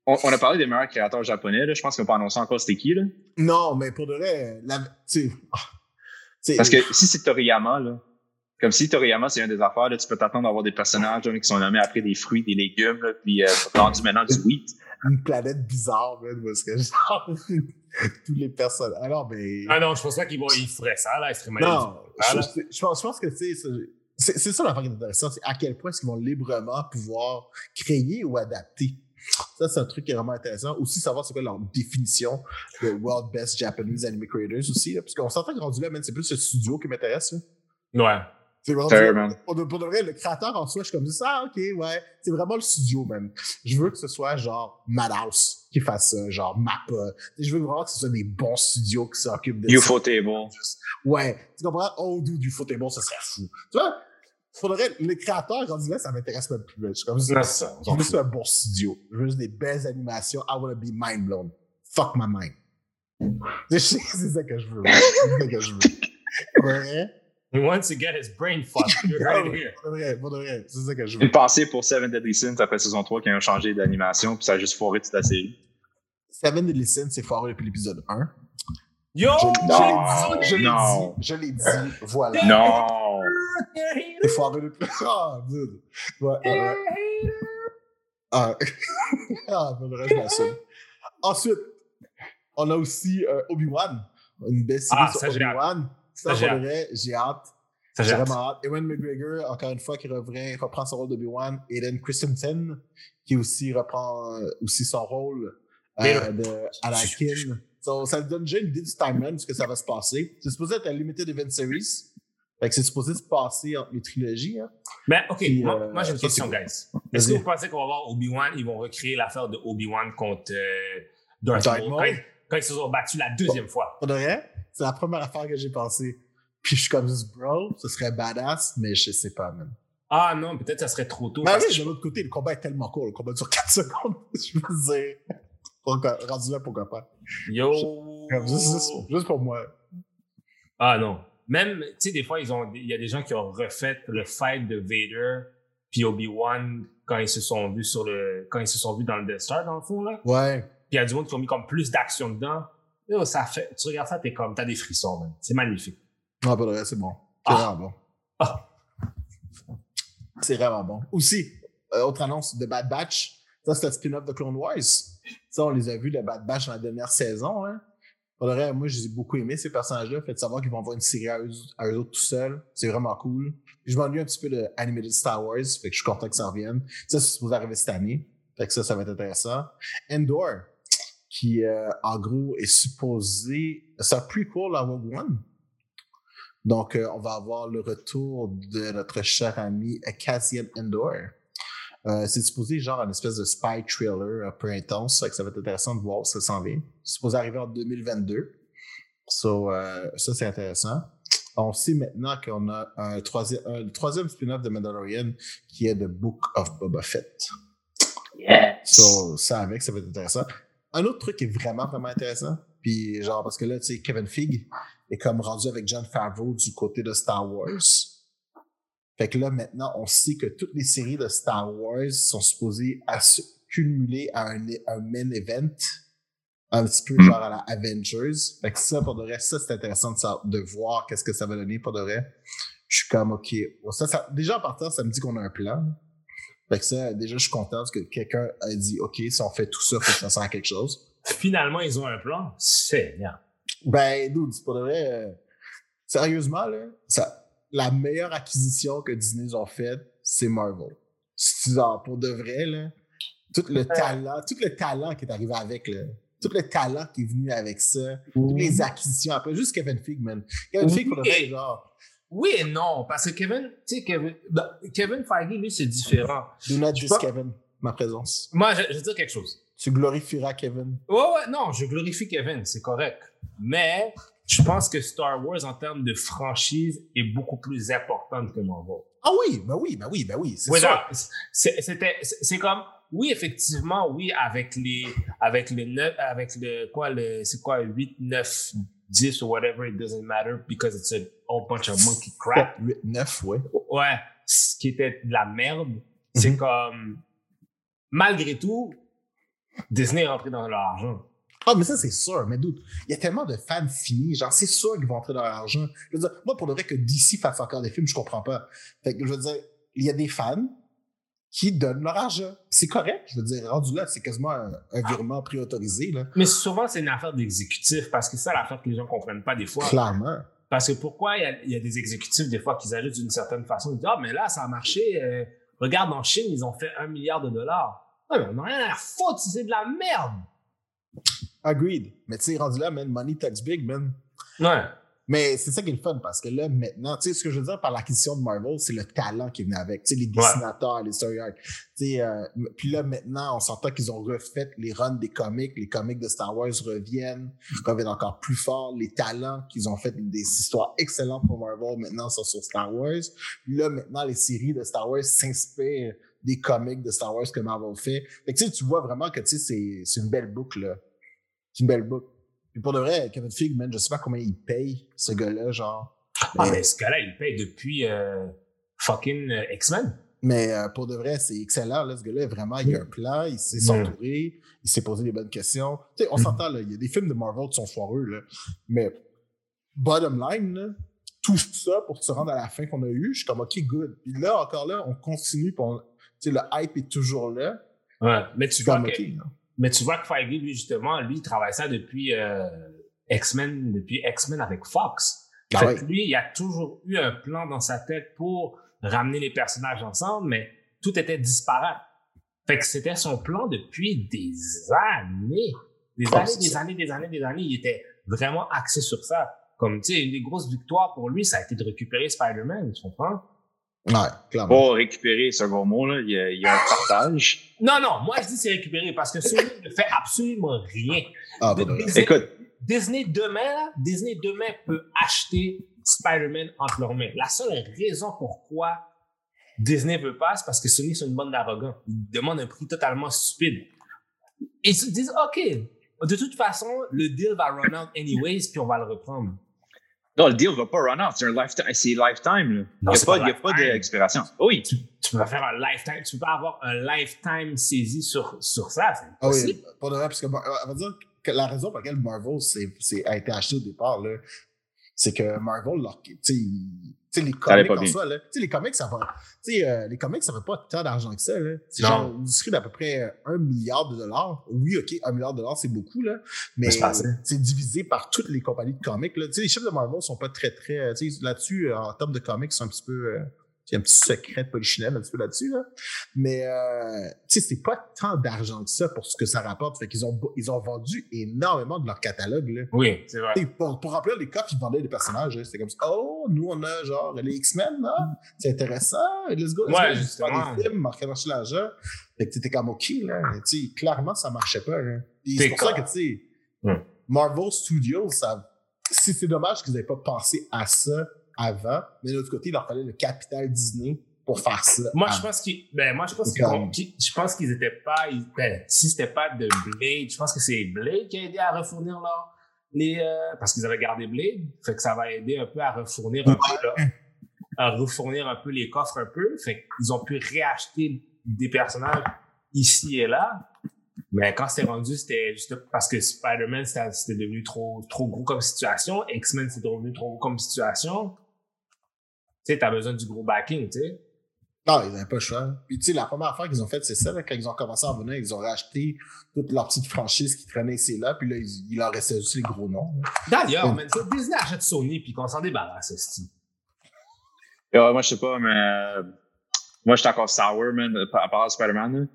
On, on a parlé des meilleurs créateurs japonais, là. Je pense qu'on n'a pas annoncé encore c'était qui, là. Non, mais pour de vrai, la, tu sais, ah, Parce que si c'est Toriyama, là, comme si Toriyama, c'est une des affaires, là, tu peux t'attendre à avoir des personnages là, qui sont nommés après des fruits, des légumes, là, puis euh, rendu maintenant du wheat. Une planète bizarre, man, parce que genre, tous les personnes. Alors, mais. Ah non, je pense pas qu'ils vont, ils feraient ça, là. Ils mal. non, Ah, je, là. je- je pense, je pense que tu sais, c'est- c'est c'est ça l'affaire qui est intéressante, c'est à quel point est-ce qu'ils vont librement pouvoir créer ou adapter. Ça, c'est un truc qui est vraiment intéressant. Aussi, savoir c'est quoi leur définition de World Best Japanese Anime Creators aussi. Là, parce qu'on s'entend que rendu là, man, c'est plus le studio qui m'intéresse. là. Ouais. C'est vraiment Fair, man. pour, de, pour de vrai, le créateur en soi, je suis comme ça, ah, ok, ouais. C'est vraiment le studio, man. Je veux que ce soit genre Madhouse qui fasse ça, genre Mappa. Je veux vraiment que ce soit des bons studios qui s'occupent de ça. UFO Table. Ouais. Tu comprends? Oh, dude, du football, ce serait fou. Tu vois? Faudrait, les créateurs, quand là, ça m'intéresse même plus. Je suis comme ça. Ça. Je veux juste un bon studio. Je veux juste des belles animations. I wanna be mind blown. Fuck my mind. C'est c'est ça que je veux. ouais. C'est ça que je veux. Ouais. Wants to get his brain fucked. Right here. De vrai, c'est ça que je veux. Une pensée pour Seven Deadly Sins après saison 3 qui a changé d'animation, puis ça a juste foiré toute la série. Seven Deadly Sins, c'est foiré depuis l'épisode 1. Yo! Non, Je l'ai non. dit, je l'ai dit, voilà. Non! C'est foiré depuis. Ah, dude. Ouais, ouais, ouais. Ah, ah je m'assume. Ensuite, on a aussi euh, Obi-Wan. Une belle série Ah, sur Obi-Wan. Ça, pour vrai, j'ai hâte. J'ai vraiment hâte. Ewan McGregor, encore une fois, qui revient, reprend son rôle d'Obi-Wan. Aiden Christensen, qui aussi reprend euh, aussi son rôle euh, de Anakin. So, ça donne déjà une idée du timeline, de ce que ça va se passer. C'est supposé être un Limited Event Series. Fait que c'est supposé se passer entre les trilogies. Hein. Mais OK, Puis, moi, euh, moi, j'ai une question, guys. Est-ce que vous pensez qu'on va voir Obi-Wan, ils vont recréer l'affaire de Obi-Wan contre euh, Darth Maul? Quand, ils- se sont battus la deuxième fois? Pour de vrai, c'est la première affaire que j'ai pensé. Puis je suis comme juste, bro, ce serait badass, mais je sais pas, man. Ah non, peut-être ça serait trop tôt. Mais parce oui, que de l'autre côté, le combat est tellement court. Le combat dure 4 secondes. Je veux dire. Pourquoi- rendu là, pourquoi pas? Yo! Juste, juste- juste pour moi. Ah non. Même, tu sais, des fois, ils ont, il y a des gens qui ont refait le fight de Vader puis Obi-Wan quand ils se sont vus sur le, quand ils se sont vus dans le Death Star, dans le fond, là. Ouais. Il y a du monde qui ont mis comme plus d'action dedans. Yo, ça fait, tu regardes ça, t'es comme, t'as des frissons, man. C'est magnifique. Non, pas de vrai, c'est bon. C'est Ah. vraiment bon. Ah. C'est vraiment bon. Aussi, euh, autre annonce de Bad Batch. Ça, c'est le spin-off de Clone Wars. Ça, on les a vus, le Bad Batch, dans la dernière saison. Hein. Pour le reste, moi, j'ai beaucoup aimé ces personnages-là. Fait de savoir qu'ils vont avoir une série à eux, à eux autres tout seuls, c'est vraiment cool. Je m'ennuie un petit peu de Animated Star Wars, fait que je suis content que ça revienne. Ça, c'est supposé arriver cette année. Fait que ça, ça va être intéressant. Endor, qui, euh, en gros, est supposé... C'est un prequel à Rogue One. Donc, euh, on va avoir le retour de notre cher ami Cassian Endor. Euh, c'est supposé genre une espèce de spy thriller un peu intense, ça, que ça va être intéressant de voir ça s'en vient. C'est supposé arriver en 2022. So, euh, ça, c'est intéressant. On sait maintenant qu'on a un troisième, un troisième spin-off de Mandalorian qui est The Book of Boba Fett. Yes! So, ça avec, ça va être intéressant. Un autre truc qui est vraiment, vraiment intéressant, puis genre, parce que là, tu sais, Kevin Feige est comme rendu avec John Favreau du côté de Star Wars. Fait que là, maintenant, on sait que toutes les séries de Star Wars sont supposées à se cumuler à un, main event, un petit peu genre à la Avengers. Fait que ça, pour de vrai, ça, c'est intéressant de, voir qu'est-ce que ça va donner pour de vrai. Je suis comme, OK. Ça, déjà, en partant, ça me dit qu'on a un plan. Fait que ça, déjà, je suis content parce que quelqu'un a dit, OK, si on fait tout ça, faut que ça sert à quelque chose. Finalement, ils ont un plan. Seigneur. Ben, dude, c'est pour de vrai. euh, sérieusement, là, ça, la meilleure acquisition que Disney ont faite, c'est Marvel. C'est genre, pour de vrai, là, tout le talent, tout le talent qui est arrivé avec, là, tout le talent qui est venu avec ça, toutes les acquisitions après, juste Kevin Feige, man. Kevin Feige, pour de vrai, genre, Oui et non, parce que Kevin, tu sais, Kevin, bah, Kevin Feige, lui, c'est différent. do not pense- Kevin, ma présence. Moi, je, je veux dire quelque chose. Tu glorifieras Kevin. Ouais, ouais, non, je glorifie Kevin, c'est correct. Mais je pense que Star Wars, en termes de franchise, est beaucoup plus importante que Marvel. Ah oui, ben oui, ben oui, ben oui, c'est ça. c'est- c'était, c'est c'est comme, oui, effectivement, oui, avec les, avec le neuf, avec le, quoi, le, c'est quoi, 8, 9, 10 ou whatever, it doesn't matter because it's a whole bunch of monkey crap. 8, 9, ouais. Ouais, ce qui était de la merde, c'est Mhm. comme, malgré tout, Disney est rentré dans leur argent. Ah, mais ça, c'est sûr. Mais doute, il y a tellement de fans finis. Genre, c'est sûr qu'ils vont entrer dans l'argent. Je veux dire, moi, pour le vrai que DC fasse encore des films, je comprends pas. Fait que, je veux dire, il y a des fans qui donnent leur argent. C'est correct. Je veux dire, rendu là, c'est quasiment un, un virement préautorisé, là. Mais souvent, c'est une affaire d'exécutif parce que c'est ça l'affaire que les gens comprennent pas des fois. Clairement. Parce que pourquoi il y a, il y a des exécutifs, des fois, qui agissent d'une certaine façon. Ils disent, ah, mais là, ça a marché. euh, regarde, en Chine, ils ont fait un milliard de dollars. Ouais, mais on n'a rien à foutre, c'est de la merde. Agreed. Mais tu sais, rendu là, man, money talks big, man. Ouais. Mais c'est ça qui est le fun parce que là, maintenant, tu sais, ce que je veux dire par l'acquisition de Marvel, c'est le talent qui est venu avec. Tu sais, les dessinateurs, les story arcs. Tu sais, euh, puis là, maintenant, on s'entend qu'ils ont refait les runs des comics. Les comics de Star Wars reviennent, reviennent encore plus fort. Les talents qu'ils ont fait, des histoires excellentes pour Marvel, maintenant, sont sur Star Wars. Puis là, maintenant, les séries de Star Wars s'inspirent des comics de Star Wars que Marvel fait. Fait que tu sais, tu vois vraiment que, tu sais, c'est- c'est une belle boucle, là. C'est une belle boucle. Puis pour de vrai, Kevin Feige, man, je sais pas combien il paye, ce gars-là, genre. Ah, Mais- mais ce gars-là, il paye depuis euh, fucking euh, X-Men. Mais euh, pour de vrai, c'est excellent. Là, ce gars-là, vraiment, il a un plan, il Mm. s'entourer, il s'est posé les bonnes questions. Tu sais, on Mm. s'entend, là, il y a des films de Marvel qui sont foireux, là. Mais bottom line, là, tout ça pour se rendre à la fin qu'on a eue, je suis comme, OK, good. Puis là, encore là, on continue, puis on- tu sais, le hype est toujours là. Ouais. Mais tu vois comme, que, OK. là. Mais tu vois que Feige, lui, justement, lui, il travaille ça depuis euh, X-Men, depuis X-Men avec Fox. Ah Fait que lui, il a toujours eu un plan dans sa tête pour ramener les personnages ensemble, mais tout était disparate. Fait que c'était son plan depuis des années. Des Oh, années, des années, des années, des années. Il était vraiment axé sur ça. Comme, tu sais, une des grosses victoires pour lui, ça a été de récupérer Spider-Man, tu comprends? Ouais, clairement. Pour récupérer ce gros mot, là, il y a, il y a un partage. Non, non, moi je dis c'est récupéré parce que Sony ne fait absolument rien. Ah. Disney, Écoute, Disney demain, là, Disney demain peut acheter Spider-Man entre leurs mains. La seule raison pourquoi Disney veut pas, c'est parce que Sony sont une bande d'arrogants. Ils demandent un prix totalement stupide. Et ils se disent, OK, de toute façon, le deal va run out anyways, puis on va le reprendre. Non, le deal va pas run out. C'est un lifetime. C'est lifetime. là. Il n'y a pas, pas il y a pas d'expiration. Oui. Tu, tu peux faire un lifetime, tu peux pas avoir un lifetime saisi sur, sur ça, c'est Ah impossible. oui, pour de vrai, parce que, on va dire que la raison pour laquelle Marvel s'est- s'est- a été acheté au départ, là, c'est que Marvel, leur, tu sais, ils- tu sais, les comics en soi, là, tu sais, les comics, ça va, euh, les comics, ça fait pas tant d'argent que ça, là. C'est genre une industrie d'à peu près euh, un milliard de dollars. Oui, OK, un milliard de dollars, c'est beaucoup, là. Mais C'est divisé par toutes les compagnies de comics, là. Tu sais, les chiffres de Marvel sont pas très, très, euh, tu sais, là-dessus, euh, en termes de comics, c'est un petit peu, euh, il y a un petit secret de polichinelle un petit peu là-dessus, là. Mais, euh, tu sais, c'est pas tant d'argent que ça pour ce que ça rapporte. Fait qu'ils ont, ils ont vendu énormément de leur catalogue, là. Oui, c'est vrai. T'sais, Pour, pour remplir les coffres, ils vendaient des personnages. hein. C'était comme ça. Oh, nous, on a genre les X-Men, là. C'est intéressant. Let's go. let's Ouais, go. Justement. des films, marquer marcher l'argent. Fait que t'étais comme OK, là. Tu sais, clairement, ça marchait pas. Hein. C'est pour ça que, tu sais, Hmm. Marvel Studios, ça, si c'est dommage qu'ils n'aient pas pensé à ça avant, mais de l'autre côté, il leur fallait le capital Disney pour faire ça. Moi, je pense qu'ils, ben, moi, je pense qu'ils, je pense qu'ils étaient pas, ils- ben, si c'était pas de Blade, je pense que c'est Blade qui a aidé à refournir leur, les, euh, parce qu'ils avaient gardé Blade, fait que ça va aider un peu à refournir un peu, là, à refournir un peu les coffres un peu, fait qu'ils ont pu réacheter des personnages ici et là. Mais quand c'est rendu, c'était juste parce que Spider-Man, c'était c'était devenu trop, trop gros comme situation. X-Men, c'est devenu trop gros comme situation. Tu sais, t'as besoin du gros backing, tu sais. Non, ils n'avaient pas le choix. Puis, tu sais, la première affaire qu'ils ont faite, c'est ça, là, quand ils ont commencé à en venir, ils ont racheté toutes leurs petites franchises qui traînaient ici et là, puis là, ils- il leur restait juste les gros noms. D'ailleurs, Disney achète Sony puis qu'on s'en débarrasse. Et ouais, moi, je sais pas, mais euh, moi, j'étais encore sour, man, à Spider-Man. là.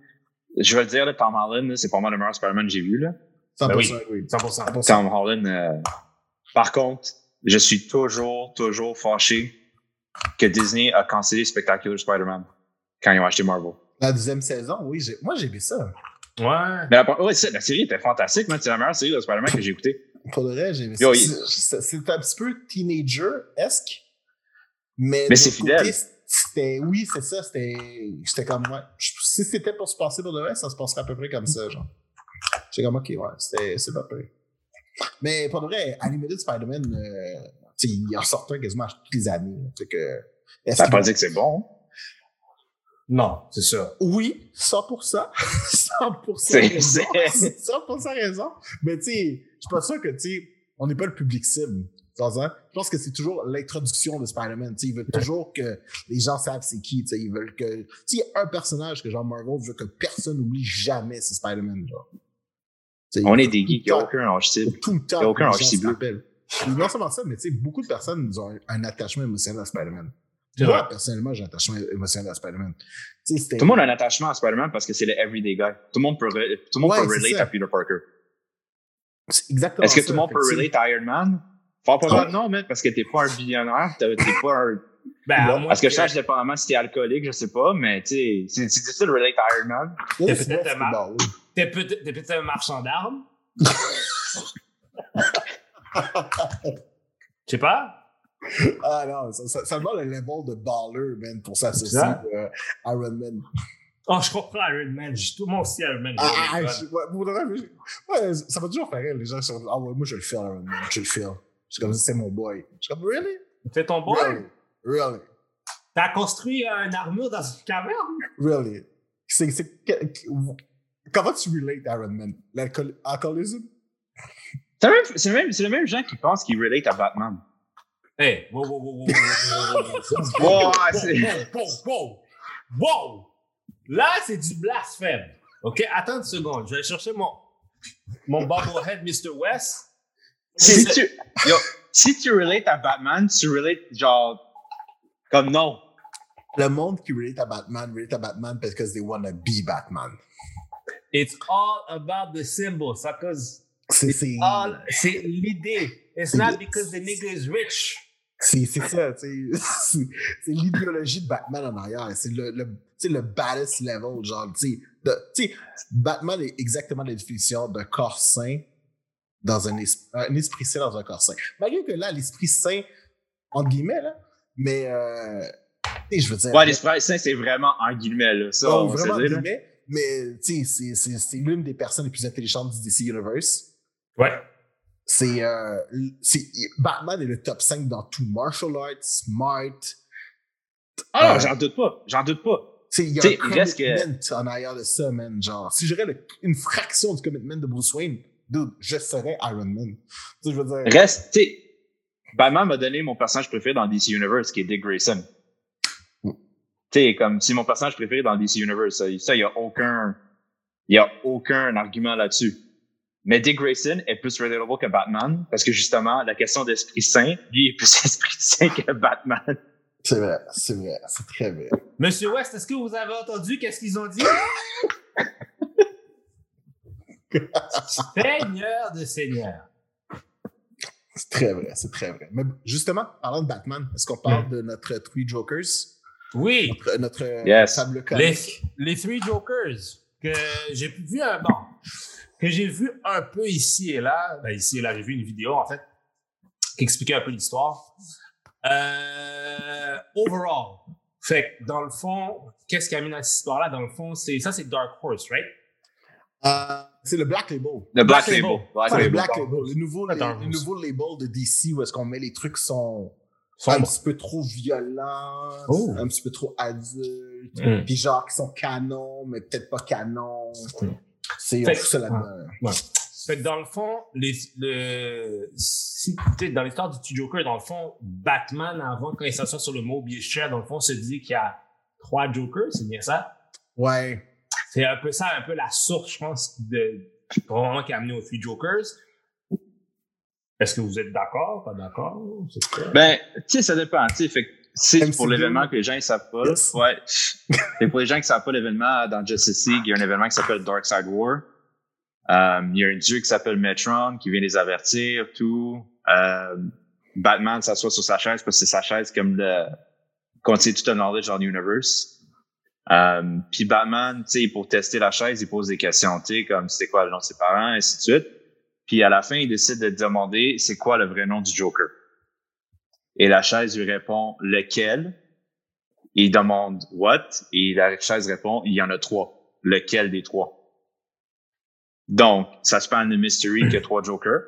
Je vais le dire, là, Tom Holland, c'est pas mal le meilleur Spider-Man que j'ai vu. Là. 100% Ben oui. 100%. 100%. Tom Holland, euh, par contre, je suis toujours, toujours fâché que Disney a cancellé Spectacular Spider-Man quand ils ont acheté Marvel. La deuxième saison, oui, j'ai- moi, j'ai vu ça. Ouais. Mais la, ouais, c'est- la série était fantastique, man. C'est la meilleure série de Spider-Man que j'ai écoutée. Pour le reste, j'ai vu Yo, ça. il- C'est- C'est un petit peu teenager-esque, mais, c'est fidèle. C'était, oui, c'est ça, c'était, c'était comme, ouais. Si c'était pour se passer pour le reste, ça se passerait à peu près comme ça, genre. J'ai comme, ok, ouais, c'était, c'est pas près. Mais pour le vrai, Animated Spider-Man, euh, tu sais, il en sort un quasiment toutes les années. là. Fait que, est-ce Ça veut pas dire que c'est bon. Non, c'est ça. Oui, 100%. 100% C'est- raison. c'est- 100% raison. Mais tu sais, je suis pas sûr que, tu sais, on n'est pas le public cible. Ça? Je pense que c'est toujours l'introduction de Spider-Man. Ils veulent toujours que les gens savent c'est qui. Tu sais, ils veulent que. Tu sais, il y a un personnage que genre Marvel veut que personne n'oublie jamais, c'est Spider-Man. On est des geeks, il n'y a aucun faut tout le temps. Il y a aucun non seulement ça, mais tu sais, beaucoup de personnes ont un, un attachement émotionnel à Spider-Man. Moi, vrai. personnellement, j'ai un attachement émotionnel à Spider-Man. Tu sais, c'était- Tout le monde a un attachement à Spider-Man parce que c'est le everyday guy. Tout le monde peut, re- tout le monde Ouais, peut relate ça. à Peter Parker. exactement Est-ce que ça. tout le monde peut relate à Iron Man? Fort Ah. probablement, non, mec, parce que t'es pas un billionnaire, t'es pas un. Ben, Parce que je cherche dépendamment si t'es alcoolique, je sais pas, mais tu sais, c'est difficile de relate à Iron Man. t'es peut-être un marchand d'armes. Je sais pas. Ah non, ça, ça, ça le level de baller, man, pour s'associer Ça? euh, à Iron Man. Oh, je comprends Iron Man. Tout mon aussi Iron Man. Ah, ah, je- ouais, ça va toujours faire rire, les gens sont Ah ouais, moi je le fais, Iron Man, je le fais. C'est comme c'est mon boy. Je suis comme, really? Fais ton boy? Really? Really? T'as construit une armure dans une caverne? Really? C'est, c'est, comment tu relates à Iron Man? L'alcool- L'alcoolisme? C'est le même, c'est le même, gens qui pensent qu'ils relate à Batman. Hey, wow, wow, wow, wow, wow, wow, wow, wow, Wow, wow, c'est- wow, wow, wow, wow. Là, c'est du blasphème. OK, attends une seconde. Je vais chercher mon, mon bobblehead Mr. West. Si tu, yo, si tu relates à Batman, tu relates genre, comme non. Le monde qui relate à Batman, relate à Batman parce que they wanna be Batman. It's all about the symbol, suckers. C'est, c'est, All, l'idée. It's C'est- not because the nigga is rich. c'est, c'est ça, tu sais. c'est, c'est l'idéologie de Batman en arrière. C'est le, le, tu sais, le baddest level, genre, tu sais. Batman est exactement la définition d'un corps sain dans un, es- un esprit sain dans un corps sain. Malgré que là, l'esprit sain, entre guillemets, là, mais, euh, tu sais, je veux dire. Ouais, l'esprit saint, c'est vraiment en guillemets, là. Ça, Oh, on va se vraiment, le dire, là. guillemets, mais tu sais, c'est- c'est c'est l'une des personnes les plus intelligentes du DC Universe. Ouais. C'est euh, c'est- Batman est le top 5 dans tout. Martial arts, smart. Ah, Euh, j'en doute pas. J'en doute pas. Il y a T'sais, un commitment en arrière de ça, man. Genre, si j'aurais une fraction du commitment de Bruce Wayne, dude, je serais Iron Man. Je veux dire. Reste, Batman m'a donné mon personnage préféré dans DC Universe, qui est Dick Grayson. Tu sais, comme c'est mon personnage préféré dans DC Universe. Ça, il n'y a aucun, il y a aucun argument là-dessus. Mais Dick Grayson est plus relatable que Batman parce que justement, la question d'esprit saint, lui, est plus esprit saint que Batman. C'est vrai, c'est vrai, c'est très vrai. Monsieur West, est-ce que vous avez entendu qu'est-ce qu'ils ont dit? Seigneur de Seigneur. C'est très vrai, c'est très vrai. Mais justement, parlant de Batman, est-ce qu'on parle Mm. de notre Three Jokers? Oui, Notre, notre Yes. table les, les Three Jokers que j'ai vu un bon, que j'ai vu un peu ici et là. Ben, ici et là, j'ai vu une vidéo en fait qui expliquait un peu l'histoire. Euh, overall, fait que dans le fond, qu'est-ce qui a mis dans cette histoire-là? Dans le fond, c'est ça, c'est Dark Horse, right? Euh, c'est le Black Label. Le Black, Black Label. Label. Black le Label. Black Label, le nouveau, le, le label de DC où est-ce qu'on met les trucs qui sont un petit peu trop violents, Oh. un petit peu trop adultes, Mm. puis genre qui sont canons, mais peut-être pas canons. Mm. C'est ça là-dedans. Ouais. Fait que dans le fond, les, le, si, tu sais, dans l'histoire du Joker, dans le fond, Batman, avant, quand il s'assoit sur le Mobius Chair, dans le fond, se dit qu'il y a trois Jokers, c'est bien ça? Ouais. C'est un peu ça, un peu la source, je pense, de, probablement qui a amené aux Three Jokers. Est-ce que vous êtes d'accord, pas d'accord? Ben, tu sais, ça dépend. Tu sais, fait que c'est pour l'événement que les gens ne savent pas. Yes. Ouais. Fait pour les gens qui ne savent pas l'événement, dans Justice League, il y a un événement qui s'appelle Dark Side War. Euh, il y a un dieu qui s'appelle Metron qui vient les avertir, tout. Euh, Batman s'assoit sur sa chaise parce que c'est sa chaise comme le contient tout un knowledge dans l'universe. Euh, puis Batman, tu sais, pour tester la chaise, il pose des questions, tu sais, comme c'était quoi le nom de ses parents, et ainsi de suite. Puis à la fin, il décide de demander c'est quoi le vrai nom du Joker. Et la chaise lui répond lequel? Il demande what? Et la chaise répond il y en a trois. Lequel des trois? Donc, ça se parle de mystery a trois Jokers.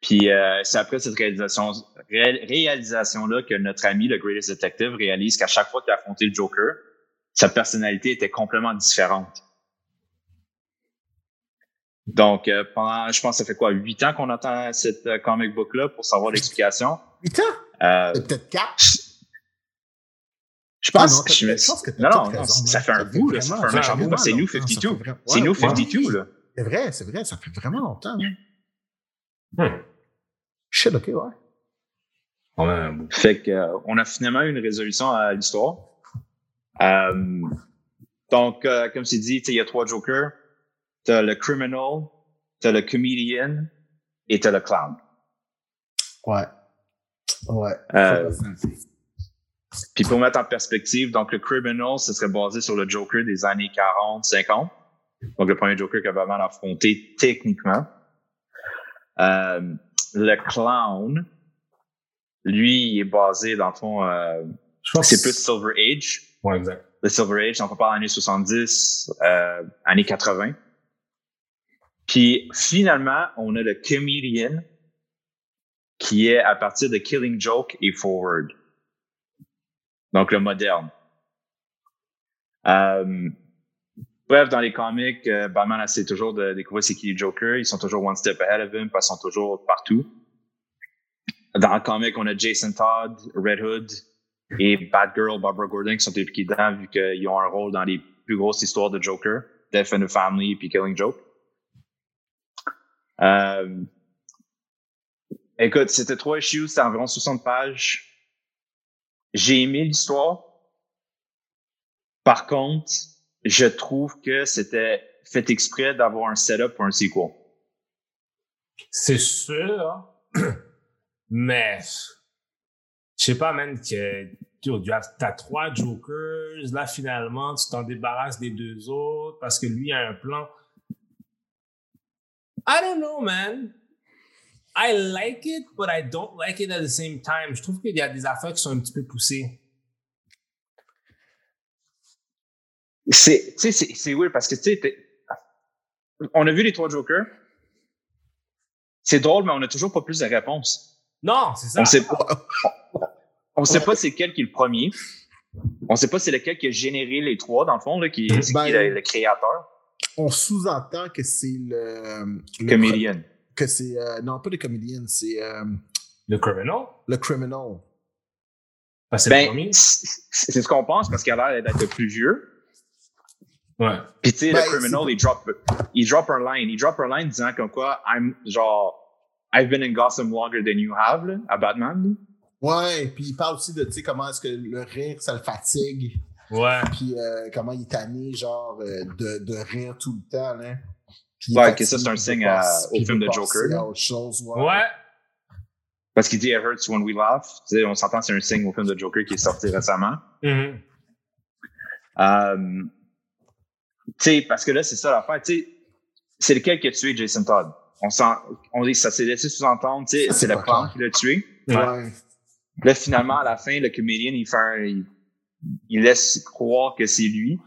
Puis euh, c'est après cette réalisation ré- réalisation-là que notre ami, le Greatest Detective, réalise qu'à chaque fois qu'il a affronté le Joker, sa personnalité était complètement différente. Donc, euh, pendant, je pense que ça fait quoi, huit ans qu'on attend cette euh, comic book-là pour savoir l'explication? Putain! Euh, Peut-être quatre? je Ah pense, non, t'as- je pense que t'as non, non, non, raison, ça hein. fait un Ça bout, là, ça fait un bout. C'est New longtemps, ça 52. fait vraiment- C'est Ouais, New ouais. 52, là. C'est vrai, c'est vrai, ça fait vraiment longtemps. Hein. Hmm. Shit, ok, ouais. On a un bout. Fait que, euh, on a finalement eu une résolution à l'histoire. Euh, donc, euh, comme c'est dit, il y a trois jokers. T'as le criminal, t'as le comedian et t'as le clown. Ouais. Ouais. Euh, Puis pour mettre en perspective, donc le criminal, ce serait basé sur le Joker des années 40, 50. Donc le premier Joker que Batman a affronté techniquement. Euh, le clown, lui, il est basé dans le fond, euh, Je pense c'est plus Silver Age. Ouais, exact. Le Silver Age, donc on parle années 70, euh, années 80. Puis finalement, on a le comedian qui est à partir de Killing Joke et Forward. Donc le moderne. Euh, bref, dans les comics, euh, Batman essaie toujours de découvrir c'est qui Joker. Ils sont toujours one step ahead of him, qu'ils sont toujours partout. Dans le comic, on a Jason Todd, Red Hood et Batgirl, Barbara Gordon qui sont impliqués dedans vu qu'ils ont un rôle dans les plus grosses histoires de Joker, Death in the Family puis Killing Joke. Euh, écoute, c'était trois issues, c'était environ 60 pages. J'ai aimé l'histoire. Par contre, je trouve que c'était fait exprès d'avoir un setup pour un sequel. C'est sûr, mais je sais pas, man, que tu as trois Jokers, là, finalement, tu t'en débarrasses des deux autres parce que lui a un plan. I don't know, man. I like it, but I don't like it at the same time. Je trouve qu'il y a des affaires qui sont un petit peu poussées. C'est, c'est, c'est weird parce que, tu sais, on a vu les trois Jokers. C'est drôle, mais on n'a toujours pas plus de réponses. Non, c'est ça. On sait pas, on sait pas c'est quel qui est le premier. On sait pas c'est lequel qui a généré les trois, dans le fond, là, qui, c'est Ben, qui le, le créateur. On sous-entend que c'est le. le Comedian. Que c'est. euh, non, pas le comédien, c'est. euh, Le Criminal? Le Criminal. Que c'est le Ben, c'est c'est ce qu'on pense parce qu'il a l'air d'être plus vieux. Ouais. Puis tu sais, Ben, le criminal, c'est- il drop, il drop un line. Il drop un line disant comme quoi, I'm, genre, I've been in Gotham longer than you have, là, à Batman. Ouais, puis il parle aussi de, tu sais, comment est-ce que le rire, ça le fatigue. Ouais. Puis euh, comment il est tanné, genre, euh, de, de rire tout le temps, là. Puis Ouais, que ça, c'est un signe au film de Joker, autre chose, ouais. Ouais. Parce qu'il dit It hurts when we laugh. Tu sais, on s'entend, c'est un signe au film de Joker qui est sorti récemment. Mhm. Euh, tu sais, parce que là, c'est ça l'affaire. Tu sais, c'est lequel qui a tué Jason Todd? On sent, on dit, ça s'est laissé sous-entendre, tu sais, c'est le plan qui l'a tué. Ouais. Là, finalement, à la fin, le comédien, il fait un, il, il laisse croire que c'est lui.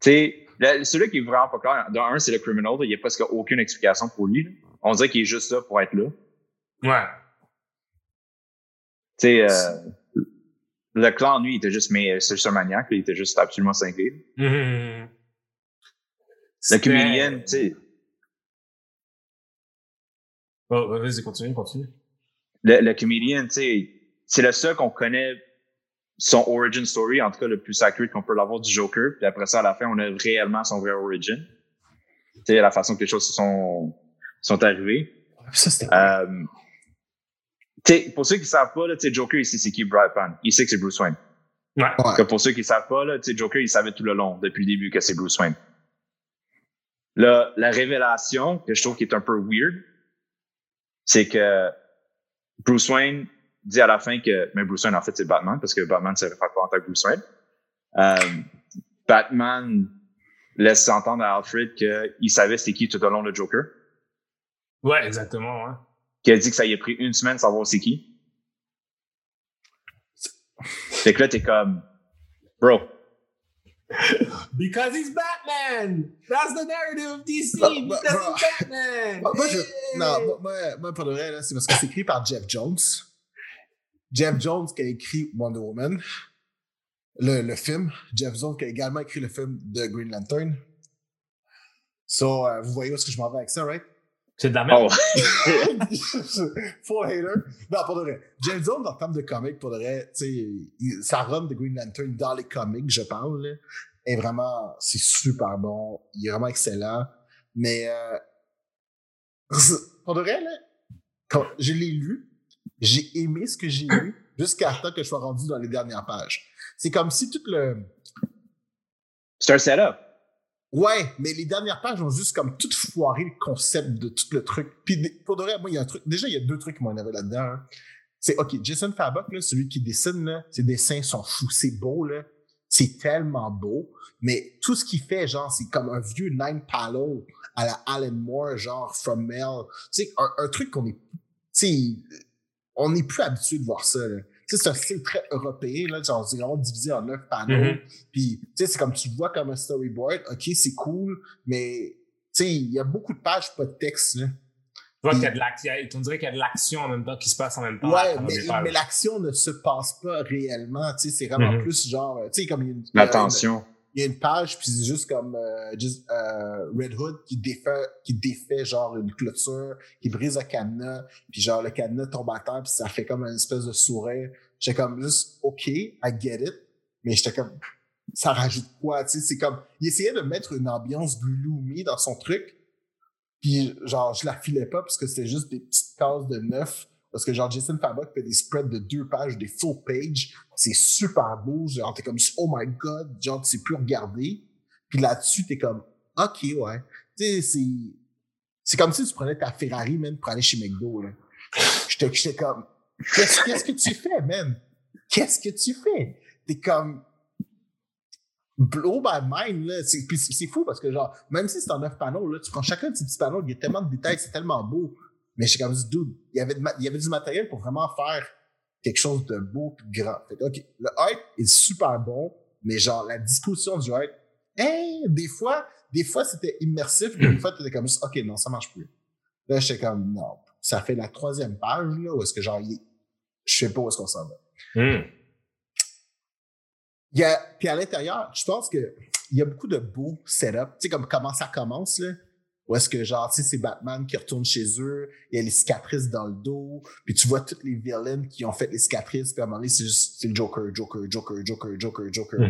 Tu sais, le- celui qui est vraiment pas clair, dans un, c'est le criminal, il n'y a presque aucune explication pour lui. là. On dirait qu'il est juste là pour être là. Ouais. Tu sais, euh, le clan, lui, il était juste, mais c'est juste un maniaque, il était juste absolument cinglé. Mhm. Le C'était- comédien, tu sais, Oh, vas-y, continue, continue. le, le comédien, tu sais, c'est le seul qu'on connaît son origin story, en tout cas le plus accurate qu'on peut l'avoir du Joker. Puis après ça, à la fin, on a réellement son vrai origin. Tu sais, la façon que les choses se sont, sont arrivées. Ça, c'était Euh, tu sais, pour ceux qui savent pas, là, tu sais, Joker, il sait c'est qui Brad Pitt. Il sait que c'est Bruce Wayne. Ouais. Que pour ceux qui savent pas, là, tu sais, Joker, il savait tout le long, depuis le début, que c'est Bruce Wayne. Là, la révélation que je trouve qui est un peu weird, c'est que Bruce Wayne dit à la fin que, mais Bruce Wayne, en fait, c'est Batman, parce que Batman se réfère pas en tant que Bruce Wayne. Euh, Batman laisse entendre à Alfred qu'il savait c'était qui tout au long de Joker. Ouais, exactement, ouais. Qui a dit que ça y a pris une semaine de savoir c'est qui. Fait que là, t'es comme, bro, Because he's Batman! That's the narrative of DC! Bah, bah, Because bah. he's Batman! Moi, je, Hey! non, moi, moi, pour de vrai, c'est parce que c'est écrit par Jeff Jones. Jeff Jones qui a écrit Wonder Woman, le, le film. Jeff Jones qui a également écrit le film de Green Lantern. So, euh, vous voyez où est-ce que je m'en vais avec ça, right? C'est de la merde. oh, Full hater. Non, pour de vrai. Jeff Jones, en termes de comics, pour de vrai, tu sais, il- sa run de Green Lantern dans les comics, je parle, là, est vraiment, c'est super bon. Il est vraiment excellent. Mais, euh, pour de vrai, là, quand je l'ai lu, j'ai aimé ce que j'ai lu jusqu'à temps que je sois rendu dans les dernières pages. C'est comme si tout le, c'est un setup. Ouais, mais les dernières pages ont juste comme tout foiré le concept de tout le truc. Puis pour de vrai, moi, il y a un truc. Déjà, il y a deux trucs qui m'ont énervé là-dedans. hein. C'est OK, Jason Fabok, là, celui qui dessine, là, ses dessins sont fous. C'est beau, là. C'est tellement beau. Mais tout ce qu'il fait, genre, c'est comme un vieux Nine Palo à la Alan Moore, genre From Mel. Tu sais, un, un truc qu'on est. Tu sais, on n'est plus habitué de voir ça, là. Tu sais, c'est un style très européen, là. Genre, c'est vraiment divisé en neuf panneaux. Mhm. Puis, tu sais, c'est comme tu le vois comme un storyboard. OK, c'est cool, mais, tu sais, il y a beaucoup de pages, pas de texte, là. Tu vois qu'il y a de l'action, on dirait qu'il y a de l'action en même temps qui se passe en même temps. Ouais, mais, l'action ne se passe pas réellement, tu sais, c'est vraiment Mhm. plus genre, tu sais, comme il y a une, il y a une- L'attention. Il y a une page, puis c'est juste comme euh, euh, Red Hood qui défait, qui défait genre une clôture, qui brise un cadenas, puis genre le cadenas tombe à terre, puis ça fait comme une espèce de sourire. J'étais comme juste, OK, I get it, mais j'étais comme, ça rajoute quoi, tu sais, c'est comme, il essayait de mettre une ambiance gloomy dans son truc, puis genre, je la filais pas parce que c'était juste des petites cases de neuf. Parce que genre, Jason Fabok fait des spreads de deux pages, des full pages. C'est super beau. Genre, t'es comme, oh my god, genre, tu sais plus regarder. Puis là-dessus, t'es comme, ok, ouais. Tu sais, c'est, c'est comme si tu prenais ta Ferrari, man, pour aller chez McDo, là. J'étais, comme, qu'est-ce, que tu fais, man? Qu'est-ce que tu fais? T'es comme, blow my mind, là. C'est fou parce que, genre, même si c'est en neuf panneaux, là, tu prends chacun de ces petits panneaux, il y a tellement de détails, c'est tellement beau. Mais j'étais comme, dude, il y avait, de ma- il y avait du matériel pour vraiment faire quelque chose de beau et de grand. Fait que, OK, le art est super bon, mais genre, la disposition du art, hein, des fois, des fois, c'était immersif, mais des fois, t'étais comme, OK, non, ça marche plus. Là, j'étais comme, non, ça fait la troisième page, là, où est-ce que genre, je sais pas où est-ce qu'on s'en va. Hmm. Il y a, puis à l'intérieur, je pense que il y a beaucoup de beaux setups. Tu sais, comme comment ça commence, là. Ou est-ce que, genre, tu sais, c'est Batman qui retourne chez eux, il y a les cicatrices dans le dos, puis tu vois toutes les villains qui ont fait les cicatrices, puis à un moment donné, c'est juste le Joker, Joker, Joker, Joker, Joker, Joker.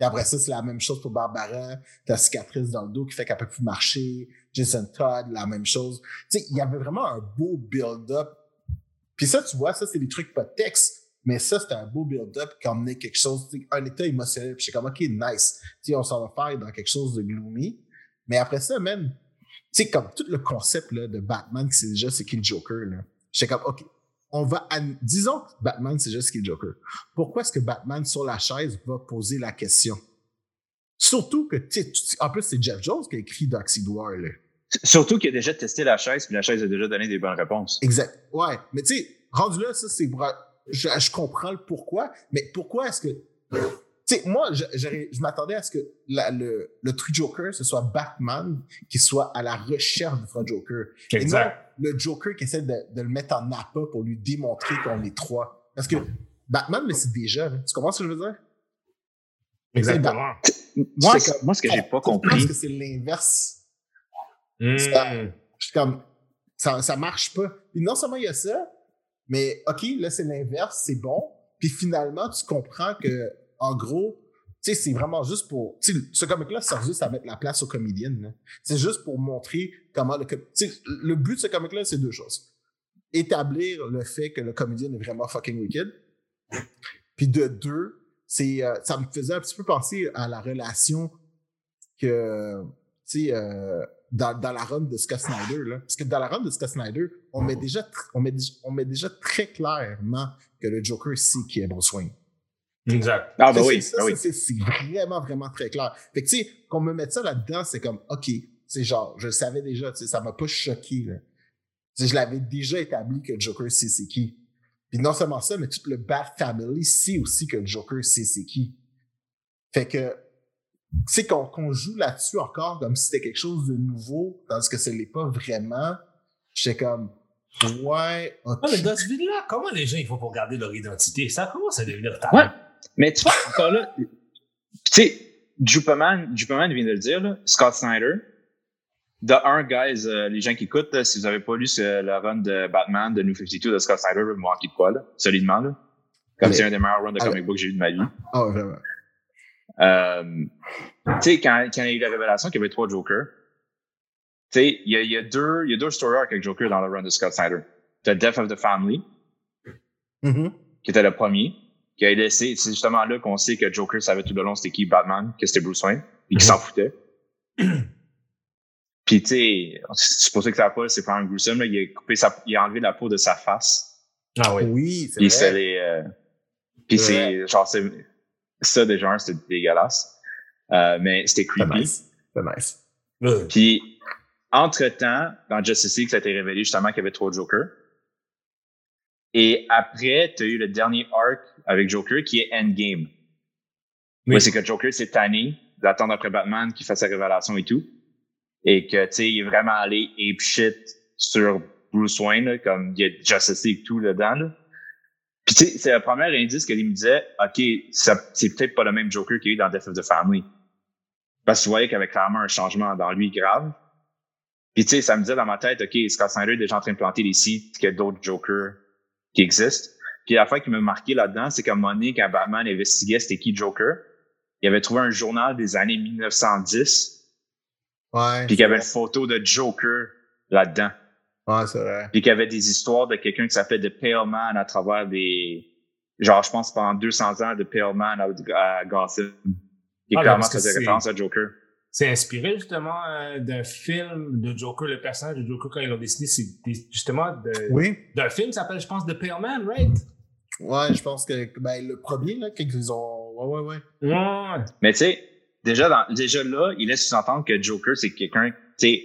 Et après ça, c'est la même chose pour Barbara, t'as la cicatrice dans le dos qui fait qu'elle peut plus marcher. Jason Todd, la même chose. Tu sais, il y avait vraiment un beau build-up. Puis ça, tu vois, ça, c'est des trucs pas de texte. Mais ça, c'était un beau build-up qui emmenait quelque chose, un état émotionnel. Puis j'étais comme, OK, nice. Tu sais, on s'en va faire dans quelque chose de gloomy. Mais après ça, même, sais, comme tout le concept là, de Batman, qui c'est déjà c'est qui le Joker, là. J'étais comme, OK, on va, disons que Batman, c'est juste qui le Joker. Pourquoi est-ce que Batman, sur la chaise, va poser la question? Surtout que, en plus, c'est Jeff Jones qui a écrit Dark Seed War, là. Surtout qu'il a déjà testé la chaise, puis la chaise a déjà donné des bonnes réponses. Exact. Ouais. Mais tu sais, rendu là, ça, c'est je comprends le pourquoi, mais pourquoi est-ce que. Tu sais, moi, je, je m'attendais à ce que la- le, le truc Joker, ce soit Batman qui soit à la recherche du vrai Joker. Et non le Joker qui essaie de, de le mettre en appât pour lui démontrer qu'on est trois. Parce que Batman, mais c'est déjà. là. Tu comprends ce que je veux dire? Exactement. Moi, C'est comme- moi ce que j'ai pas Je pense compris, que c'est l'inverse. Mm. Je suis comme, ça, ça marche pas. Puis non seulement il y a ça, mais OK, là, c'est l'inverse, c'est bon. Puis finalement, tu comprends que, en gros, c'est vraiment juste pour. Ce comic-là sert juste à mettre la place aux comédiennes. là. C'est juste pour montrer comment le. le but de ce comic-là, c'est deux choses. Établir le fait que le comédien est vraiment fucking wicked. Puis de deux, c'est, euh, ça me faisait un petit peu penser à la relation que, tu euh, dans, la run de Scott Snyder, là. Parce que dans la run de Scott Snyder, on met déjà, on met, déjà- très clairement que le Joker sait qui est Bruce Wayne. Exact. ah ben oui, c'est- ben oui. c'est- C'est vraiment, vraiment très clair. Fait que, tu sais, qu'on me mette ça là-dedans, c'est comme, OK, c'est genre, je le savais déjà, tu sais, ça m'a pas choqué, là. Tu sais, je l'avais déjà établi que le Joker sait c'est qui. Puis non seulement ça, mais tout le Bat Family sait aussi que le Joker sait c'est qui. Fait que, tu sais, qu'on joue là-dessus encore comme si c'était quelque chose de nouveau, tandis que ce n'est pas vraiment. J'étais comme, ouais, ok. Ah, mais dans ce vide-là, comment les gens ils font pour garder leur identité? Ça commence à devenir tard. Ouais. Mais tu vois, encore là, tu sais, Jupaman, Jupaman vient de le dire, là, Scott Snyder. De un, guys, euh, les gens qui écoutent, là, si vous avez pas lu ce- le run de Batman de New 52 de Scott Snyder, vous me manquez de quoi, là, solidement, là. Comme c'est un des meilleurs runs de Ah, comic book que j'ai eu de ma vie. Ah, ouais, vraiment. Euh, tu sais, quand, quand il y a eu la révélation qu'il y avait trois Jokers, tu sais, il y a, il y a deux, y a deux story arcs avec Joker dans le run de Scott Snyder. The Death of the Family, Mhm. qui était le premier, qui a laissé, c'est justement là qu'on sait que Joker savait tout le long c'était qui Batman, que c'était Bruce Wayne, et qu'il Mhm. s'en foutait. Puis tu sais, c'est pour ça que ça pas, c'est vraiment gruesome, là, il a coupé sa, il a enlevé la peau de sa face. Ah oui. Oui, c'est Puis vrai. les, euh, puis C'est genre, c'est, ça déjà, c'était dégueulasse. Euh, mais c'était C'est creepy. nice. C'est nice. Euh, Puis, entre-temps, dans Justice League, ça a été révélé justement qu'il y avait trois Jokers. Et après, tu as eu le dernier arc avec Joker qui est Endgame. Oui. C'est que Joker s'est tanné d'attendre après Batman qui fasse sa révélation et tout. Et que, tu sais, il est vraiment allé ape shit sur Bruce Wayne, là, comme il y a Justice League tout dedans. Là. Puis, tu sais, c'est le premier indice qu'il me disait, OK, c'est peut-être pas le même Joker qu'il y a eu dans Death of the Family. Parce que tu voyais qu'il y avait clairement un changement dans lui grave. Puis tu sais, ça me disait dans ma tête, OK, Scott Snyder est déjà en train de planter des sites qu'il y a d'autres Jokers qui existent. Puis la fois qui m'a marqué là-dedans, c'est qu'à un moment donné, quand Batman investiguait c'était qui Joker, il avait trouvé un journal des années 1910, Ouais. puis qu'il y avait une photo de Joker là-dedans. Ouais, c'est vrai. Puis qu'il y avait des histoires de quelqu'un qui s'appelait The Pale Man à travers des... Genre, je pense pendant 200 ans, The Pale Man à, à Gotham. Qui Ah, clairement faisait c'est- référence à Joker. C'est inspiré justement euh, d'un film de Joker, le personnage de Joker quand ils l'ont dessiné, c'est justement de- Oui. d'un film qui s'appelle, je pense, The Pale Man, right? Ouais, je pense que ben, le premier, là, qu'ils ont. Ouais, ouais, ouais. Ouais. Mais tu sais, déjà, dans, déjà là, il laisse sous-entendre que Joker, c'est quelqu'un, tu sais,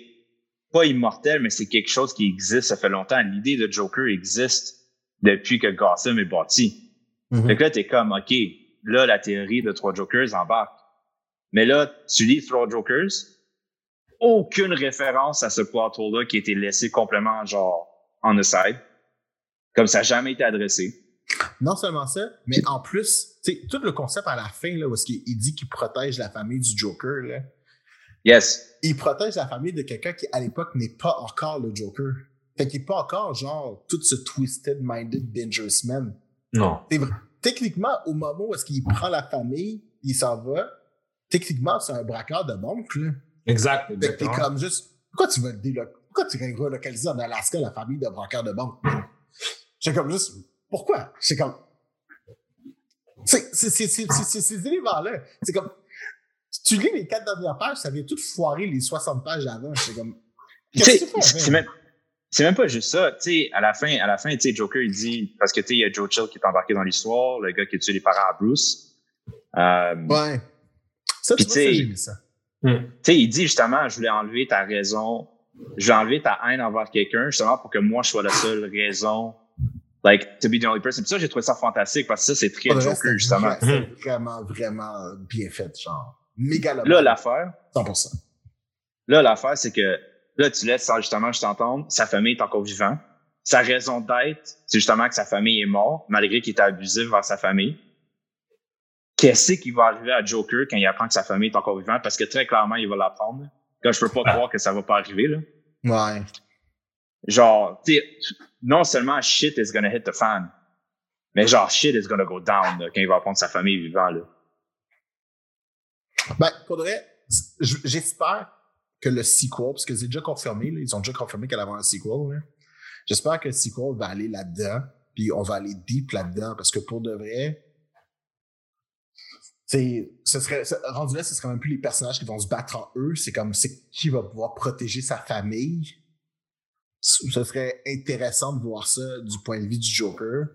pas immortel, mais c'est quelque chose qui existe, ça fait longtemps. L'idée de Joker existe depuis que Gotham est bâti. Mhm. Fait que là, t'es comme, OK, là, la théorie de trois Jokers embarque. Mais là, tu lis Trois Jokers, aucune référence à ce plot-là qui a été laissé complètement, genre, on the side. Comme ça n'a jamais été adressé. Non seulement ça, mais en plus, tu sais, tout le concept à la fin, là, où est-ce qu'il il dit qu'il protège la famille du Joker, là. Yes. il protège la famille de quelqu'un qui, à l'époque, n'est pas encore le Joker. Fait qu'il n'est pas encore, genre, tout ce twisted, minded, dangerous man. Non. C'est vrai. Techniquement, au moment où est-ce qu'il prend la famille, il s'en va, techniquement, c'est un braqueur de banque, là. Exact, Fait que t'es comme juste, pourquoi tu veux le délo- Pourquoi tu relocaliser en Alaska la famille de braqueurs de banque? J'ai comme juste, pourquoi? C'est comme, ces éléments-là. C'est comme, tu lis les quatre dernières pages, ça vient tout foirer les 60 pages d'avant. C'est comme, Tu sais, qu'est-ce que tu c'est fais? c'est même, pas juste ça. Tu sais, à la fin, à la fin, tu sais, Joker, il dit, parce que tu sais, il y a Joe Chill qui est embarqué dans l'histoire, le gars qui a tué les parents à Bruce. Euh, Ouais. Ça, tu sais, ça. Hmm. Tu sais, il dit justement, je voulais enlever ta raison, je vais enlever ta haine envers quelqu'un, justement pour que moi, je sois la seule raison, like, to be the only person. Puis ça, j'ai trouvé ça fantastique parce que ça, c'est très Joker, justement. vra- c'était vraiment, vraiment bien fait, genre. Méga Là, l'affaire, 100%. là, l'affaire, c'est que là, tu laisses ça, justement, je t'entends, sa famille est encore vivante. Sa raison d'être, c'est justement que sa famille est morte, malgré qu'il était abusif vers sa famille. Qu'est-ce qui va arriver à Joker quand il apprend que sa famille est encore vivante? Parce que très clairement, il va l'apprendre. Quand je peux pas croire que ça va pas arriver, là. Ouais. Genre, tu sais, non seulement shit is gonna hit the fan, mais genre shit is gonna go down là, quand il va apprendre sa famille vivant là. Ben, faudrait. J'espère que le sequel, parce que c'est déjà confirmé, là, ils ont déjà confirmé qu'elle avait un sequel. là. J'espère que le sequel va aller là-dedans, puis on va aller deep là-dedans, parce que pour de vrai, c'est, ce serait, ce- rendu là, ce serait même plus les personnages qui vont se battre en eux, c'est comme c'est qui va pouvoir protéger sa famille? Ce serait intéressant de voir ça du point de vue du Joker,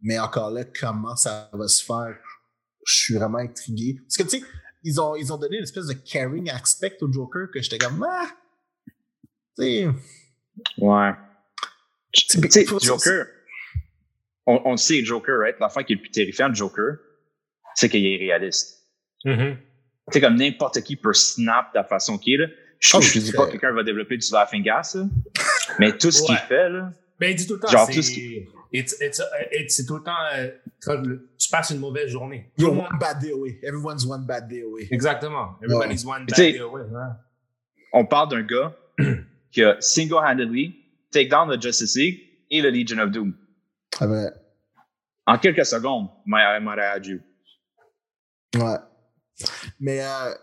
mais encore là, comment ça va se faire, je suis vraiment intrigué. Parce que tu sais, ils ont, ils ont donné une espèce de caring aspect au Joker que j'étais comme, ah! Tu sais, Ouais. C'est- Tu sais, Joker, on, on le sait, Joker, right? L'affaire qui est le plus terrifiant de Joker, c'est qu'il est réaliste. Mhm. Tu sais, comme n'importe qui peut snap de la façon qu'il est, là. Je, Oh, je dis pas que quelqu'un va développer du laughing gas, là. Mais tout ce qu'il Ouais. fait, là. Ben, il dit tout le temps, Genre, c'est, tout ce qui- it's- it's- it's- c'est tout le temps, euh, quand le- tu passes une mauvaise journée. You're le one bad day away. Everyone's one bad day away. Exactement. Everybody's one bad day away. ouais. On parle d'un gars qui a single-handedly take down the Justice League et le Legion of Doom. Ah ben, En quelques secondes, my, I might add you. ouais. Mais, euh,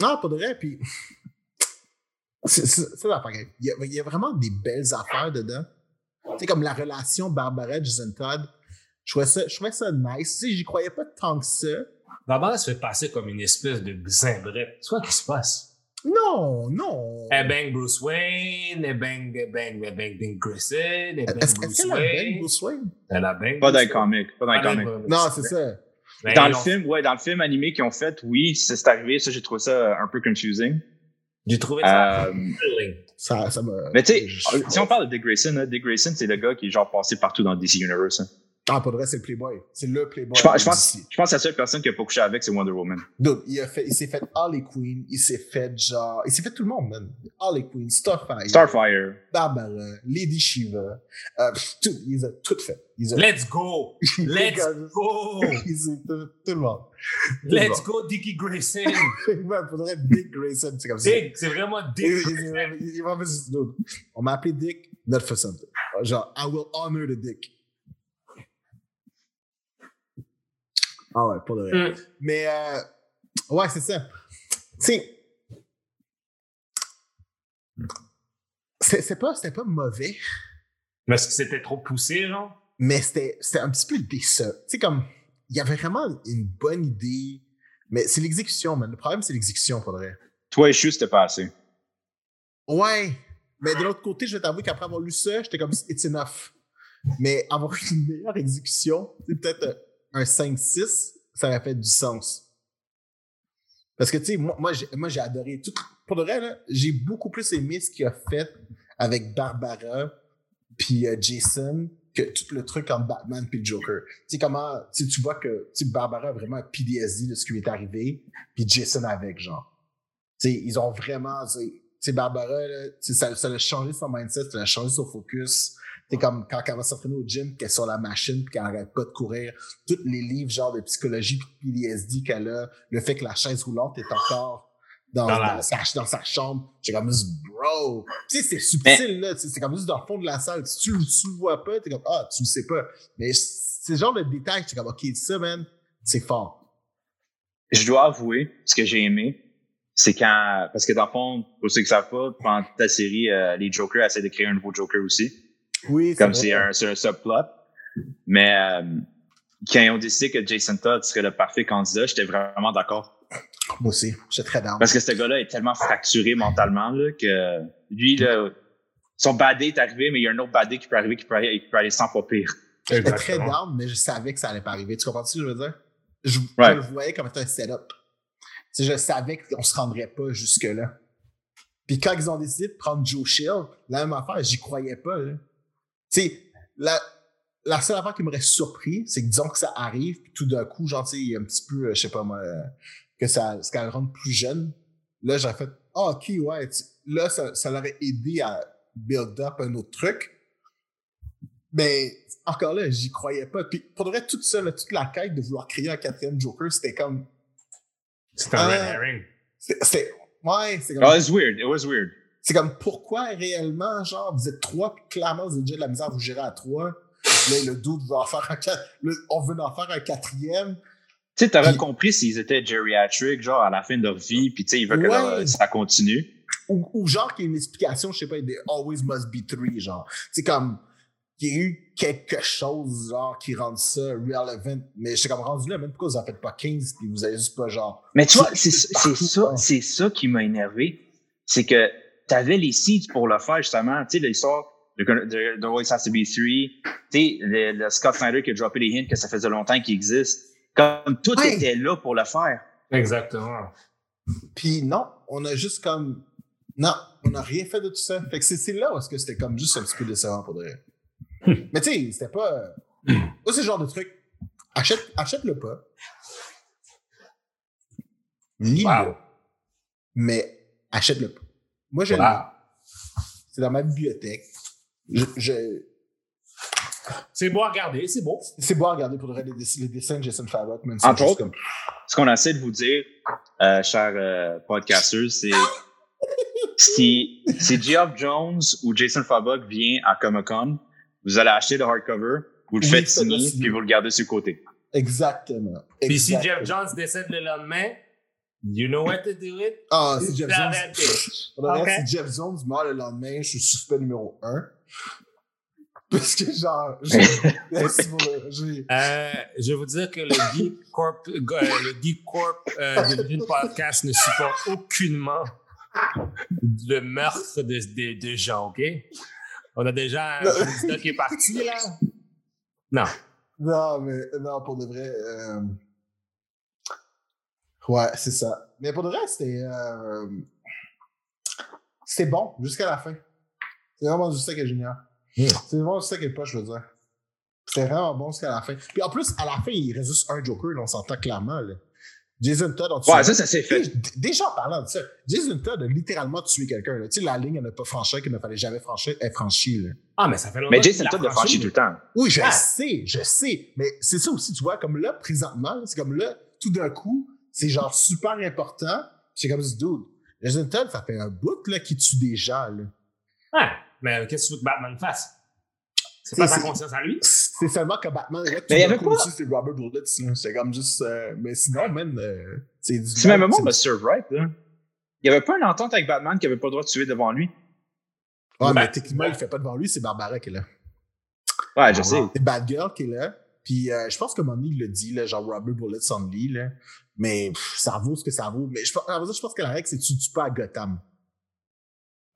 non, pas de vrai, puis. C'est c'est- c'est l'affaire. Il y, a, il y a vraiment des belles affaires dedans. Tu sais, comme la relation Barbara Jason Todd. Je trouvais ça, je trouvais ça nice. Tu sais, j'y croyais pas tant que ça. Barbara se fait passer comme une espèce de zimbrette. C'est quoi qui se passe? Non, non. Elle bang Bruce Wayne, elle bang, elle bang, elle bang Grayson, elle bang Est-ce est-ce Bruce qu'elle a bang Wayne. Bruce Wayne? Elle a bang Pas dans les Bruce Wayne. comics. Pas dans les Ah, comics. ben, ben, Non, c'est ça. ben, Dans le film, ouais, dans le film animé qu'ils ont fait, oui, c'est c'est arrivé. Ça, j'ai trouvé ça un peu confusing. J'ai trouvé ça Euh. Ça, ça me. mais tu sais, je- si on parle de Dick Grayson, Dick Grayson, c'est le gars qui est genre passé partout dans DC Universe. hein. Ah, pas de vrai, c'est le Playboy. C'est le Playboy. Je pense, je pense, je pense que la seule personne qui a pas couché avec, c'est Wonder Woman. Dude, il, a fait, il s'est fait Harley Quinn, il s'est fait genre. Il s'est fait tout le monde, man. Harley Quinn, Starfire, Starfire. Barbara, Lady Shiva. Euh, tout, il a tout fait. Il a- Let's go! Let's go! Il tout, tout le monde. Tout le Let's monde. go, Dickie Grayson! Ouais, faudrait Dick Grayson, c'est comme ça. Dick, c'est vraiment Il- Dick il- il- il. On m'a appelé Dick, not for something. Genre, I will honor the Dick. Ah ouais, pas de vrai. Mm. Mais, euh, ouais, c'est ça. Tu sais, c'est c'est pas, c'était pas mauvais, Mais est-ce que c'était trop poussé, genre? mais c'était c'était un petit peu décevant. Tu sais, comme, il y avait vraiment une bonne idée, mais c'est l'exécution, man. Le problème, c'est l'exécution, pour de vrai. Toi et Chu, c'était pas assez. Ouais, mais de l'autre côté, je vais t'avouer qu'après avoir lu ça, j'étais comme, it's enough. Mais avoir une meilleure exécution, c'est peut-être euh, un 5-6, ça aurait fait du sens. Parce que, tu sais, moi, moi, j'ai, adoré. Tout, pour de vrai, j'ai beaucoup plus aimé ce qu'il a fait avec Barbara puis euh, Jason que tout le truc entre Batman puis le Joker. Tu sais, comment, tu vois que Barbara a vraiment un PTSD de ce qui lui est arrivé, puis Jason avec, genre. Tu sais, ils ont vraiment, tu sais, Barbara, ça, ça a changé son mindset, ça a changé son focus. C'est comme quand elle va s'entraîner au gym, qu'elle est sur la machine, puis qu'elle arrête pas de courir. Tous les livres, genre de psychologie puis PTSD qu'elle a, le fait que la chaise roulante est encore dans, Dans la- dans sa, dans sa chambre. J'ai comme juste, bro. Tu sais, c'est subtil, là. C'est comme juste dans le fond de la salle. Si tu, le- tu le vois pas, t'es comme, ah, tu le sais pas. Mais c'est le genre de détail, j'étais comme, OK, ça, man, c'est fort. Je dois avouer, ce que j'ai aimé, c'est quand, parce que dans le fond, pour ceux qui savent pas, pendant toute la série, euh, les Jokers essaient de créer un nouveau Joker aussi. Oui, comme c'est un, un subplot. Mais euh, quand ils ont décidé que Jason Todd serait le parfait candidat, j'étais vraiment d'accord. Moi aussi, j'étais très down. Parce que ce gars-là est tellement fracturé mentalement là, que lui, là, son bad day est arrivé, mais il y a un autre bad day qui peut arriver qui peut aller, qui peut aller 100 fois pire. J'étais très down, mais je savais que ça allait pas arriver. Tu comprends ce que je veux dire? Je, Ouais. je le voyais comme étant un setup. Tu sais, je savais qu'on se rendrait pas jusque-là. Puis quand ils ont décidé de prendre Joe Shield, la même affaire, j'y croyais pas. là. Tu sais, la, la seule affaire qui m'aurait surpris, c'est que disons que ça arrive, puis tout d'un coup, genre, tu sais, un petit peu, euh, je sais pas moi, euh, que ça, qu'elle rende plus jeune. Là, j'ai fait, ah, ok, ouais. Là, ça, ça l'aurait aidé à build up un autre truc. Mais encore là, j'y croyais pas. Puis pour vrai, ça, là, toute la quête de vouloir créer un quatrième Joker, c'était comme. C'est un Ah. red herring. c'est- C'est. Ouais, c'est comme. Oh, it was weird. It was weird. C'est comme pourquoi réellement, genre, vous êtes trois, puis clairement, vous avez déjà de la misère à vous gérer à trois? Là, le doute va en faire un là, on veut en faire un quatrième. Tu sais, t'aurais compris s'ils étaient geriatric, genre à la fin de leur vie, puis tu sais, ils veulent que leur- ça continue. Ou, ou genre qu'il y ait une explication, je sais pas, des always must be three, genre. C'est comme qu'il y ait eu quelque chose, genre, qui rende ça relevant. Mais je suis comme rendu là, même pourquoi vous en faites pas 15, puis vous avez juste pas, genre. Mais tu vois, C'est- c'est ça, c'est ça qui m'a énervé. C'est que t'avais les seeds pour le faire, justement. Tu sais, l'histoire de, de, de Always Has to Be Three. Tu sais, le, le Scott Snyder qui a droppé les hints que ça faisait longtemps qu'il existe. Comme tout était là pour le faire. Exactement. Puis non, on a juste comme. Non, on n'a rien fait de tout ça. Fait que c'est c'est là où est-ce que c'était comme juste un petit peu décevant pour vrai. Mais tu sais, c'était pas. Moi, c'est le genre de truc. Achète, achète-le pas. Lis-le. Wow. Mais achète-le pas. Moi, l'ai. Wow. C'est dans ma bibliothèque. Je, je- C'est beau à regarder, c'est beau. C'est beau à regarder pour les, dess- les dessins de Jason Favreau. man. Entre autres. comme- Ce qu'on essaie de vous dire, euh, chers euh, podcasters, c'est si, si Geoff Jones ou Jason Fabok vient à Comic-Con, vous allez acheter le hardcover, vous le Oui, faites signer, puis vous le gardez sur le côté. Exactement. Puis si Exactement. Jeff Jones décède le lendemain, you know what to do it? Ah, si Jeff Jones. that bitch. Pour de vrai, Ok. Si Jeff Jones meurt le lendemain, je suis suspect numéro un. Parce que genre, j'ai- Euh, je vais vous dire que le Geek Corp, euh, le Geek Corp euh, de D'une Podcast ne supporte aucunement le meurtre de, de, de gens, OK? On a déjà un candidat qui est parti, là? Non. Non, mais non, pour de vrai. Ouais, c'est ça. Mais pour de vrai, c'était. euh, C'était bon jusqu'à la fin. C'est vraiment juste ça qui est génial. C'est vraiment juste ça qui est pas, je veux dire. C'était vraiment bon jusqu'à la fin. Puis en plus, à la fin, il reste juste un Joker, là, on s'entend clairement. Là. Jason Todd, on Ouais, ça, ça s'est fait. Dé- Déjà en parlant de ça, Jason Todd a littéralement tué quelqu'un. Tu sais, la ligne, elle n'a pas franchi, qu'il ne fallait jamais franchir, elle est franchie. Là. Ah, mais ça fait longtemps Mais Jason Todd l'a franchi tout le temps. Oui, je Ah. sais, je sais. Mais c'est ça aussi, tu vois, comme là, présentement, c'est comme là, tout d'un coup, c'est genre super important. C'est comme ce dude. Todd, ça fait un bout là, qui tue des gens. Là. Ouais, mais qu'est-ce que tu veux que Batman fasse? C'est pas sa conscience à lui? C'est seulement que Batman, là, tout Mais il y coup, c'est Robert Bullets. là. C'est comme juste. euh, mais sinon, man, euh, c'est du. Si c'est- me serve right, là, il n'y avait pas une entente avec Batman qui avait pas le droit de tuer devant lui. Ouais, mais Ouais. techniquement, il fait pas devant lui, c'est Barbara qui est là. Ouais, je sais. C'est Batgirl qui est là. Puis euh, je pense que Money il le dit, là, genre Robert Bullets only, là. Mais pff, ça vaut ce que ça vaut. Mais je, je pense que la règle, c'est que tu tues pas à Gotham.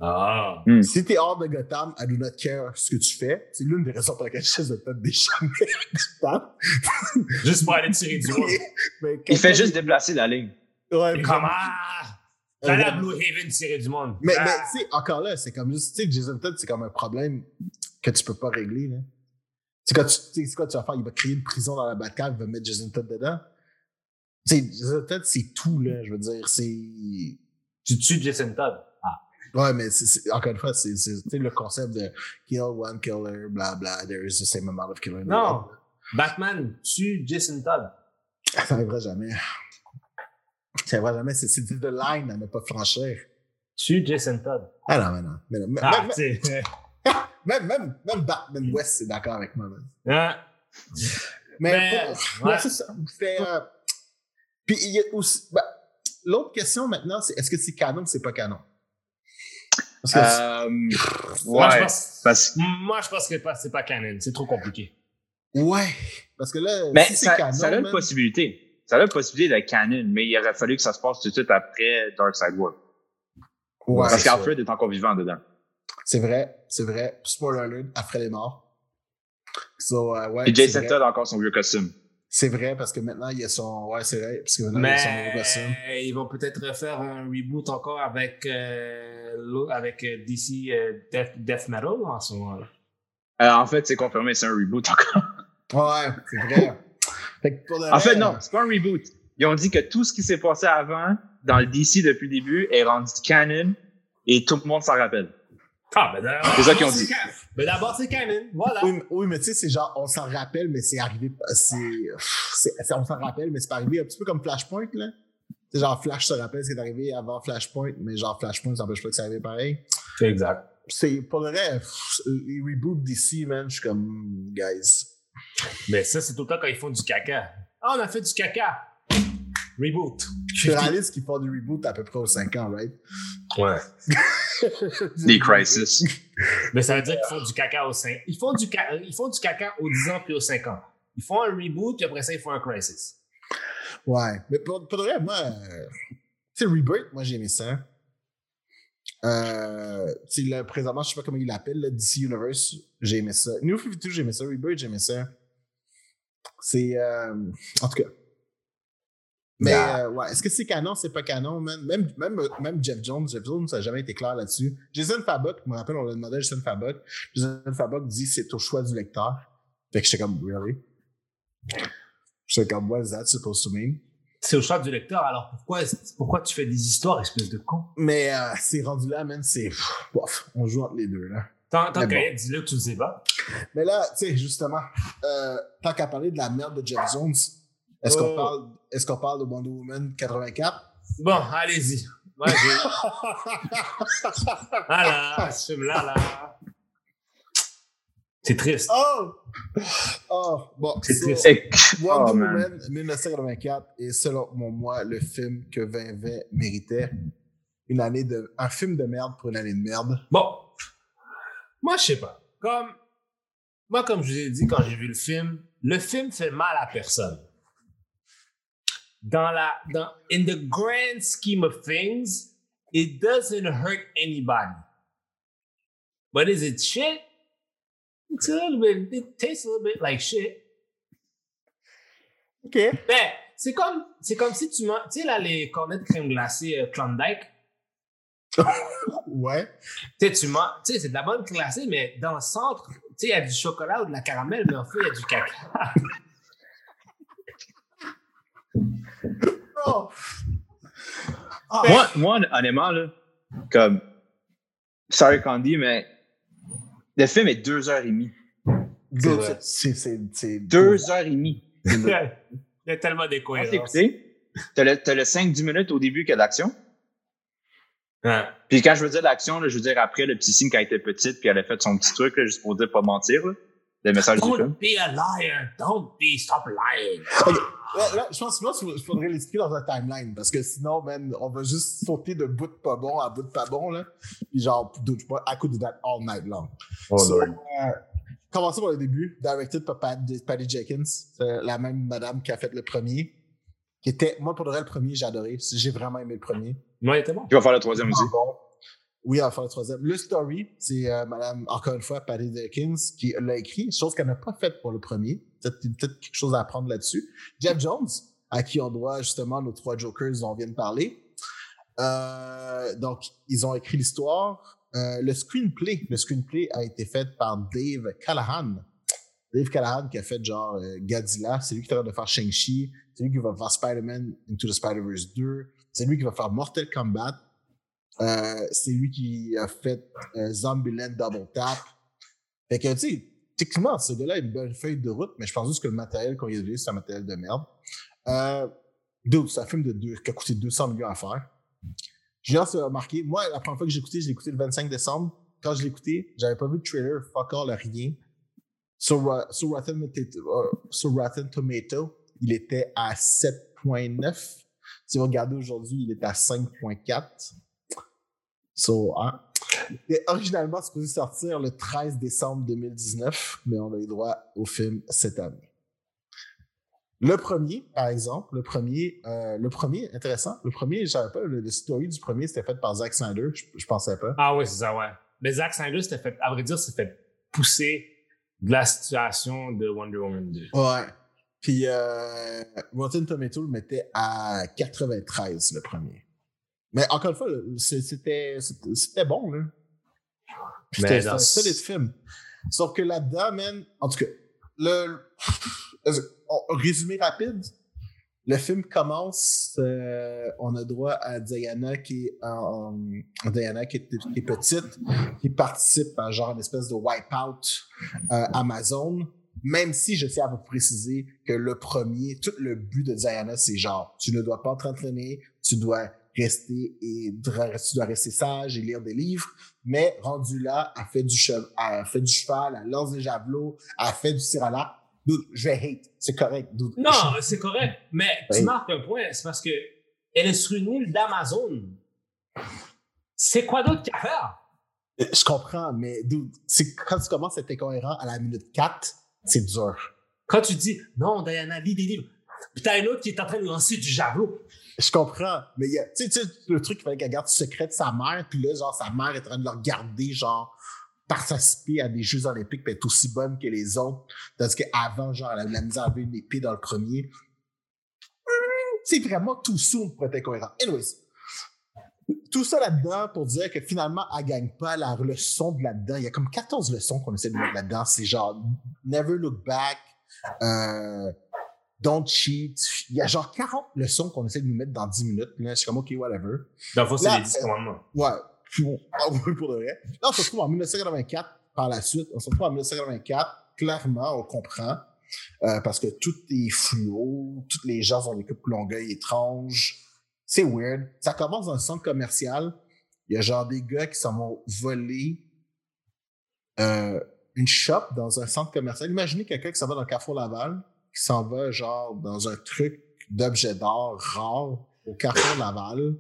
Ah. Si t'es hors de Gotham, I do not care ce que tu fais. C'est l'une des raisons pour lesquelles je chasse de tête des jamais à Gotham. Juste pour aller tirer du monde. Il fait juste déplacer la ligne. Ouais, Et mais- comme, ah! J'allais à Blue Haven tirer du monde. Mais, Ah. mais tu sais, encore là, c'est comme juste, tu sais, Jason Todd, c'est comme un problème que tu peux pas régler, là. C'est quand tu, quoi tu vas faire? Il va créer une prison dans la Batcave, il va mettre Jason Todd dedans? Tu sais, Jason Todd, c'est tout, là. Je veux dire, c'est. Tu tues Jason Todd. Ouais, mais c'est, c'est- encore une fois, c'est, le concept de kill one killer, bla bla, there is the same amount of killer. Non. Batman tue Jason Todd. Ça n'arrivera jamais. Tu vois jamais, c'est c'est the line à ne pas franchir. Tu, Jason Todd. Ah non, mais non. Mais non. Ah. même, même, même Batman West, c'est d'accord avec moi, man. Mais, Mais, pour- ouais. c'est ça. Euh, Puis il y a aussi. ben, L'autre question maintenant, c'est est-ce que c'est canon ou c'est pas canon? Parce que Euh, Moi, je ouais, pense, parce que moi, je pense que pas- c'est pas canon. C'est trop compliqué. Ouais. Parce que là, Mais si c'est ça, canon. ça a une possibilité. Ça a une possibilité d'être canon, mais il aurait fallu que ça se passe tout de suite après Dark Side World. ouais, Parce qu'Alfred est encore vivant dedans. C'est vrai, c'est vrai. Spoiler alert, après les morts. So, euh, ouais, Et Jason. Todd a encore son vieux costume. C'est vrai parce que maintenant, il y a son. Ouais, c'est vrai. Parce que maintenant, il y a son nouveau costume. Mais ils vont peut-être refaire un reboot encore avec, euh, avec euh, DC euh, Death, Death Metal en ce moment-là. Euh, en fait, c'est confirmé, c'est un reboot encore. Ouais, c'est vrai. fait que pour de En fait, non, c'est pas un reboot. Ils ont dit que tout ce qui s'est passé avant, dans le DC depuis le début, est rendu canon et tout le monde s'en rappelle. Ah, ben d'abord, C'est ça qu'ils ont dit. Ben d'abord, c'est canon. Voilà. Oui, mais- oui, mais tu sais, c'est genre, on s'en rappelle, mais c'est arrivé. C'est, c'est- c'est- on s'en rappelle, mais c'est pas arrivé un petit peu comme Flashpoint, là. C'est genre, Flash se rappelle ce qui est arrivé avant Flashpoint, mais genre, Flashpoint, ça n'empêche pas que c'est arrivé pareil. C'est exact. C'est, pour le vrai, pff, les reboots d'ici, man, je suis comme, guys. Mais ça, c'est tout le temps quand ils font du caca. Ah, on a fait du caca. Reboot. Je réalise qu'ils font du reboot à peu près aux 5 ans, right? Ouais. Des crisis. Mais ça veut dire qu'ils font du caca aux 5 Ils font du, ca- ils font du caca aux 10 ans puis aux 5 ans. Ils font un reboot puis après ça, ils font un crisis. Ouais, mais pour, pour de vrai, moi, euh, tu sais, Rebirth, moi, j'ai aimé ça. Euh, tu sais, là, présentement, je sais pas comment il l'appelle, là, DC Universe, j'ai aimé ça. New 52, j'ai aimé ça. Rebirth, j'ai aimé ça. C'est, euh, en tout cas. Mais, Yeah. euh, ouais, est-ce que c'est canon, c'est pas canon, man? Même, même, même Jeff Jones, Jeff Jones, ça n'a jamais été clair là-dessus. Jason Fabok, je me rappelle, on l'a demandé à Jason Fabok. Jason Fabok dit c'est au choix du lecteur. Fait que j'étais comme, really? J'étais comme, what is that supposed to mean? C'est au choix du lecteur, alors pourquoi, pourquoi tu fais des histoires, espèce de con? Mais euh, c'est rendu là, man, c'est. bof, on joue entre les deux, là. Tant, tant qu'à dis-le que tu le sais pas. Mais là, tu sais, justement, euh, tant qu'à parler de la merde de Jeff Jones, est-ce qu'on Oh. parle, est-ce qu'on parle de Wonder Woman 84? Bon, allez-y. Moi, j'ai. ah là, ce film-là, là. C'est triste. Oh! Oh! Bon, C'est so, triste. Wonder Oh, man. Woman 1984 est selon moi le film que 2020 méritait. Une année de, un film de merde pour une année de merde. Bon, moi, je sais pas. Comme, moi, comme je vous ai dit quand j'ai vu le film, le film fait mal à personne. Dans la, dans, in the grand scheme of things, it doesn't hurt anybody. But is it shit? It's a little bit, it tastes a little bit like shit. OK. Ben, c'est comme, c'est comme si tu manges, tu sais, là, les cornets de crème glacée euh, Klondike. Ouais. Tu sais, tu manges, tu sais, c'est de la bonne glacée, mais dans le centre, tu sais, il y a du chocolat ou de la caramel, mais en fait, il y a du caca. Oh! Ah, moi, moi, honnêtement, là, comme, sorry Candy, mais le film est deux heures et demie. c'est, Deux heures et demie. il y a tellement Quand d'incohérences. écouté, t'as le, t'as le 5-10 minutes au début qu'il y a de l'action. Ouais. Puis quand je veux dire l'action, je veux dire après le petit signe quand elle était petite, puis elle a fait son petit truc, là, juste pour dire pas mentir, là, le message du film. Don't be a liar. Don't be, stop lying. Là, là, je pense qu'il faudrait l'expliquer dans un timeline parce que sinon, man, on va juste sauter de bout de pas bon à bout de pas bon. Là. Puis genre, I could do that all night long. So, euh, commençons par le début. Directed par Pat- Patty Jenkins, c'est la même madame qui a fait le premier. Qui était, moi, pour le vrai, le premier, j'ai adoré. J'ai vraiment aimé le premier. Moi, il était bon. Qui va faire le troisième aussi. Bon. Oui, on va faire le troisième. Le story, c'est euh, madame, encore une fois, Patty Jenkins qui l'a écrit, chose qu'elle n'a pas faite pour le premier. Peut-être peut quelque chose à apprendre là-dessus. Jeff Jones, à qui on doit justement nos trois Jokers dont on vient de parler. Euh, donc, ils ont écrit l'histoire. Euh, le screenplay, le screenplay a été fait par Dave Callahan. Dave Callahan qui a fait genre euh, Godzilla, c'est lui qui est en train de faire Shang-Chi, c'est lui qui va faire Spider-Man Into the Spider-Verse 2, c'est lui qui va faire Mortal Kombat, euh, c'est lui qui a fait euh, Double Tap. Fait que, tu sais, techniquement, ce gars-là a une bonne feuille de route, mais je pense juste que le matériel qu'on lui a donné, c'est un matériel de merde. Euh, Dude, c'est un film de deux, qui a coûté 200 millions à faire. S'est remarqué. Moi, la première fois que j'ai écouté, je l'ai écouté le 25 décembre. Quand je l'ai écouté, j'avais pas vu de trailer, fuck all, rien. Sur, uh, sur, Rotten, sur Rotten Tomato, il était à 7.9. Si vous regardez aujourd'hui, il est à 5.4. So, hein? Et originalement supposé sortir le 13 décembre 2019, mais on a eu droit au film cette année. Le premier, par exemple, le premier, euh, le premier, intéressant, le premier, j'avais pas, le, story du premier, c'était fait par Zack Snyder, je, pensais pas. Ah oui, c'est ça, ouais. Mais Zack Snyder, c'était fait, à vrai dire, c'était fait pousser de la situation de Wonder Woman 2. Ouais. Puis euh, Rotten Tomato le mettait à 93, le premier. Mais encore une fois, c'était, c'était bon, là. C'était un solide film. Sauf que là-dedans, man, en tout cas, le résumé rapide, le film commence, euh, on a droit à Diana qui est, Diana qui est, petite, qui participe à genre une espèce de wipeout euh, Amazon. Même si je tiens à vous préciser que le premier, tout le but de Diana, c'est genre, tu ne dois pas t'entraîner, tu dois rester et tu dois rester sage et lire des livres. Mais rendu là, elle fait du cheval, elle fait du cheval, elle lance des javelots, elle fait du tir à l'arc je vais hate. C'est correct, Non, c'est correct. Mais tu marques un point. C'est parce que elle est sur une île d'Amazon. C'est quoi d'autre qu'à faire? Euh, je comprends, mais quand tu commences à être incohérent à la minute 4, c'est dur. Quand tu dis, non, Diana, lis des livres. Puis t'as un autre qui est en train de lancer du javelot. Je comprends, mais tu sais, le truc, il fallait qu'elle garde secret de sa mère, puis là, genre, sa mère est en train de le regarder, genre, participer à des Jeux olympiques et être aussi bonne que les autres. Tandis qu'avant, genre, elle a misère à une épée dans le premier. C'est vraiment tout soon pour être cohérent. Anyways, tout ça là-dedans pour dire que finalement, elle gagne pas la leçon de là-dedans. Il y a comme 14 leçons qu'on essaie de mettre là-dedans. C'est genre Never Look Back, euh, Don't Cheat. Il y a genre 40 leçons qu'on essaie de nous mettre dans 10 minutes. Puis là, je suis comme, OK, whatever. Dans le c'est les 10 commandements. Ouais. Ah pour de vrai. Là, on se retrouve en 1984 par la suite. On se retrouve en 1984. Clairement, on comprend. Euh, parce que tout est fluo, tous les gens ont des coupes longueuil étranges. C'est weird. Ça commence dans un centre commercial. Il y a genre des gars qui s'en vont voler euh, une shop dans un centre commercial. Imaginez quelqu'un qui s'en va dans le Carrefour Laval, qui s'en va genre dans un truc d'objet d'art rare au Carrefour Laval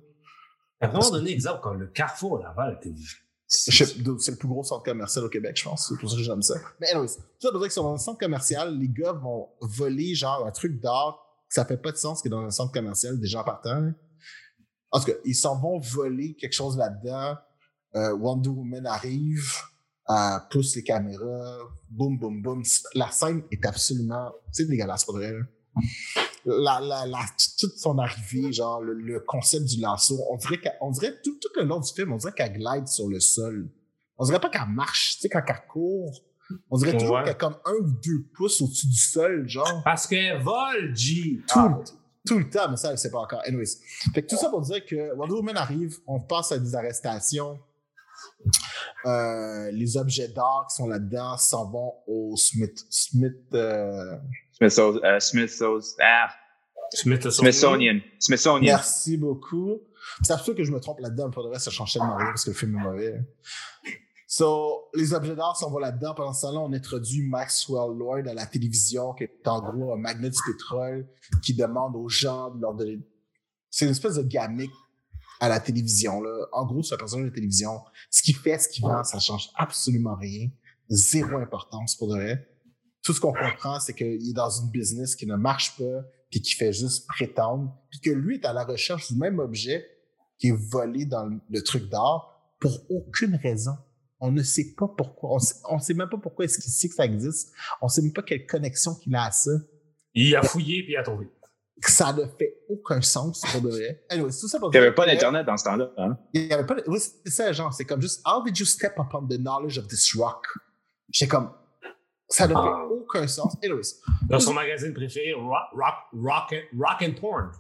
à un moment donné exemple quand le Carrefour Laval était c'est le plus gros centre commercial au Québec, je pense. C'est pour ça que j'aime ça. Mais anyways, tout ça veut dire que sur un centre commercial, les gars vont voler genre un truc d'art ça fait pas de sens que dans un centre commercial, des gens partant. En tout cas, ils s'en vont voler quelque chose là-dedans. Euh, Wonder Woman arrive, euh, pousse les caméras, boum, boum, boum. La scène est absolument, c'est dégueulasse pour vrai la, la, la, toute son arrivée, genre le, concept du lasso, on dirait, qu'on dirait tout, tout, le long du film, on dirait qu'elle glide sur le sol. On dirait pas qu'elle marche, tu sais, quand elle court. On dirait toujours qu'elle est comme un ou deux pouces au-dessus du sol, genre. Parce qu'elle vole, G. Tout, ah. tout le temps, mais ça, elle sait pas encore. Anyways. Fait que tout ça pour dire que Wonder Woman arrive, on passe à des arrestations. Euh, les objets d'art qui sont là-dedans s'en vont au Smith. Smith. Euh, euh, ah. Smithsonian. Smithsonian. Merci beaucoup. C'est sûr que je me trompe là-dedans, pour le reste, ça change tellement rien parce que le film est mauvais. So, les objets d'art s'en vont là-dedans. Pendant ce temps-là, on introduit Maxwell Lord à la télévision, qui est en gros un magnet du pétrole qui demande aux gens de leur donner. C'est une espèce de gamique à la télévision. Là. En gros, c'est un personnage de télévision. Ce qu'il fait, ce qu'il vend, ça change absolument rien. Zéro importance pour vrai tout ce qu'on comprend, c'est qu'il est dans une business qui ne marche pas, puis qui fait juste prétendre, puis que lui est à la recherche du même objet qui est volé dans le, truc d'art pour aucune raison. On ne sait pas pourquoi. On ne sait même pas pourquoi est-ce qu'il sait que ça existe. On sait même pas quelle connexion qu'il a à ça. Il a fouillé puis il a trouvé. Ça ne fait aucun sens pour de vrai. il n'y avait pas d'Internet dans ce temps-là. Hein? Il y avait pas Oui, c'est ça, genre. C'est comme juste, how did you step upon the knowledge of this rock? J'ai comme, ça ne fait ah. aucun sens. Anyways. Dans son magazine préféré, Rock, rock, rock, rock and Porn.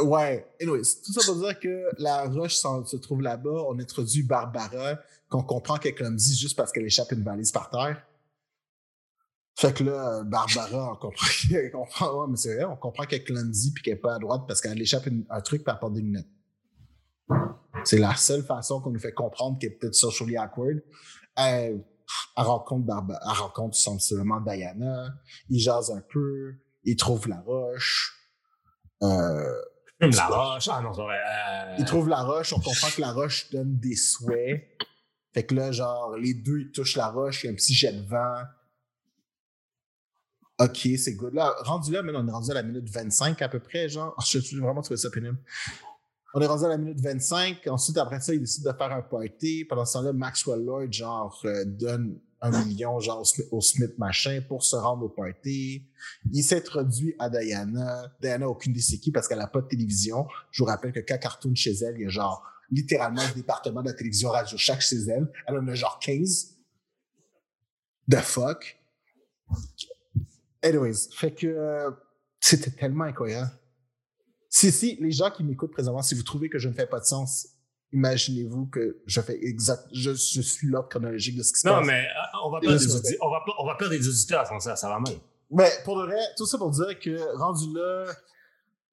Ouais, anyways. Tout ça pour dire que la roche se trouve là-bas. On introduit Barbara, qu'on comprend qu'elle est clumsy juste parce qu'elle échappe une valise par terre. Fait que là, Barbara, on comprend, on comprend, ouais, mais c'est vrai, on comprend qu'elle est clumsy puis qu'elle est pas à droite parce qu'elle échappe une- un truc elle porte des lunettes. C'est la seule façon qu'on nous fait comprendre qu'elle est peut-être socially awkward. Elle, elle rencontre Barbara, elle rencontre sensiblement Diana, ils jasent un peu, ils trouvent la roche. Euh, La roche? Ah non, euh, ils trouvent la roche, on comprend que la roche donne des souhaits. Fait que là, genre, les deux, ils touchent la roche, il y a un petit jet de vent. OK, c'est good. Là, rendu là, maintenant, on est rendu à la minute 25 à peu près, genre. Je suis vraiment trouvé ça pénible. On est rendu à la minute 25. Ensuite, après ça, ils décident de faire un party. Pendant ce temps-là, Maxwell Lloyd, genre, euh, donne un million, genre, au Smith, machin pour se rendre au party. Il s'introduit à Diana. Diana n'a aucune idée c'est qui parce qu'elle n'a pas de télévision. Je vous rappelle que quand Cartoon chez elle, il y a genre littéralement un département de la télévision radio chaque chez elle. Elle en a genre 15. The fuck? Anyways, fait que euh, c'était tellement incohérent. Si, si, les gens qui m'écoutent présentement, si vous trouvez que je ne fais pas de sens, imaginez-vous que je fais exact, je, je suis l'ordre chronologique de ce qui se Non, passe. mais euh, on va perdre des auditeurs. On va, on va perdre des auditeurs ça. Ça va mal. Mais pour le vrai, tout ça pour dire que rendu là,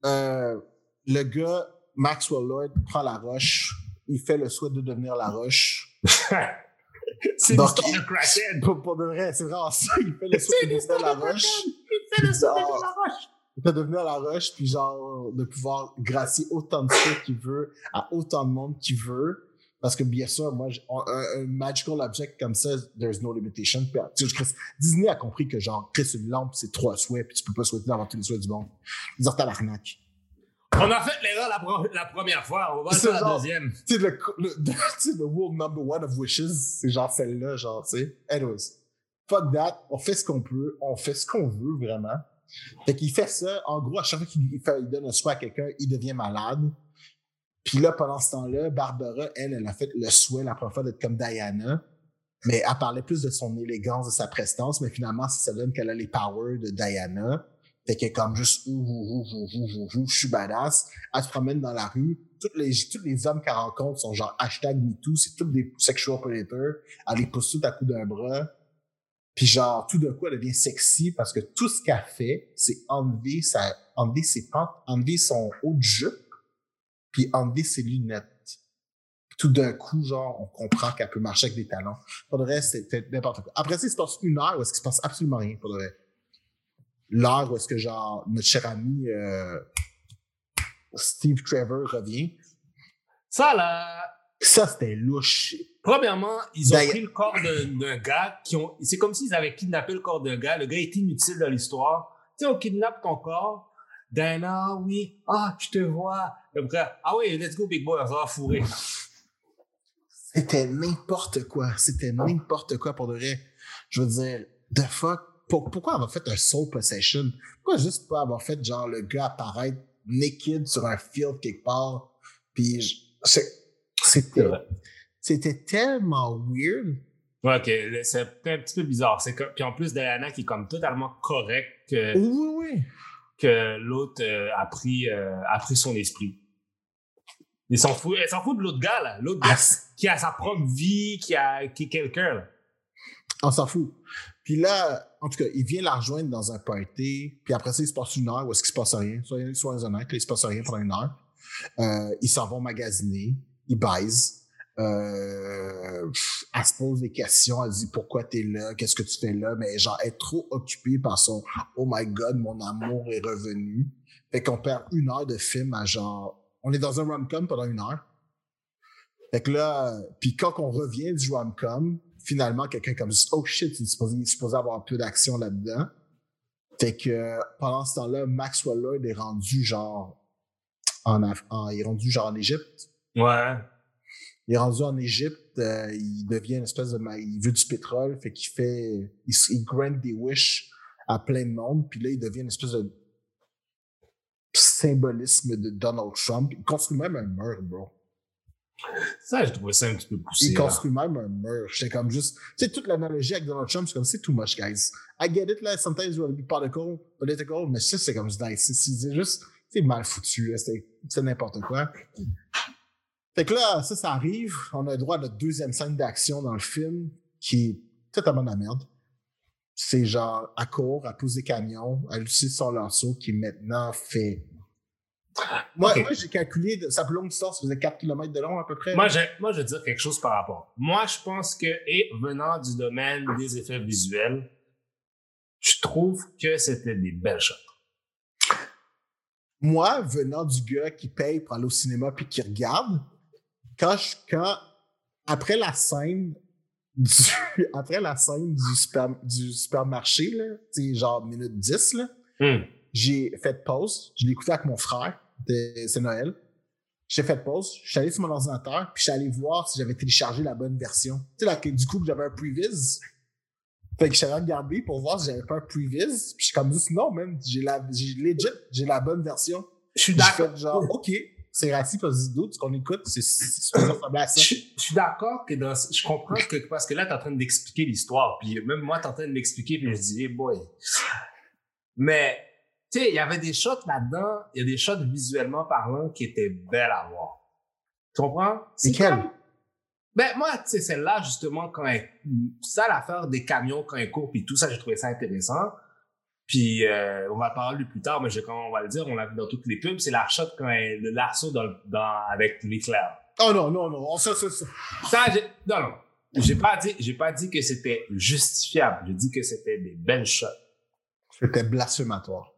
euh, le gars, Maxwell Lloyd, prend la roche, il fait le souhait de devenir la roche. c'est Donc, l'histoire de. Pour, pour de vrai, c'est vraiment ça, il fait le souhait de devenir la roche. Il fait le souhait de la roche. Il peut devenir la roche, puis genre, de pouvoir gracier autant de trucs qu'il veut, à autant de monde qu'il veut. Parce que bien sûr, moi, un, un magical object comme ça, there's no limitation. Puis, Disney a compris que genre, créer une lampe, c'est trois souhaits, puis tu peux pas souhaiter d'avoir tous les souhaits du monde. Ils ont tabarnak. On a fait l'erreur la, pro- la première fois. On va faire la genre- deuxième. Tu sais, le, world number one of wishes, c'est genre celle-là, genre, tu sais. Anyways. Fuck that. On fait ce qu'on peut. On fait ce qu'on veut, vraiment. Fait qu'il fait ça. En gros, à chaque fois qu'il fait- il donne un souhait à quelqu'un, il devient malade. Puis là, pendant ce temps-là, Barbara, elle, elle a fait le souhait la première fois d'être comme Diana. Mais elle parlait plus de son élégance, de sa prestance, mais finalement, ça donne qu'elle a les powers de Diana. Fait est comme juste, ouh, ouh, ouh, ouh, ouh, ouh, je suis badass. Elle se promène dans la rue. Tous les, tous les hommes qu'elle rencontre sont genre hashtag MeToo. C'est tous des sexual predators. Elle les pousse tout à coup d'un bras. Puis genre, tout d'un coup, elle devient sexy parce que tout ce qu'elle fait, c'est enlever sa, enlever ses pentes, enlever son haut de jupe, puis enlever ses lunettes. Tout d'un coup, genre, on comprend qu'elle peut marcher avec des talons. Pour le reste, c'était n'importe quoi. Après ça, il se passe une heure où est-ce qu'il se passe absolument rien, pour le vrai. L'heure où est-ce que, genre, notre cher ami, euh, Steve Trevor revient. Ça, là, Ça, c'était louche. premièrement, ils ont D'ailleurs- pris le corps d'un gars qui ont. C'est comme s'ils avaient kidnappé le corps d'un gars. Le gars est inutile dans l'histoire. Tu sais, on kidnappe ton corps. Dana, oui. Ah, je te vois. Après, ah oui, let's go, big boy, on va fourrer. C'était n'importe quoi. C'était n'importe quoi pour de vrai. Je veux dire, the fuck? Pour- pourquoi avoir fait un soul possession? Pourquoi juste pas avoir fait genre le gars apparaître naked sur un field quelque part? Puis je- c'est- C'est c'était, c'était tellement weird. Ouais, ok, le- c'est un petit peu bizarre. C'est que, puis en plus, Diana qui est comme totalement correct que, Oui, oui, oui. que l'autre euh, a, pris, euh, a pris son esprit. Il s'en fout, elle s'en fout de l'autre gars, là. L'autre Ah, gars qui a sa propre vie, qui, a, qui est quelqu'un, là. On s'en fout. Puis là, en tout cas, il vient la rejoindre dans un party. Puis après ça, il se passe une heure où est-ce qu'il se passe rien. Soyez, soyez honnêtes, il se passe rien pendant une heure. Euh, ils s'en vont magasiner. Ils baisent. Euh, elle se pose des questions. Elle dit pourquoi t'es là, qu'est-ce que tu fais là? Mais genre, elle est trop occupée par son Oh my God, mon amour est revenu. Fait qu'on perd une heure de film à genre. On est dans un rom-com pendant une heure. Fait que là, puis quand on revient du rom-com, finalement, quelqu'un comme oh shit, il est supposé, il est supposé avoir un peu d'action là-dedans. Fait que pendant ce temps-là, Maxwell Lloyd est rendu genre en, Af- en- il est rendu genre en Égypte. Ouais. Il est rendu en Égypte, euh, il devient une espèce de il veut du pétrole, fait qu'il fait il, il grant des wish à plein de monde, puis là il devient une espèce de symbolisme de Donald Trump. Il construit même un mur, bro. Ça, je trouvais ça un petit peu poussé. Il là. construit même un mur. J'étais comme juste. Tu sais, toute l'analogie avec Donald Trump, c'est comme c'est too much, guys. I get it, là. Sometimes you want to be political, political, mais ça, c'est comme nice. C'est- juste. C'est mal foutu. C'est n'importe quoi. Fait que là, ça, ça arrive. On a le droit à notre deuxième scène d'action dans le film, qui est totalement de la merde. c'est genre, à court, à pousser des camions, à utiliser son lasso qui maintenant fait. Moi, j'ai calculé, sa plus longue distance faisait 4 km de long à peu près. Moi, je, moi, je veux dire quelque chose par rapport. Moi, je pense que, et venant du domaine des effets visuels, je trouve que c'était des belles shots. Moi, venant du gars qui paye pour aller au cinéma puis qui regarde, quand je, quand, après la scène du, après la scène du, super, du supermarché, là, genre minute 10, là, Hmm. j'ai fait pause. Je l'ai écouté avec mon frère. C'est Noël. J'ai fait pause. Je suis allé sur mon ordinateur, puis je suis allé voir si j'avais téléchargé la bonne version. Tu sais, là, que du coup, j'avais un previs. Fait que je suis allé regarder pour voir si j'avais pas un previs. Puis je suis comme juste, non, man, j'ai la, j'ai legit, j'ai la bonne version. Je suis d'accord. genre, OK, c'est raciste parce que ce qu'on écoute, c'est à ça. Je, je suis d'accord que dans, je comprends que parce que là, tu es en train d'expliquer l'histoire, puis même moi, tu es en train de m'expliquer, puis je dis, hey boy. Mais, tu sais, il y avait des shots là-dedans, il y a des shots visuellement parlant qui étaient belles à voir. Tu comprends? C'est comme- Ben, moi, tu sais, celle-là, justement, quand elle, ça, l'affaire des camions quand ils courent, puis tout ça, j'ai trouvé ça intéressant. Puis, euh, on va parler plus tard, mais je, quand on va le dire, on l'a vu dans toutes les pubs, c'est la shot quand elle, le lasso dans, dans, avec l'éclair. Oh non, non, non, ça, ça, ça. Ça, j'ai, non, non. J'ai pas dit, j'ai pas dit que c'était justifiable. J'ai dit que c'était des belles shots. C'était blasphématoire.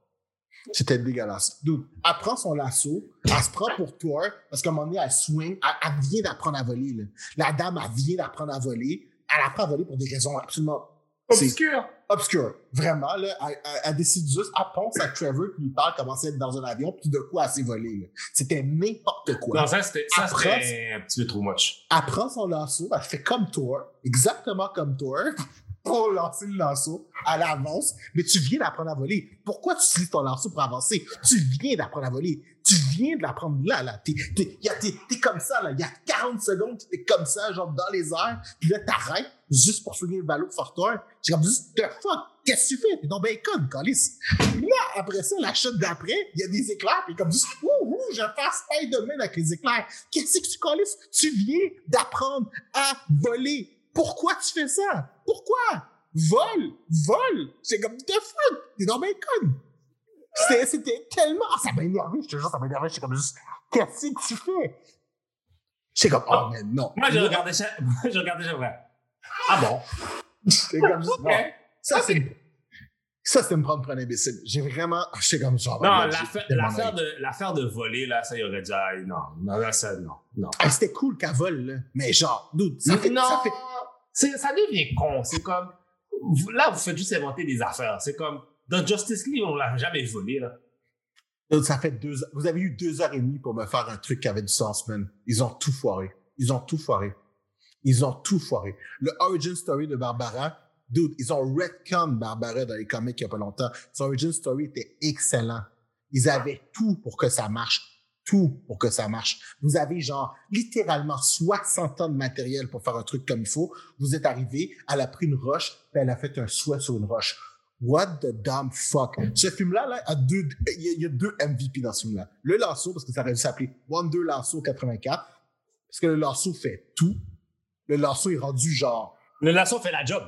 C'était dégueulasse. Dude, elle prend son lasso, elle se prend pour toi, parce qu'à un moment donné, elle swing, elle, elle vient d'apprendre à voler. Là. La dame, elle vient d'apprendre à voler. Elle apprend à voler pour des raisons absolument C'est- Obscur. obscures. Vraiment, là, elle, elle- elle décide juste, elle pense à Trevor, puis lui parle comment c'est d'être dans un avion, puis de coup, elle s'est volée. C'était n'importe quoi. Non, ça, c'était un petit peu trop much. Elle prend son lasso, elle fait comme toi, exactement comme toi, pour lancer le lasso, elle avance, mais tu viens d'apprendre à voler. Pourquoi tu utilises ton lasso pour avancer? Tu viens d'apprendre à voler. Tu viens de l'apprendre là, là. T'es, t'es, comme ça, là. Il y a 40 secondes, t'es comme ça, genre dans les airs, puis là, t'arrêtes juste pour souligner le ballon fort toi. J'ai comme juste, the fuck, qu'est-ce que tu fais? T'es dans bacon, calice. Là, après ça, la chute d'après, il y a des éclairs, puis comme juste, ouh, ouh, je fais Spider-Man avec les éclairs. Qu'est-ce que tu calices? Tu viens d'apprendre à voler. Pourquoi tu fais ça? Pourquoi? Vole! Vole! C'est comme, the fuck? T'es dans bacon. C'était, c'était tellement, ah, ça m'a énervé, je te jure, ça m'a énervé. J'étais comme juste, qu'est-ce que tu fais? J'étais comme, oh, mais non. Moi, je regardais ça, moi, je regardais. Ah bon? J'étais comme juste, non. Ça, c'est, ça, c'est me prendre pour un imbécile. J'ai vraiment, j'étais comme genre, Non, j'ai l'affaire, de, l'affaire de voler, là, ça, il aurait dit, ah, non, non, là, ça, non, non. Ah, c'était cool qu'elle vole, là. Mais genre, dude, ça fait, non, ça fait, c'est- ça devient con. C'est comme, là, vous faites juste inventer des affaires. C'est comme, dans Justice League, on l'a jamais volé, là. dude, ça fait deux, vous avez eu deux heures et demie pour me faire un truc qui avait du sens, man. Ils ont tout foiré. Ils ont tout foiré. Ils ont tout foiré. Le origin story de Barbara, dude, ils ont retcon Barbara dans les comics il y a pas longtemps. Son origin story était excellent. Ils avaient tout pour que ça marche. Tout pour que ça marche. Vous avez genre littéralement 60 ans de matériel pour faire un truc comme il faut. Vous êtes arrivé, elle a pris une roche, puis elle a fait un souhait sur une roche. What the damn fuck? Ce film-là, là, a deux, il y a- deux MVP dans ce film-là. Le lasso, parce que ça aurait dû s'appeler Wonder Lasso 84, parce que le lasso fait tout. Le lasso est rendu genre, Le lasso fait la job.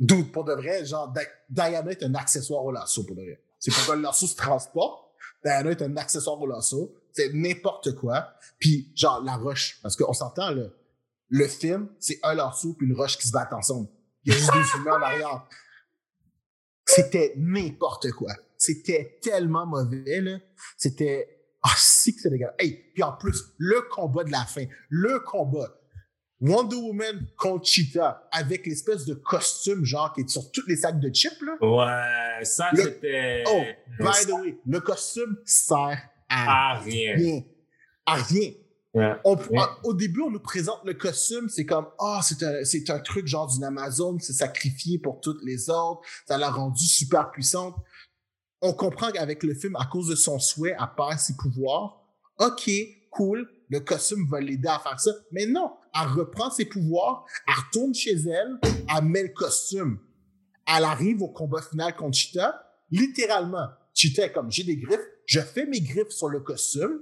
dude, pour de vrai, genre, Di- Diana est un accessoire au lasso, pour de vrai. C'est pourquoi le lasso se transporte. Diana est un accessoire au lasso. C'est n'importe quoi. Puis, genre, la roche, parce qu'on s'entend, là, le film, c'est un lasso puis une roche qui se battent ensemble. Il y a juste deux humains en arrière. C'était n'importe quoi. C'était tellement mauvais, là. C'était... Ah, si que c'est dégueulasse. Hey, puis en plus, le combat de la fin, le combat, Wonder Woman contre Cheetah, avec l'espèce de costume, genre, qui est sur tous les sacs de chips, là. Ouais, ça, c'était. Oh, by the way, le costume sert à rien. rien. À rien. On- au début, on nous présente le costume, c'est comme ah c'est un c'est un truc genre d'une Amazon qui s'est sacrifié pour toutes les autres, ça l'a rendue super puissante. On comprend qu'avec le film, à cause de son souhait, elle perd ses pouvoirs. Ok, cool, le costume va l'aider à faire ça, mais non, elle reprend ses pouvoirs, elle retourne chez elle, elle met le costume, elle arrive au combat final contre Cheetah. Littéralement, Cheetah est comme j'ai des griffes, je fais mes griffes sur le costume,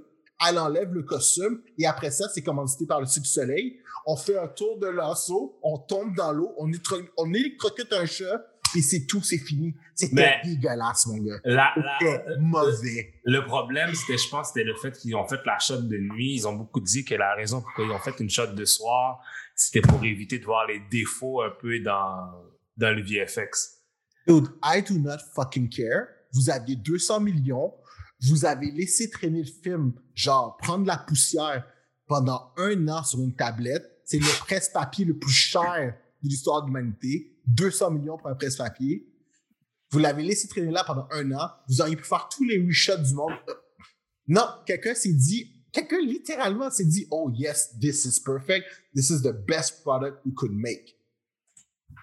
elle enlève le costume et après ça, c'est commandité par le Cirque du Soleil. On fait un tour de lasso, on tombe dans l'eau, on, électro- on électrocute un chat, et c'est tout, c'est fini. C'était dégueulasse, mon gars. La, la- C'était mauvais. le problème, c'était, je pense, c'était le fait qu'ils ont fait la shot de nuit. Ils ont beaucoup dit que la raison pourquoi ils ont fait une shot de soir, c'était pour éviter de voir les défauts un peu dans, dans le VFX. Dude, I do not fucking care. Vous aviez 200 millions. Vous avez laissé traîner le film, genre prendre la poussière pendant un an sur une tablette. C'est le presse-papier le plus cher de l'histoire de l'humanité. 200 millions pour un presse-papier. Vous l'avez laissé traîner là pendant un an. Vous auriez pu faire tous les reshots du monde. Euh, Non, quelqu'un s'est dit, quelqu'un littéralement s'est dit, oh yes, this is perfect. This is the best product we could make.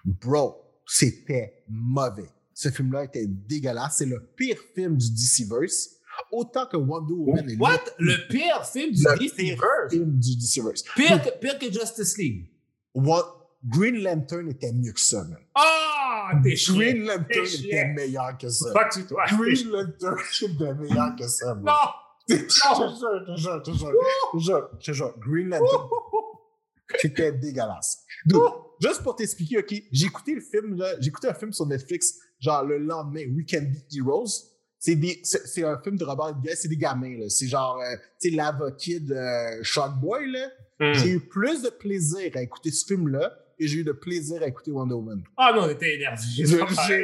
Bro, c'était mauvais. Ce film-là était dégueulasse. C'est le pire film du DCverse. Autant que Wonder Woman est What? Le pire film du DCverse? pire film du DCverse. Pire que, pire que Justice League. What- Green Lantern était mieux que ça, man. Ah, t'es chiant. Green Lantern T'es était chiant. meilleur que ça. Pas. Ah, t'es Green. Lantern était meilleur que ça, man. Non! Je te jure, je te jure, je te jure, je te jure, je te jure. Green Lantern, c'était dégueulasse. Donc, juste pour t'expliquer, OK, j'ai écouté le film, là, j'ai écouté un film sur Netflix, genre le lendemain, We Can Be Heroes. C'est des, c'est, un film de Robert Rodriguez, c'est des gamins, là. C'est genre, euh, tu sais, l'avocat de Sharkboy, là. Hmm. J'ai eu plus de plaisir à écouter ce film-là que j'ai eu de plaisir à écouter Wonder Woman. Ah non, t'es énervé. Je,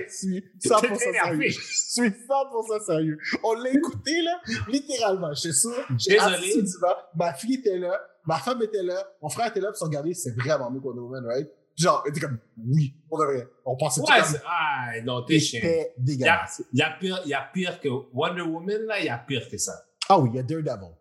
suis T'es 100% énervé. sérieux. Je suis 100% sérieux. On l'a écouté, là, littéralement. Ça. J'ai Désolé. Ma fille était là. Ma femme était là. Mon frère était là. Puis ils ont regardé. C'est vraiment mieux que Wonder Woman, right? Genre, il était comme, oui, on devrait. On pensait tout Ouais, comme, c'est- ah, non, t'es chiant. c'était Il y a, dégueulasse. il y, a pire, il y a pire que Wonder Woman, là, il y a pire que ça. Ah oui, il y a Daredevil.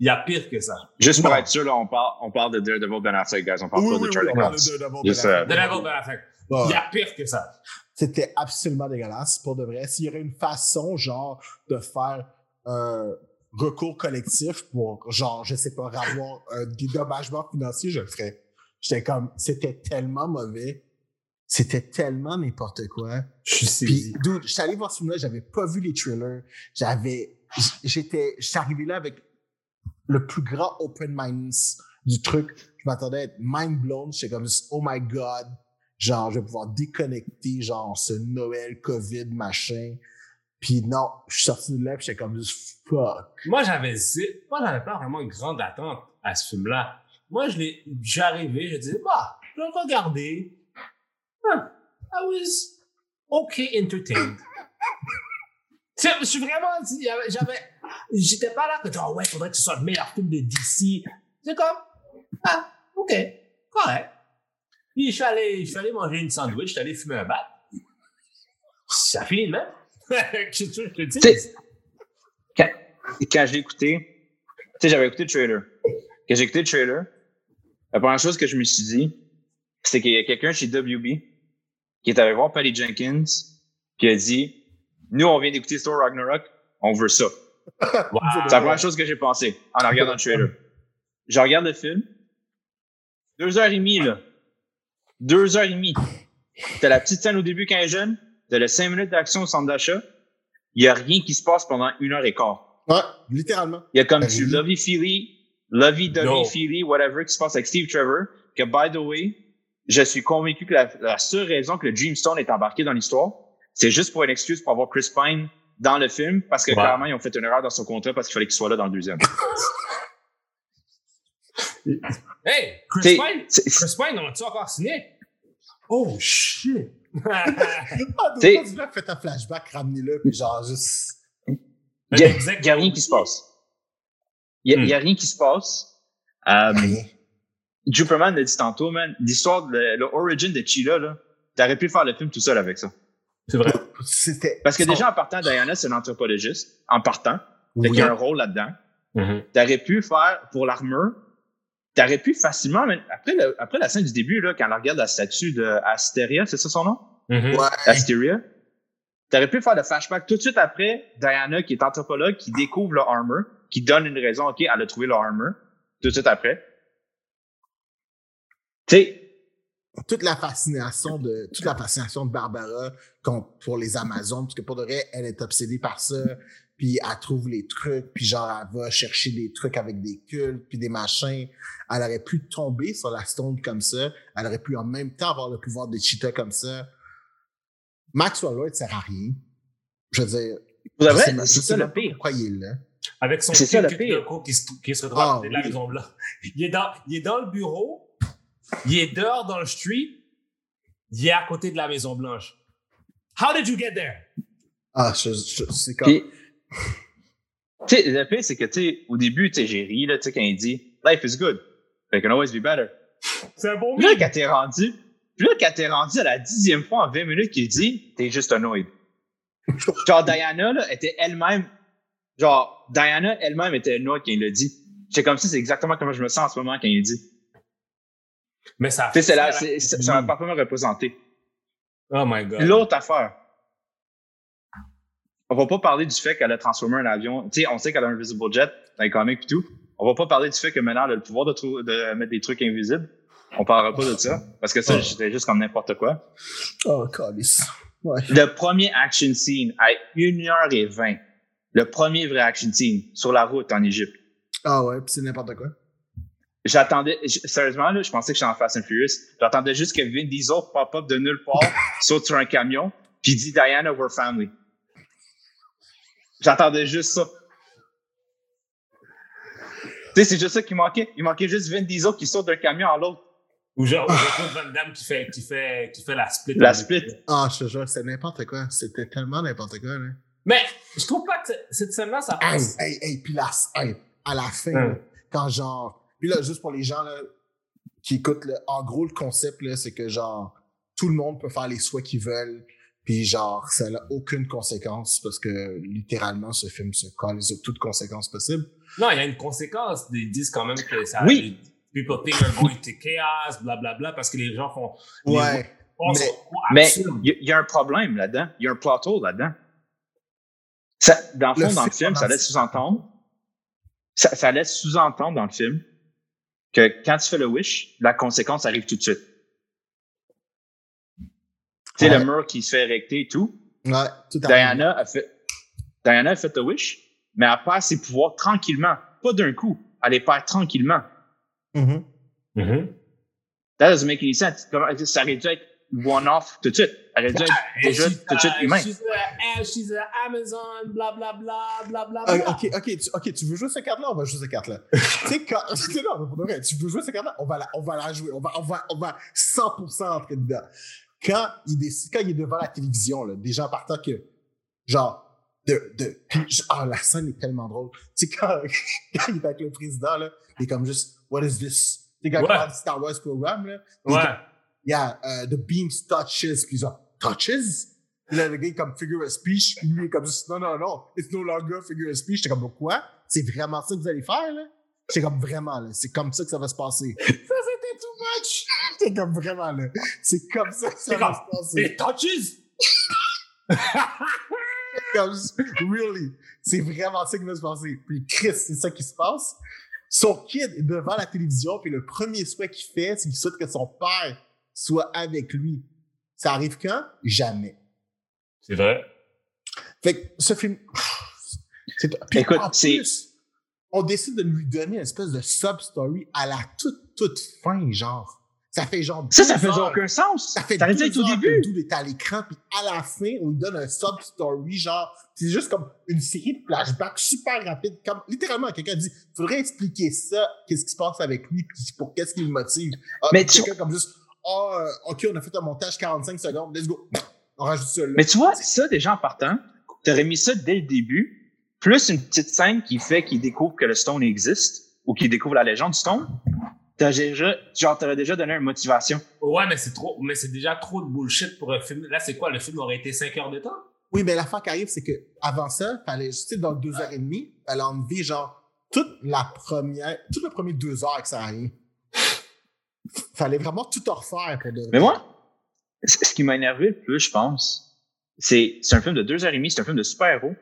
Il y a pire que ça. Juste pour Non. être sûr, là, on parle, on parle de Daredevil Ben Affleck, guys. On parle Oui, pas oui, de oui, Charlie on parle de Cox. Daredevil. Ben euh, Affleck. The Devil Ben Affleck. Ouais. Il y a pire que ça. C'était absolument dégueulasse, pour de vrai. S'il y aurait une façon, genre, de faire un recours collectif pour, genre, je sais pas, avoir un dédommagement financier, je le ferais. J'étais comme, c'était tellement mauvais. C'était tellement n'importe quoi. Je suis Puis, saisi. dude, j'étais allé voir ce film-là, j'avais pas vu les trailers. J'avais, j'étais, j'étais arrivé là avec le plus grand open minds du truc. Je m'attendais à être mind blown. J'étais comme, oh my god. Genre, je vais pouvoir déconnecter, genre, ce Noël, COVID, machin. Puis non, je suis sorti de là, j'étais comme, fuck. Moi, j'avais moi, j'avais pas vraiment une grande attente à ce film-là. Moi, je l'ai, j'arrivais, je disais, bah, je vais regarder. Huh, I was okay entertained. Je suis vraiment, j'avais, j'étais pas là que, oh ouais, faudrait que ce soit le meilleur film de DC. C'est comme, ah, ok, correct. Puis je suis allé, je manger une sandwich, je suis allé fumer un bat. Ça finit de même. Je te dis? Quand, quand je l'ai écouté, tu sais, j'avais écouté le trailer. Quand j'ai écouté le trailer, la première chose que je me suis dit, c'est qu'il y a quelqu'un chez WB qui est allé voir Patty Jenkins, qui a dit, nous, on vient d'écouter Thor Ragnarok, on veut ça. Wow. C'est la première chose que j'ai pensé en regardant le trailer. Je regarde le film. Deux heures et demie, là. Deux heures et demie. T'as la petite scène au début quand elle est jeune. T'as le cinq minutes d'action au centre d'achat. Il y a rien qui se passe pendant une heure et quart. Ouais, littéralement. Il y a comme Ben du lovey feely, lovey No. dovey feely, whatever qui se passe avec Steve Trevor. Que by the way, je suis convaincu que la, la seule raison que le Dreamstone est embarqué dans l'histoire, c'est juste pour une excuse pour avoir Chris Pine dans le film parce que Ouais. clairement ils ont fait une erreur dans son contrat parce qu'il fallait qu'il soit là dans le deuxième. Hey, Chris Pine, Chris Pine, on l'a-tu encore signé? Oh shit! Ah, donc, tu un flashback, ramenez-le, puis genre, juste. Il y a, Exactement. il y a rien qui se passe. Il y a, Hmm. il y a rien qui se passe. Euh, Rien. Superman l'a dit tantôt, man. L'histoire, de le, le origin de Sheila, là, t'aurais pu faire le film tout seul avec ça. C'est vrai. C'était. Parce que déjà, en partant, Diana, c'est une anthropologiste. En partant. Fait qu'il y a un rôle là-dedans. Mhm. T'aurais pu faire, pour l'armure, t'aurais pu facilement, man, après, le- après la scène du début, là, quand on regarde la statue de Astéria, c'est ça son nom? Mhm. Ouais. Asteria. T'aurais pu faire le flashback tout de suite après Diana, qui est anthropologue, qui découvre le armor, qui donne une raison, OK, elle a trouvé le armor, tout de suite après. Tu sais, toute la fascination de toute la fascination de Barbara pour les Amazones parce que pour de vrai elle est obsédée par ça puis elle trouve les trucs puis genre elle va chercher des trucs avec des cultes puis des machins elle aurait pu tomber sur la stone comme ça elle aurait pu en même temps avoir le pouvoir de Cheetah comme ça Maxwell Lloyd sert à rien. Je veux dire. Je sais je c'est sais ça le pas pire. Pourquoi il est là? Avec son C'est ça, qui, qui, se, qui se retrouve Ah, à côté de la oui. Maison Blanche. Il est, dans, il est dans le bureau, il est dehors dans le street, il est à côté de la Maison Blanche. How did you get there? Ah, je, je- c'est comme. Puis, tu sais, le pire, c'est que, tu sais, au début, tu sais, j'ai ri, là, tu sais, quand il dit « Life is good. It can always be better. C'est un bon » Puis là, quand t'es rendu, puis là, quand t'es rendu à la dixième fois en 20 minutes qu'il dit « T'es juste annoyed. » Genre, Diana, là, était elle-même, genre, Diana elle-même était annoyed quand il l'a dit. J'étais comme ça, c'est exactement comme je me sens en ce moment quand il dit. Mais ça Tu sais, c'est là, ça- c'est- c'est- m'a parfaitement représenté. Oh my God. L'autre affaire. On va pas parler du fait qu'elle a transformé un avion. Tu sais, on sait qu'elle a un invisible jet dans les comics et tout. On va pas parler du fait que maintenant elle a le pouvoir de, mettre des trucs invisibles. On parlera pas de ça. Parce que ça, Oh. c'était juste comme n'importe quoi. Oh, calice. Ouais. Le premier action scene à 1h20. Le premier vrai action scene sur la route en Égypte. Ah ouais, puis c'est n'importe quoi. J'attendais, sérieusement, là, je pensais que j'étais en Fast and Furious. J'attendais juste que Vin Diesel pop up de nulle part, saute sur un camion, puis dit Diana, we're family. J'attendais juste ça. Tu sais, c'est juste ça qui manquait. Il manquait juste Vin Diesel qui saute d'un camion à l'autre. Ou genre, ou Jean-Claude Van Damme qui fait, qui, fait, qui fait la split. La split. Ah, je te jure, c'est n'importe quoi. C'était tellement n'importe quoi, là. Mais je trouve pas que cette scène-là, ça Hey, passe. hey, hey, puis la, hey, à la fin, là, quand genre. Puis là, juste pour les gens là, qui écoutent, là, en gros, le concept, là, c'est que genre, tout le monde peut faire les souhaits qu'ils veulent. Puis genre, ça n'a aucune conséquence parce que littéralement, ce film se colle de toutes conséquences possibles. Non, il y a une conséquence. Ils disent quand même que ça. Oui. People think are going to chaos, blablabla, parce que les gens font. les Ouais. pensent mais- il y, a- il y a un problème là-dedans. Il y a un hole là-dedans. Ça, dans le Le fond, dans le film ça laisse sous-entendre. Ça, ça laisse sous-entendre dans le film que quand tu fais le wish, la conséquence arrive tout de suite. Tu sais, Ouais. le mur qui se fait érecter et tout. Ouais, tout. Diana a fait, Diana a fait le wish, mais elle perd ses pouvoirs tranquillement. Pas d'un coup. Elle les perd tranquillement. Mhm. Mhm. That doesn't make any sense. Ça aurait dû être one-off tout de suite. Elle aurait dû être déjà She's, tout de suite uh, humain. She's, a, she's a Amazon, blablabla, blablabla. Ah, ok, ok, tu, ok, tu veux jouer cette carte-là, on va jouer cette carte-là? tu sais, quand. non, mais pour de vrai, tu veux jouer cette carte-là, on va la, on va la jouer. On va, on va, on va 100% entrer dedans. Quand il, décide, quand il est devant la télévision, là, des gens partant que. Genre. De, de, ah, la scène est tellement drôle. Tu sais, quand, quand il est avec le président, là, il est comme juste, What is this? Tu sais, quand il parle du Star Wars programme, là. Ouais. Yeah, uh, the beams touches. Puis genre, touches? Puis là, le gars est comme figure of speech. Puis lui, comme non, non, non, it's no longer figure of speech. J'étais comme, quoi? C'est vraiment ça que vous allez faire, là? J'étais comme, vraiment, là. C'est comme ça que ça va se passer. Ça, c'était too much. J'étais comme, vraiment, là. C'est comme ça que ça va se passer. It touches! Comme, really. C'est vraiment ça qui va se passer. Puis Chris, c'est ça qui se passe. Son kid est devant la télévision, puis le premier souhait qu'il fait, c'est qu'il souhaite que son père soit avec lui. Ça arrive quand? Jamais. C'est vrai. Fait que ce film. C'est, puis Écoute, en c'est- plus, on décide de lui donner une espèce de sub-story à la toute, toute fin, genre. Ça fait genre. Ça, ça heures. aucun sens. Ça fait deux être au début. dude est à l'écran, puis à la fin, on lui donne un sub-story, genre, c'est juste comme une série de flashbacks super rapides. Comme, littéralement, quelqu'un dit, faudrait expliquer ça, qu'est-ce qui se passe avec lui, puis pour qu'est-ce qui le motive. Ah, Mais tu- quelqu'un comme juste, ah, euh, ok, on a fait un montage 45 secondes, let's go. On rajoute ça là. Mais tu vois, ça, déjà en partant, t'aurais mis ça dès le début, plus une petite scène qui fait qu'il découvre que le Stone existe, ou qu'il découvre la légende du Stone. T'as déjà, genre, t'aurais déjà donné une motivation. Ouais, mais c'est trop, mais c'est déjà trop de bullshit pour un film. Là, c'est quoi? Le film aurait été 5 heures de temps? Oui, mais l'affaire qui arrive, c'est que avant ça, fallait, tu sais, dans deux heures et demie, fallait enlever genre toute la première, toutes les premières deux heures que ça rien. Fallait vraiment tout refaire pour de vrai. Mais moi, ce qui m'a énervé le plus, je pense, c'est, c'est un film de deux heures et demie, c'est un film de super-héros.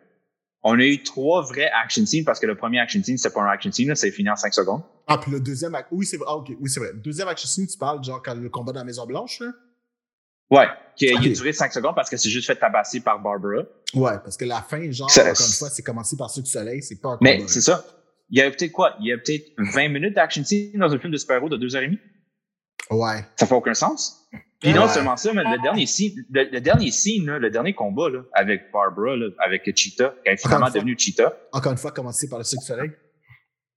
On a eu trois vrais action scenes parce que le premier action scene, c'était pas un action scene, là, c'est fini en cinq secondes. Ah, puis le deuxième. Oui, c'est vrai. Ah, ok. Oui, c'est vrai. Le deuxième action scene, tu parles genre quand le combat dans la Maison Blanche, là? Ouais, qui a, il a Ok. duré cinq secondes parce que c'est juste fait tabasser par Barbara. Ouais, parce que la fin, genre, Ça- encore une fois, c'est commencé par ceux du soleil, c'est pas un Mais c'est ça. Il y a peut-être quoi? Il y a peut-être 20 minutes d'action scene dans un film de super-héros de deux heures et demie? Ouais. Ça fait aucun sens. Puis non Ouais. seulement ça, mais le dernier scene, le, le dernier scene, là, le dernier combat là, avec Barbara, là, avec Cheetah, elle est finalement devenue Cheetah, Encore une fois, commencer par le Cirque du Soleil.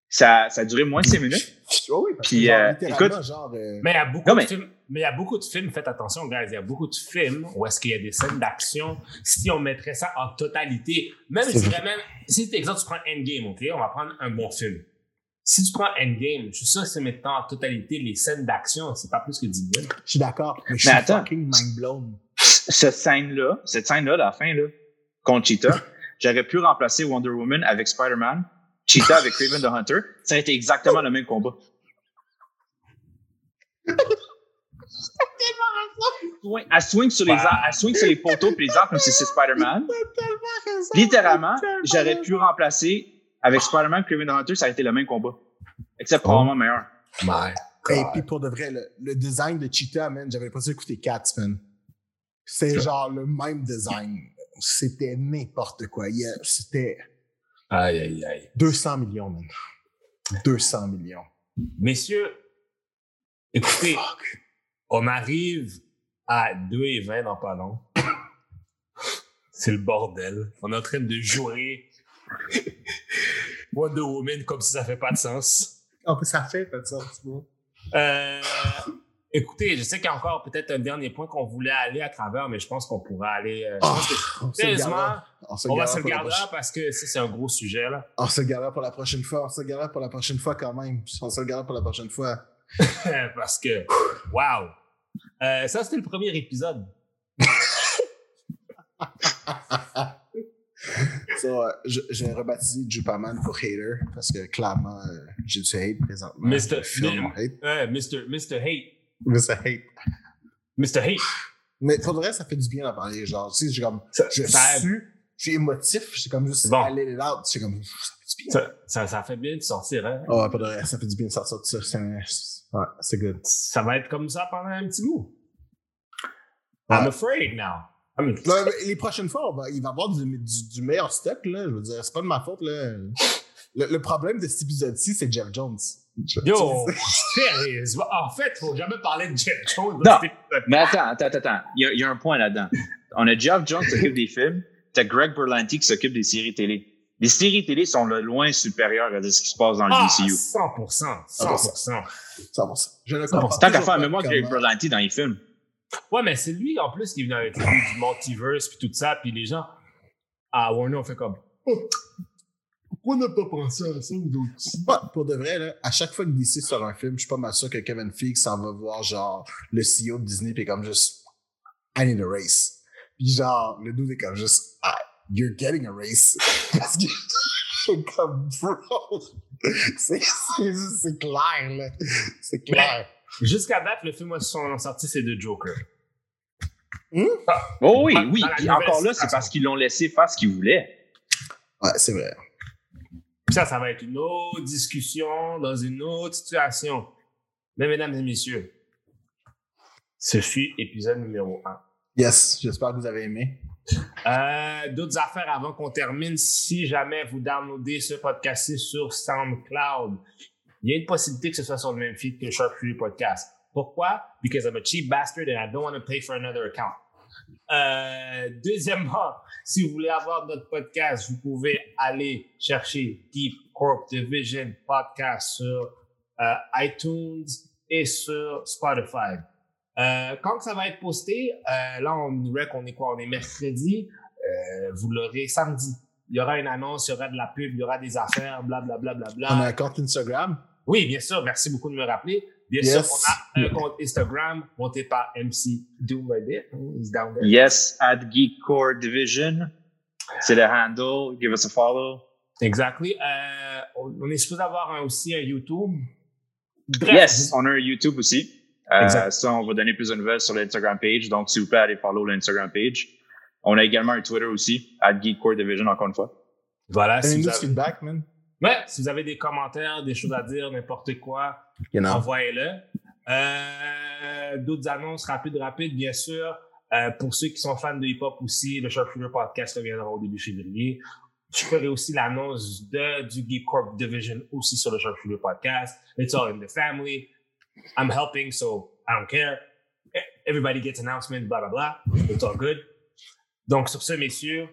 ça, ça a duré moins de 5 minutes. Oh oui, parce Puis, que genre, euh, écoute- genre. euh, Mais il y a beaucoup Non, mais- de films. Mais il y a beaucoup de films, faites attention, guys, il y a beaucoup de films où est-ce qu'il y a des scènes d'action. Si on mettrait ça en totalité, même si vrai. vraiment, si exemple tu prends Endgame, ok, on va prendre un bon film. Si tu prends Endgame, je suis sûr que c'est maintenant en totalité les scènes d'action, c'est pas plus que 10 minutes. Je suis d'accord, mais je Mais suis attends. fucking mind blown. Cette scène-là, cette scène-là, la fin, là, contre Cheetah, j'aurais pu remplacer Wonder Woman avec Spider-Man, Cheetah avec Craven the Hunter. Ça a été exactement le même combat. Ouais, Elle swing sur les elle swing sur les poteaux puis les arbres comme si c'est Spider-Man. Littéralement, j'aurais pu remplacer avec Spider-Man, Craven the Hunter, ça a été le même combat. Except probablement meilleur. My Et puis pour de vrai, le, le design de Cheetah, man, j'avais l'impression d'écouter Cats, man. C'est genre le même design. C'était n'importe quoi. Il y a- C'était Aïe, aïe, aïe. 200 millions, man. 200 millions. Messieurs, écoutez, Fuck. on arrive à 2 et 20 dans pas long. C'est le bordel. On est en train de jouer Wonder Woman comme si ça fait pas de sens. En plus, ça fait pas de sens. Euh, écoutez, je sais qu'il y a encore peut-être un dernier point qu'on voulait aller à travers, mais je pense qu'on pourra aller. euh, que, Oh, on sérieusement. On va se le garder parce que ça, c'est un gros sujet. là. On se le gardera pour la prochaine fois. On se le gardera pour la prochaine fois quand même. On se le gardera pour la prochaine fois. parce que, wow! Euh, ça, c'était le premier épisode. So, euh, j'ai rebaptisé Jupaman pour hater parce que clairement, euh, j'ai du hate présentement. Mr. Hate. Euh, Mr. Mr. Hate. Ça hate. Mr. Hate. Mais pour le vrai, ça fait du bien d'en parler. Genre, tu sais, j'ai comme, Ça, je ça- suis, je suis émotif. C'est comme juste Bon. aller. C'est comme, ça fait du bien. ça, ça, ça fait bien de sortir, hein? Oh, pour de vrai, ça fait du bien de sortir de ça. C'est, ouais, c'est good. Ça va être comme ça pendant un petit bout. Ouais. I'm afraid now. Là, mais les prochaines fois, va- il va y avoir du, du, du meilleur stock, là. Je veux dire, c'est pas de ma faute, là. Le, le problème de cet épisode-ci, c'est Jeff Jones. Yo, sérieux. En fait, faut jamais parler de Jeff Jones. Non. Mais attends, attends, attends, attends. Il y a, il y a un point là-dedans. On a Geoff Jones qui s'occupe des films, t'as Greg Berlanti qui s'occupe des séries télé. Les séries télé sont le loin supérieurs à ce qui se passe dans le Ah, DCU. 100%. 100%. Ça va, ça. Je ne comprends Tant qu'à faire, pas mais moi, Greg Berlanti dans les films. Ouais, mais c'est lui, en plus, qui est venu avec l'idée du multiverse puis tout ça, puis les gens, à Warner, on fait comme, Oh, pourquoi on n'a pas pensé à ça, nous autres? Pas- pour de vrai, là, à chaque fois que DC sort un film, je suis pas mal sûr que Kevin Feige s'en va voir, genre, le CEO de Disney, puis comme juste, I need a race. Puis genre, le dude est comme juste, ah, you're getting a race. Parce que, je suis comme, bro, c'est clair, là. C'est clair. Jusqu'à date, le film où ils sont sortis, c'est de Joker. Oh oui, Dans- oui. Puis nouvelle encore là, c'est parce qu'ils l'ont laissé faire ce qu'ils voulaient. Ouais, c'est vrai. Puis ça, ça va être une autre discussion dans une autre situation. Mais mesdames et messieurs, ce fut épisode numéro 1. Yes, j'espère que vous avez aimé. Euh, D'autres affaires avant qu'on termine. Si jamais vous downloadez ce podcast sur SoundCloud, il y a une possibilité que ce soit sur le même feed que Sharp Fury Podcast. Pourquoi? Because I'm a cheap bastard and I don't want to pay for another account. Euh, deuxièmement, si vous voulez avoir notre podcast, vous pouvez aller chercher Deep Corp Division Podcast sur euh, iTunes et sur Spotify. Euh, quand ça va être posté, euh, là, on dirait qu'on est quoi? On est mercredi. Vous l'aurez samedi. Il y aura une annonce, il y aura de la pub, il y aura des affaires, blablabla. Bla, bla, bla, On a un compte Instagram? Oui, bien sûr. Merci beaucoup de me rappeler. Bien Yes. sûr, on a un compte Instagram monté par MC Doom. He's down there. Yes, at Geek Core Division. C'est le handle. Give us a follow. Exactly. Euh, on, est supposé avoir un- aussi un YouTube. Bref, Yes, on a un YouTube aussi. Euh, Exact. ça, on va donner plus de nouvelles sur l'Instagram page. Donc, s'il vous plaît, allez follow l'Instagram page. On a également un Twitter aussi, at Geek Core Division, encore une fois. Voilà. Si vous, du avez, feedback, man. Ouais, si vous avez des commentaires, des choses à dire, n'importe quoi, You know. envoyez-le. Euh, D'autres annonces rapides, rapides, bien sûr. Euh, pour ceux qui sont fans de hip-hop aussi, le Sharpshooter Podcast reviendra au début février. Je ferai aussi l'annonce de, du Geek Corp Division aussi sur le Sharpshooter Podcast. It's all in the family. I'm helping, so I don't care. Everybody gets announcement, blah, blah, blah. It's all good. Donc, sur ce, messieurs,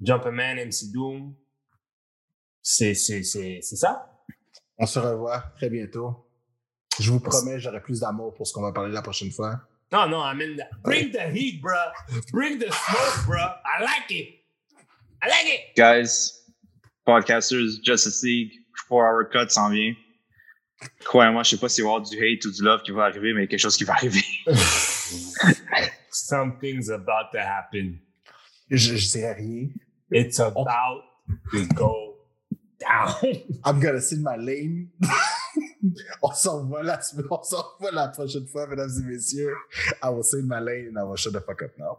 Jumperman, MC Doom, c'est, c'est, c'est, c'est ça? On se revoit très bientôt. Je vous promets, j'aurai plus d'amour pour ce qu'on va parler la prochaine fois. Non, non, I mean, bring the heat, bruh. Bring the smoke, bruh. I like it. I like it. Guys, podcasters, Justice League, 4-hour cut s'en vient. Croyez-moi, je sais pas s'il va y avoir du hate ou du love qui va arriver, mais quelque chose qui va arriver. Something's about to happen. Je, je dirais rien. It's about to go down. I'm gonna see my lane. on s'en revoit la, on s'en revoit la prochaine fois, mesdames et messieurs. I will see my lane and I will shut the fuck up now.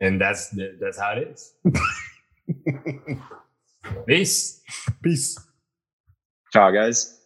And that's the, that's how it is. Peace. Peace. Ciao, guys.